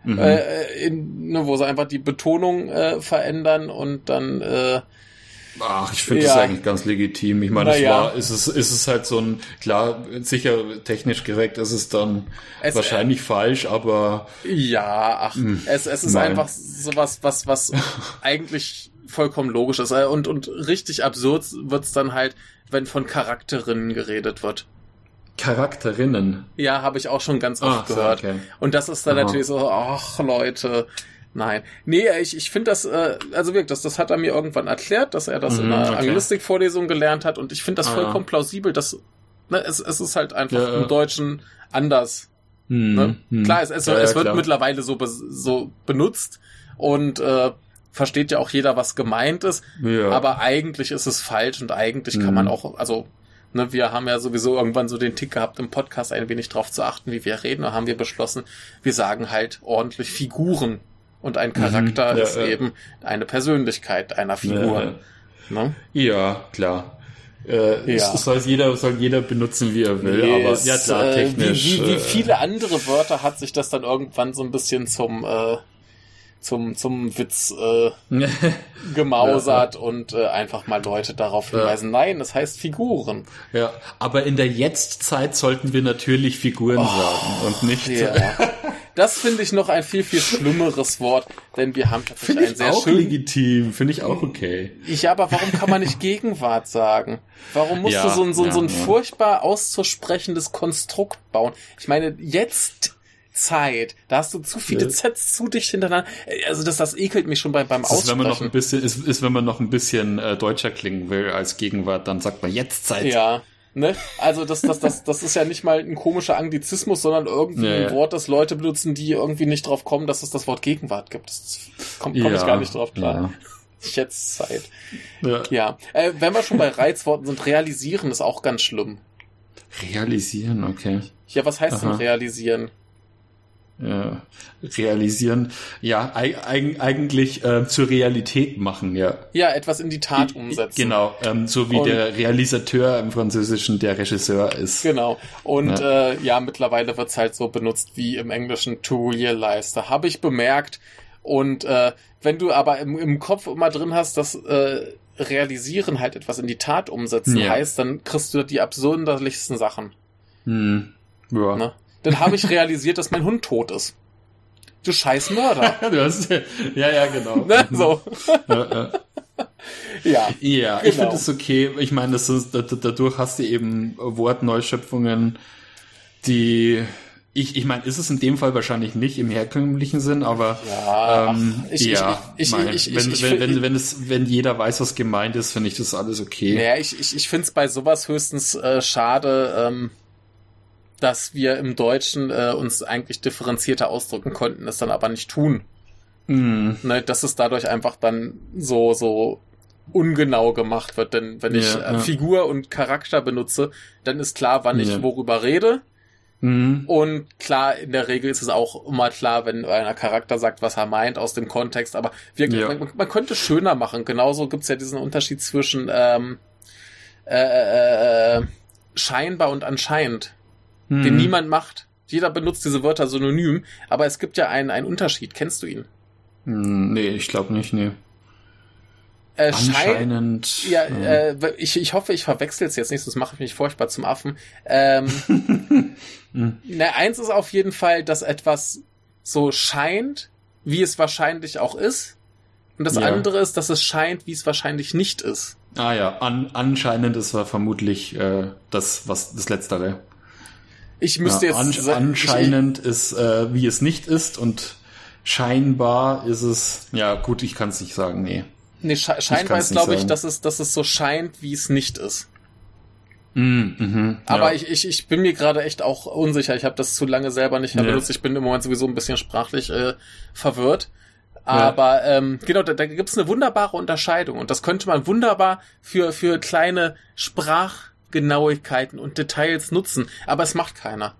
Mhm. Äh, in, ne, wo sie einfach die Betonung äh, verändern und dann äh, Ach, ich finde ja. das eigentlich ganz legitim. Ich meine, es ja. war, ist es, ist es halt so ein, klar, sicher technisch korrekt ist es dann es, äh, wahrscheinlich äh, falsch, aber. Ja, ach, mh, hm, es, es ist nein. einfach sowas, was, was *laughs* eigentlich vollkommen logisch ist. Äh, und, und richtig absurd wird's dann halt, wenn von Charakterinnen geredet wird. Charakterinnen? Ja, habe ich auch schon ganz oft ach, gehört. Okay. Und das ist dann Aha. natürlich so, ach Leute, Nein. Nee, ich, ich finde das, äh, also wirklich, das, das hat er mir irgendwann erklärt, dass er das mhm, in einer okay. Anglistik-Vorlesung gelernt hat und ich finde das ah. vollkommen plausibel, dass ne, es, es ist halt einfach ja, im Deutschen anders. Hm, ne? hm. Klar, es, es, ja, es wird klar. mittlerweile so, be, so benutzt und äh, versteht ja auch jeder, was gemeint ist, ja. aber eigentlich ist es falsch und eigentlich hm. kann man auch, also ne, wir haben ja sowieso irgendwann so den Tick gehabt, im Podcast ein wenig drauf zu achten, wie wir reden, da haben wir beschlossen, wir sagen halt ordentlich Figuren und ein Charakter mhm, ja, ist ja. eben eine Persönlichkeit einer Figur. Ja, ne? ja klar. Äh, ja. soll jeder soll jeder benutzen, wie er will, nee, aber ja klar, äh, technisch. Wie, wie, wie, äh, viele andere Wörter hat sich das dann irgendwann so ein bisschen zum äh, zum zum Witz *laughs* äh, gemausert ja, und äh, einfach mal Leute darauf hinweisen. Ja. Nein, das heißt Figuren. Ja, aber in der Jetztzeit sollten wir natürlich Figuren oh, sagen und nicht. Ja. Das finde ich noch ein viel, viel schlimmeres Wort, denn wir haben tatsächlich find ein sehr auch schön... legitim, finde ich auch okay. Ja, aber warum kann man nicht Gegenwart sagen? Warum musst ja, du so ein, so, ja, so ein ja. furchtbar auszusprechendes Konstrukt bauen? Ich meine, jetzt Zeit. Da hast du zu viele Zs zu dicht hintereinander. Also das, das ekelt mich schon beim, beim Aussprechen. Ist, wenn man noch ein bisschen, ist, ist, wenn man noch ein bisschen äh, deutscher klingen will als Gegenwart, dann sagt man jetzt Zeit. Ja. Ne? Also das, das, das, das ist ja nicht mal ein komischer Anglizismus, sondern irgendwie ja, ein Wort, das Leute benutzen, die irgendwie nicht drauf kommen, dass es das Wort Gegenwart gibt. Das kommt komm ja, ich gar nicht drauf klar. Ja. Jetzt Zeit. Ja. ja. Äh, wenn wir schon bei Reizworten sind, realisieren ist auch ganz schlimm. Realisieren, okay. Ja, was heißt Aha. denn realisieren? Realisieren, ja, eig eigentlich äh, zur Realität machen, ja. Ja, etwas in die Tat umsetzen. Genau, ähm, so wie Und, der Realisateur im Französischen der Regisseur ist. Genau. Und ja, äh, ja mittlerweile wird's halt so benutzt wie im Englischen to realize. Da habe ich bemerkt. Und äh, wenn du aber im, im Kopf immer drin hast, dass äh, realisieren halt etwas in die Tat umsetzen ja. heißt, dann kriegst du die absurderlichsten Sachen. Hm. Ja. Ne? Dann habe ich realisiert, dass mein Hund tot ist. Du scheiß Mörder. *laughs* du hast, ja, ja, genau. Ne? So. ja, ja. genau. ich finde es okay. Ich meine, das ist, dadurch hast du eben Wortneuschöpfungen, die ich, ich meine, ist es in dem Fall wahrscheinlich nicht im herkömmlichen Sinn, aber ja, ähm, ich, ja ich, ich, mein, ich, wenn, ich, wenn, ich, wenn, wenn, es, wenn jeder weiß, was gemeint ist, finde ich das alles okay. Naja, ich, ich, ich finde es bei sowas höchstens äh, schade, ähm, dass wir im Deutschen äh, uns eigentlich differenzierter ausdrücken konnten, es dann aber nicht tun. Mhm. Ne, dass es dadurch einfach dann so, so ungenau gemacht wird. Denn wenn ich Ja, äh, ja. Figur und Charakter benutze, dann ist klar, wann Ja. ich worüber rede. Mhm. Und klar, in der Regel ist es auch immer klar, wenn einer Charakter sagt, was er meint aus dem Kontext. Aber wir, Ja. man, man könnte schöner machen. Genauso gibt's ja diesen Unterschied zwischen ähm, äh, äh, äh, scheinbar und anscheinend, den Mhm. niemand macht. Jeder benutzt diese Wörter synonym, aber es gibt ja einen, einen Unterschied. Kennst du ihn? Mhm, Nee, ich glaube nicht, nee. Äh, Schein, Anscheinend. ja, ja. äh, ich, ich hoffe, ich verwechsel es jetzt nicht, sonst mache ich mich furchtbar zum Affen. Ähm, Mhm. *laughs* na, eins ist auf jeden Fall, dass etwas so scheint, wie es wahrscheinlich auch ist. Und das Ja. andere ist, dass es scheint, wie es wahrscheinlich nicht ist. Ah ja, an, anscheinend ist er vermutlich äh, das, was das Letztere. Ich müsste ja, jetzt an, sa- anscheinend ist, äh, wie es nicht ist und scheinbar ist es. Ja, gut, ich kann es nicht sagen, nee. Ich, nee, sche scheinbar ist, glaube ich, sagen. dass es, dass es so scheint, wie es nicht ist. Mhm, mhm, Aber ja. ich, ich, ich bin mir gerade echt auch unsicher. Ich habe das zu lange selber nicht mehr Ja. benutzt. Ich bin im Moment sowieso ein bisschen sprachlich äh, verwirrt. Aber ähm, genau, da, da gibt's eine wunderbare Unterscheidung. Und das könnte man wunderbar für, für kleine Sprachgenauigkeiten und Details nutzen. Aber es macht keiner.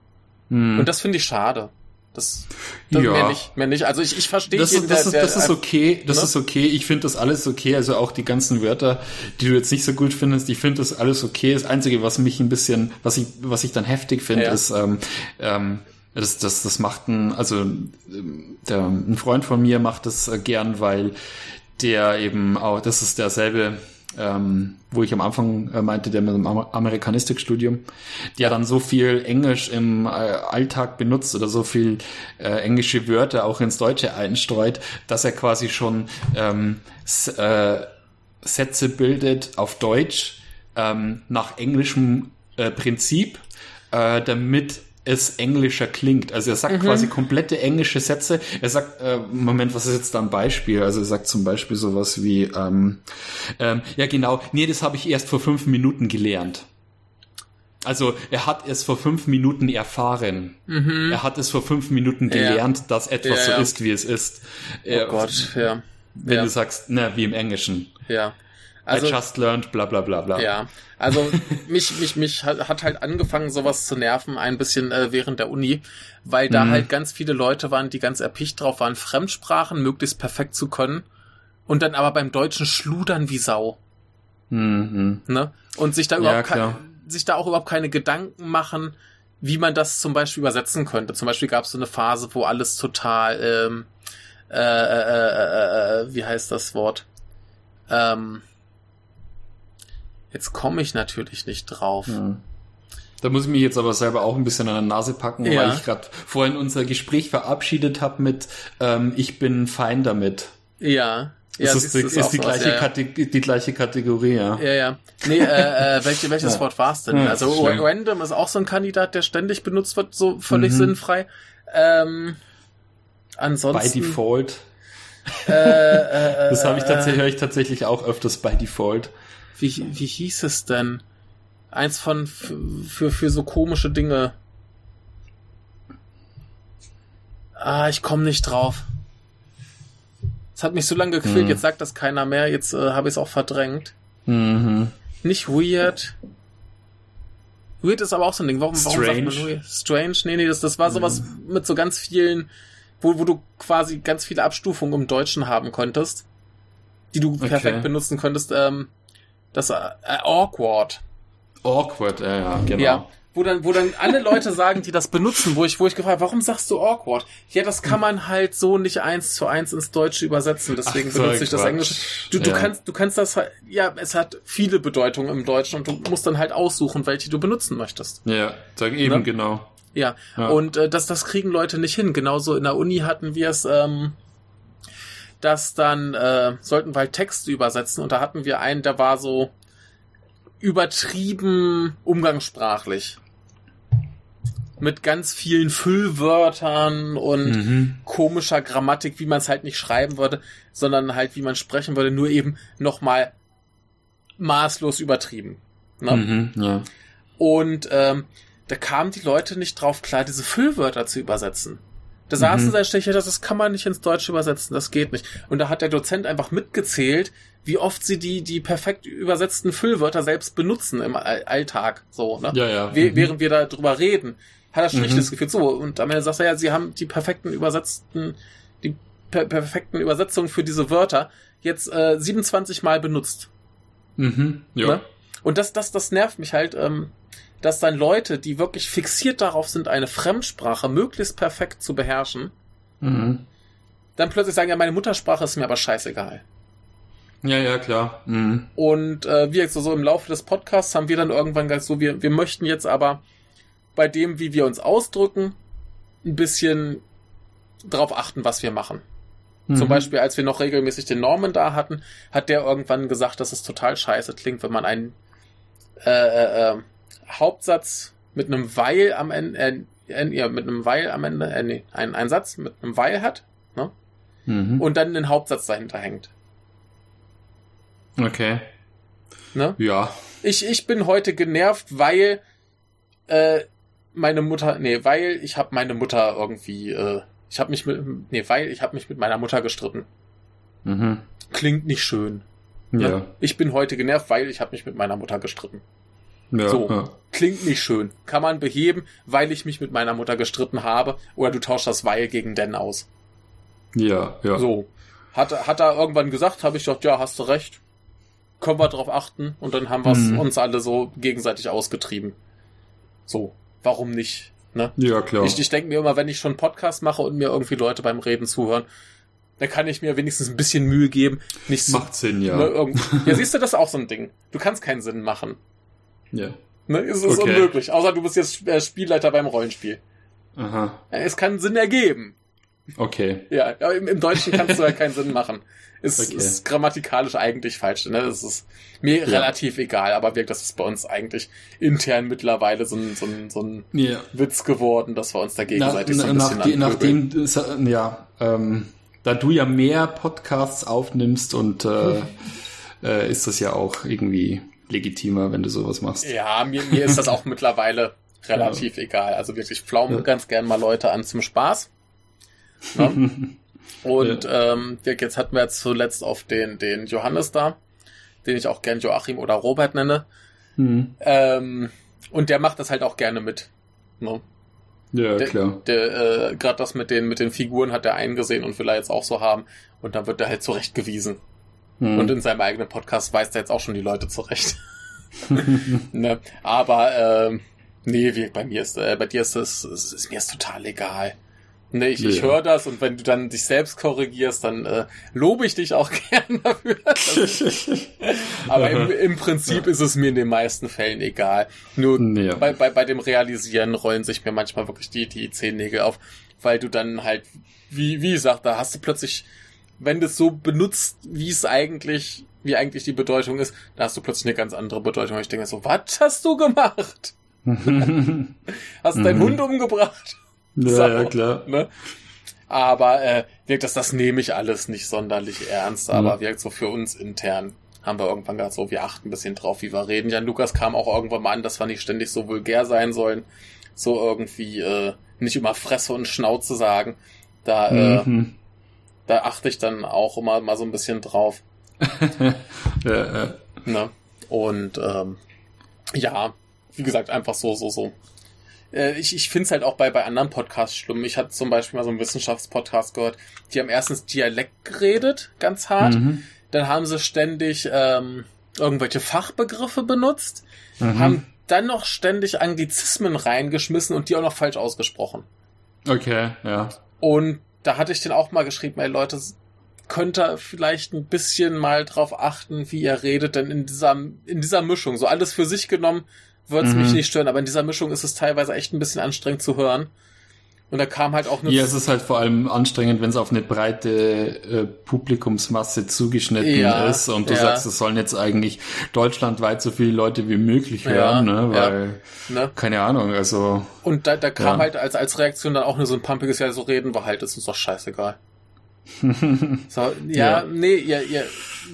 Mhm. Und das finde ich schade. Das, das Ja. mehr nicht, mehr nicht. Also ich, ich verstehe das, das, der- das ist okay, das ne? ist okay. Ich finde das alles okay. Also auch die ganzen Wörter, die du jetzt nicht so gut findest, ich finde das alles okay. Das Einzige, was mich ein bisschen, was ich, was ich dann heftig finde, Ja. ist, ähm, ähm, das, das, das macht ein, also ähm, der, ein Freund von mir macht das äh, gern, weil der eben auch, das ist derselbe, ähm, wo ich am Anfang äh, meinte, der mit dem Amer Amerikanistikstudium, der dann so viel Englisch im äh, Alltag benutzt oder so viel äh, englische Wörter auch ins Deutsche einstreut, dass er quasi schon ähm, äh, Sätze bildet auf Deutsch ähm, nach englischem äh, Prinzip, äh, damit es englischer klingt. Also er sagt quasi komplette englische Sätze. Er sagt, äh, Moment, was ist jetzt da ein Beispiel? Also er sagt zum Beispiel sowas wie, ähm, ähm, ja genau, nee, das habe ich erst vor fünf Minuten gelernt. Also er hat es vor fünf Minuten erfahren. Er hat es vor fünf Minuten Mhm. Ja. gelernt, dass etwas Ja, ja. so ist, wie es ist. Oh Gott, ja. Wenn du sagst, na, wie im Englischen. ja. Also, Also, I just learned, bla bla bla bla. Ja, also *laughs* mich, mich, mich hat halt angefangen, sowas zu nerven, ein bisschen äh, während der Uni, weil da Mhm. halt ganz viele Leute waren, die ganz erpicht drauf waren, Fremdsprachen möglichst perfekt zu können und dann aber beim Deutschen schludern wie Sau, Mhm. ne? Und sich da Ja, überhaupt kein, sich da auch überhaupt keine Gedanken machen, wie man das zum Beispiel übersetzen könnte. Zum Beispiel gab es so eine Phase, wo alles total, ähm, äh, äh, äh, äh, wie heißt das Wort? Ähm, jetzt komme ich natürlich nicht drauf. Ja. Da muss ich mich jetzt aber selber auch ein bisschen an der Nase packen, Ja. weil ich gerade vorhin unser Gespräch verabschiedet habe mit ähm, Ich bin fein damit. Ja. Ja, Das ist, die, ist die, gleiche ja, die gleiche Kategorie, ja. Ja, ja. Nee, äh, äh, welche, welches Ja. Wort war's denn? Ja, also random ist auch so ein Kandidat, der ständig benutzt wird, so völlig Mhm. sinnfrei. Ähm, By ansonsten. Default. Äh, äh, *laughs* Das habe ich äh, tatsächlich, höre ich tatsächlich auch öfters by Default. Wie, wie hieß es denn? Eins von für, für so komische Dinge. Ah, ich komme nicht drauf. Es hat mich so lange gequält, Hm. jetzt sagt das keiner mehr, jetzt äh, habe ich es auch verdrängt. Mhm. Nicht weird. Weird ist aber auch so ein Ding. Warum, warum sagt man Strange. weird? Strange? Nee, nee, das, das war sowas mit so ganz vielen, wo, wo du quasi ganz viele Abstufungen im Deutschen haben konntest, die du Okay. perfekt benutzen könntest. Ähm, das äh, awkward. Awkward, ja, ja, genau. Ja. Wo dann, wo dann alle Leute sagen, die das benutzen, wo ich, wo ich gefragt, warum sagst du awkward? Ja, das kann man halt so nicht eins zu eins ins Deutsche übersetzen, deswegen Ach, so benutze ich das Quatsch. Englische. Du, du Ja. kannst, du kannst das halt, ja, es hat viele Bedeutungen im Deutschen und du musst dann halt aussuchen, welche du benutzen möchtest. Ja, sag eben Ne? genau. Ja. Ja. Und äh, das, das kriegen Leute nicht hin. Genauso in der Uni hatten wir es, ähm, dass dann äh, sollten wir halt Texte übersetzen und da hatten wir einen, der war so übertrieben umgangssprachlich. mit ganz vielen Füllwörtern und Mhm. komischer Grammatik, wie man es halt nicht schreiben würde, sondern halt wie man sprechen würde, nur eben nochmal maßlos übertrieben. Ne? Mhm. Ja. Und ähm, da kamen die Leute nicht drauf klar, diese Füllwörter zu übersetzen. Da saßen Mhm. da steche, das kann man nicht ins Deutsche übersetzen, das geht nicht. Und da hat der Dozent einfach mitgezählt, wie oft sie die, die perfekt übersetzten Füllwörter selbst benutzen im All Alltag. So, ne? Ja, ja. Mhm. Während wir da drüber reden, hat er schlicht Mhm. das Gefühl, so, und am Ende sagt er ja, sie haben die perfekten übersetzten, die per perfekten Übersetzungen für diese Wörter jetzt äh, 27 Mal benutzt. Mhm. Ja. Ne? Und das, das, das nervt mich halt, ähm, dass dann Leute, die wirklich fixiert darauf sind, eine Fremdsprache möglichst perfekt zu beherrschen, Mhm. dann plötzlich sagen, ja, meine Muttersprache ist mir aber scheißegal. Ja, ja, klar. Mhm. Und äh, wie jetzt so, so im Laufe des Podcasts haben wir dann irgendwann gesagt, so, wir, wir möchten jetzt aber bei dem, wie wir uns ausdrücken, ein bisschen drauf achten, was wir machen. Zum Mhm. Beispiel, als wir noch regelmäßig den Norman da hatten, hat der irgendwann gesagt, dass es total scheiße klingt, wenn man einen äh, äh, äh, Hauptsatz mit einem Weil am Ende, äh, äh, ja, mit einem Weil am Ende, äh, nee, einen, einen Satz mit einem Weil hat Mhm. und dann einen Hauptsatz dahinter hängt. Okay. Ne? Ja. Ich, ich bin heute genervt, weil äh, meine Mutter, nee, weil ich habe meine Mutter irgendwie, äh, ich habe mich mit, nee, weil ich habe mich mit meiner Mutter gestritten. Mhm. Klingt nicht schön. Ja. Ne? Ich bin heute genervt, weil ich habe mich mit meiner Mutter gestritten. Ja. So. Ja. Klingt nicht schön. Kann man beheben, weil ich mich mit meiner Mutter gestritten habe. Oder du tauschst das weil gegen denn aus. Ja. ja. So. Hat, hat er irgendwann gesagt, habe ich gedacht, ja, hast du recht. Können wir drauf achten. Und dann haben wir Mhm. uns alle so gegenseitig ausgetrieben. So. Warum nicht? Ne? Ja, klar. Ich, ich denke mir immer, wenn ich schon einen Podcast mache und mir irgendwie Leute beim Reden zuhören, dann kann ich mir wenigstens ein bisschen Mühe geben. Nicht so, Macht Sinn, ja. ne, ja, siehst du, das ist auch so ein Ding. Du kannst keinen Sinn machen. Ja. Ne? Es ist Okay. unmöglich. Außer du bist jetzt äh, Spielleiter beim Rollenspiel. Aha. Es kann Sinn ergeben. Okay. Ja, aber im, im Deutschen kannst du halt keinen Sinn machen. Ist, Okay. ist grammatikalisch eigentlich falsch. Ne? Das ist mir Ja. relativ egal, aber wirkt, das ist bei uns eigentlich intern mittlerweile so ein, so ein, so ein Ja. Witz geworden, dass wir uns da Na, gegenseitig so ein bisschen nach, nachdem, sa- ja, ähm, da du ja mehr Podcasts aufnimmst und äh, äh, ist das ja auch irgendwie legitimer, wenn du sowas machst. Ja, mir, mir ist das auch *laughs* mittlerweile relativ egal. Also wirklich pflaumen Ja. ganz gern mal Leute an zum Spaß. Ne? *laughs* Und ähm, Dirk, jetzt hatten wir jetzt zuletzt auf den, den Johannes da, den ich auch gern Joachim oder Robert nenne. Hm. Ähm, und der macht das halt auch gerne mit. Ne? Ja, Der, klar. der, äh, Gerade das mit den, mit den Figuren hat er eingesehen und will er jetzt auch so haben. Und dann wird er halt zurechtgewiesen. Hm. Und in seinem eigenen Podcast weist er jetzt auch schon die Leute zurecht. *laughs* ne? Aber ähm, nee, wie, bei mir ist, äh, bei dir ist es, es ist mir ist total egal. Ne, ich, ich Ja. höre das und wenn du dann dich selbst korrigierst, dann äh, lobe ich dich auch *laughs* gern dafür. *laughs* Aber im, im Prinzip ist es mir in den meisten Fällen egal. Nur ja. bei, bei, bei dem Realisieren rollen sich mir manchmal wirklich die, die Zehennägel auf, weil du dann halt, wie, wie gesagt, da hast du plötzlich, wenn du es so benutzt, wie es eigentlich, wie eigentlich die Bedeutung ist, da hast du plötzlich eine ganz andere Bedeutung. Und ich denke so, was hast du gemacht? *laughs* Hast du deinen Mhm. Hund umgebracht? ja, So, ja, klar. Ne? Aber äh, wirkt das, das nehme ich alles nicht sonderlich ernst, aber Mhm. wirkt so für uns intern. Haben wir irgendwann gesagt, so, wir achten ein bisschen drauf, wie wir reden. Jan Lukas kam auch irgendwann mal an, dass wir nicht ständig so vulgär sein sollen. So irgendwie äh, nicht immer Fresse und Schnauze sagen. Da, äh, Mhm. Da achte ich dann auch immer mal so ein bisschen drauf. *laughs* ja, ja. Ne? Und ähm, ja, wie gesagt, einfach so, so, so. Äh, ich ich finde es halt auch bei, bei anderen Podcasts schlimm. Ich hatte zum Beispiel mal so einen Wissenschaftspodcast gehört, die haben erstens Dialekt geredet, ganz hart. Mhm. Dann haben sie ständig ähm, irgendwelche Fachbegriffe benutzt, Mhm. haben dann noch ständig Anglizismen reingeschmissen und die auch noch falsch ausgesprochen. Okay, ja. Und da hatte ich den auch mal geschrieben, ey Leute, könnt ihr vielleicht ein bisschen mal drauf achten, wie ihr redet, denn in dieser, in dieser Mischung, so alles für sich genommen, wird es Mhm. mich nicht stören, aber in dieser Mischung ist es teilweise echt ein bisschen anstrengend zu hören. Und da kam halt auch eine. Ja, es ist halt vor allem anstrengend, wenn es auf eine breite äh, Publikumsmasse zugeschnitten ja, ist und du ja. sagst, es sollen jetzt eigentlich deutschlandweit so viele Leute wie möglich hören, ja, ne? Weil, ne? keine Ahnung, also. Und da, da kam halt als, als Reaktion dann auch nur so ein pumpiges Ja, so reden wir halt, ist uns doch scheißegal. *laughs* so, ja, nee, ihr, ihr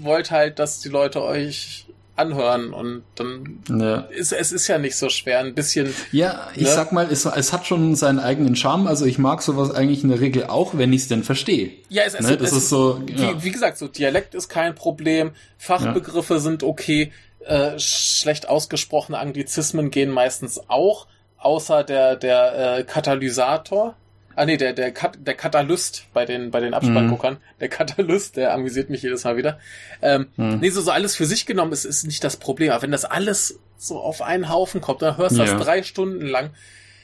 wollt halt, dass die Leute euch anhören und dann ja. ist es ist ja nicht so schwer, ein bisschen. Ja, ich ne? sag mal, es, es hat schon seinen eigenen Charme. Also ich mag sowas eigentlich in der Regel auch, wenn ich es denn verstehe. Ja, es, ne? das es, ist so. Ja. Wie, wie, gesagt, so Dialekt ist kein Problem, Fachbegriffe ja. sind okay, äh, schlecht ausgesprochene Anglizismen gehen meistens auch, außer der der äh, Katalysator. Ah nee, der, der, Kat der Katalyst bei den, bei den Abspannguckern. Mhm. Der Katalyst, der amüsiert mich jedes Mal wieder. Ähm, mhm. Nee, so, so alles für sich genommen ist, ist nicht das Problem. Aber wenn das alles so auf einen Haufen kommt, dann hörst du ja. das drei Stunden lang.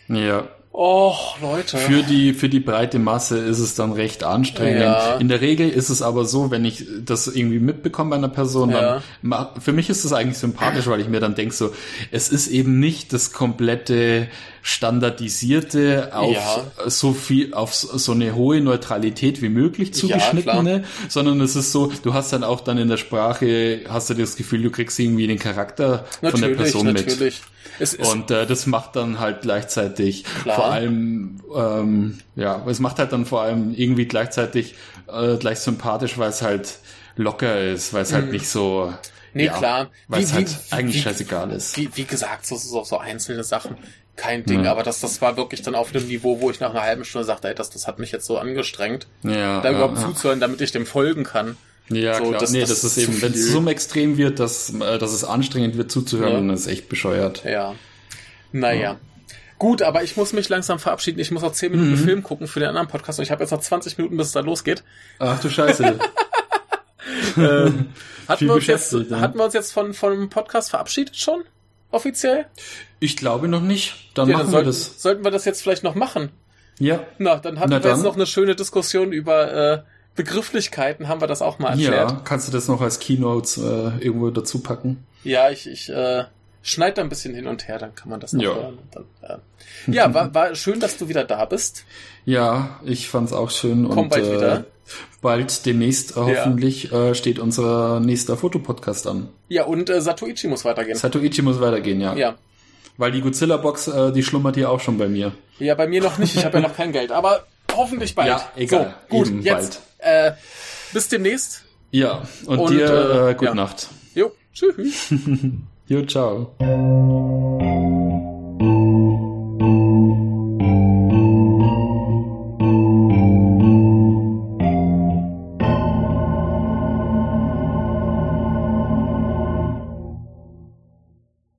Ja. Oh, Leute. Für die, für die breite Masse ist es dann recht anstrengend. Ja. In der Regel ist es aber so, wenn ich das irgendwie mitbekomme bei einer Person, ja. dann, für mich ist das eigentlich sympathisch, weil ich mir dann denke so, es ist eben nicht das komplette standardisierte auf ja. so viel, auf so eine hohe Neutralität wie möglich zugeschnittene, ja, sondern es ist so, du hast dann auch dann in der Sprache, hast du das Gefühl, du kriegst irgendwie den Charakter natürlich, von der Person natürlich. mit. Es und äh, das macht dann halt gleichzeitig Klar. vor allem, ähm, ja, es macht halt dann vor allem irgendwie gleichzeitig äh, gleich sympathisch, weil es halt locker ist, weil es halt mhm. halt nicht so Nee, ja, klar. Weil es halt wie, eigentlich wie, scheißegal ist. Wie, wie gesagt, so, so, so einzelne Sachen, kein Ding. Ja. Aber das, das war wirklich dann auf einem Niveau, wo ich nach einer halben Stunde sagte, ey, das, das hat mich jetzt so angestrengt, ja, da überhaupt zuzuhören, damit ich dem folgen kann. Ja, so, klar. Das, nee, das, das ist eben, wenn es so extrem wird, dass, äh, dass es anstrengend wird zuzuhören, ja. dann ist echt bescheuert. Ja. Naja. Ja. Gut, aber ich muss mich langsam verabschieden. Ich muss noch 10 Minuten mhm. Film gucken für den anderen Podcast und ich habe jetzt noch 20 Minuten, bis es da losgeht. Ach du Scheiße. *laughs* *laughs* ähm, *laughs* hatten, wir uns jetzt, ne? hatten wir uns jetzt von, vom Podcast verabschiedet schon? Offiziell? Ich glaube noch nicht. Dann ja, machen dann sollten, wir das. Sollten wir das jetzt vielleicht noch machen? Ja. Na, dann hatten Na, wir jetzt noch eine schöne Diskussion über äh, Begrifflichkeiten, haben wir das auch mal erklärt. Ja, kannst du das noch als Keynotes äh, irgendwo dazu packen? Ja, ich, ich äh, schneide da ein bisschen hin und her, dann kann man das noch ja. hören. Dann, äh. Ja, *laughs* war, war schön, dass du wieder da bist. Ja, ich fand's auch schön. Komm und, bald wieder. Bald demnächst äh, hoffentlich äh, steht unser nächster Fotopodcast an. Ja, und äh, Satoichi muss weitergehen. Satoichi muss weitergehen, ja. Ja. Weil die Godzilla-Box, äh, die schlummert hier auch schon bei mir. Ja, bei mir noch nicht. Ich habe ja noch kein Geld. Aber hoffentlich bald. Ja, egal. So, gut, jetzt. Äh, bis demnächst. Ja, und, und dir äh gute ja. Nacht. Jo, tschüss. *laughs* jo, ciao.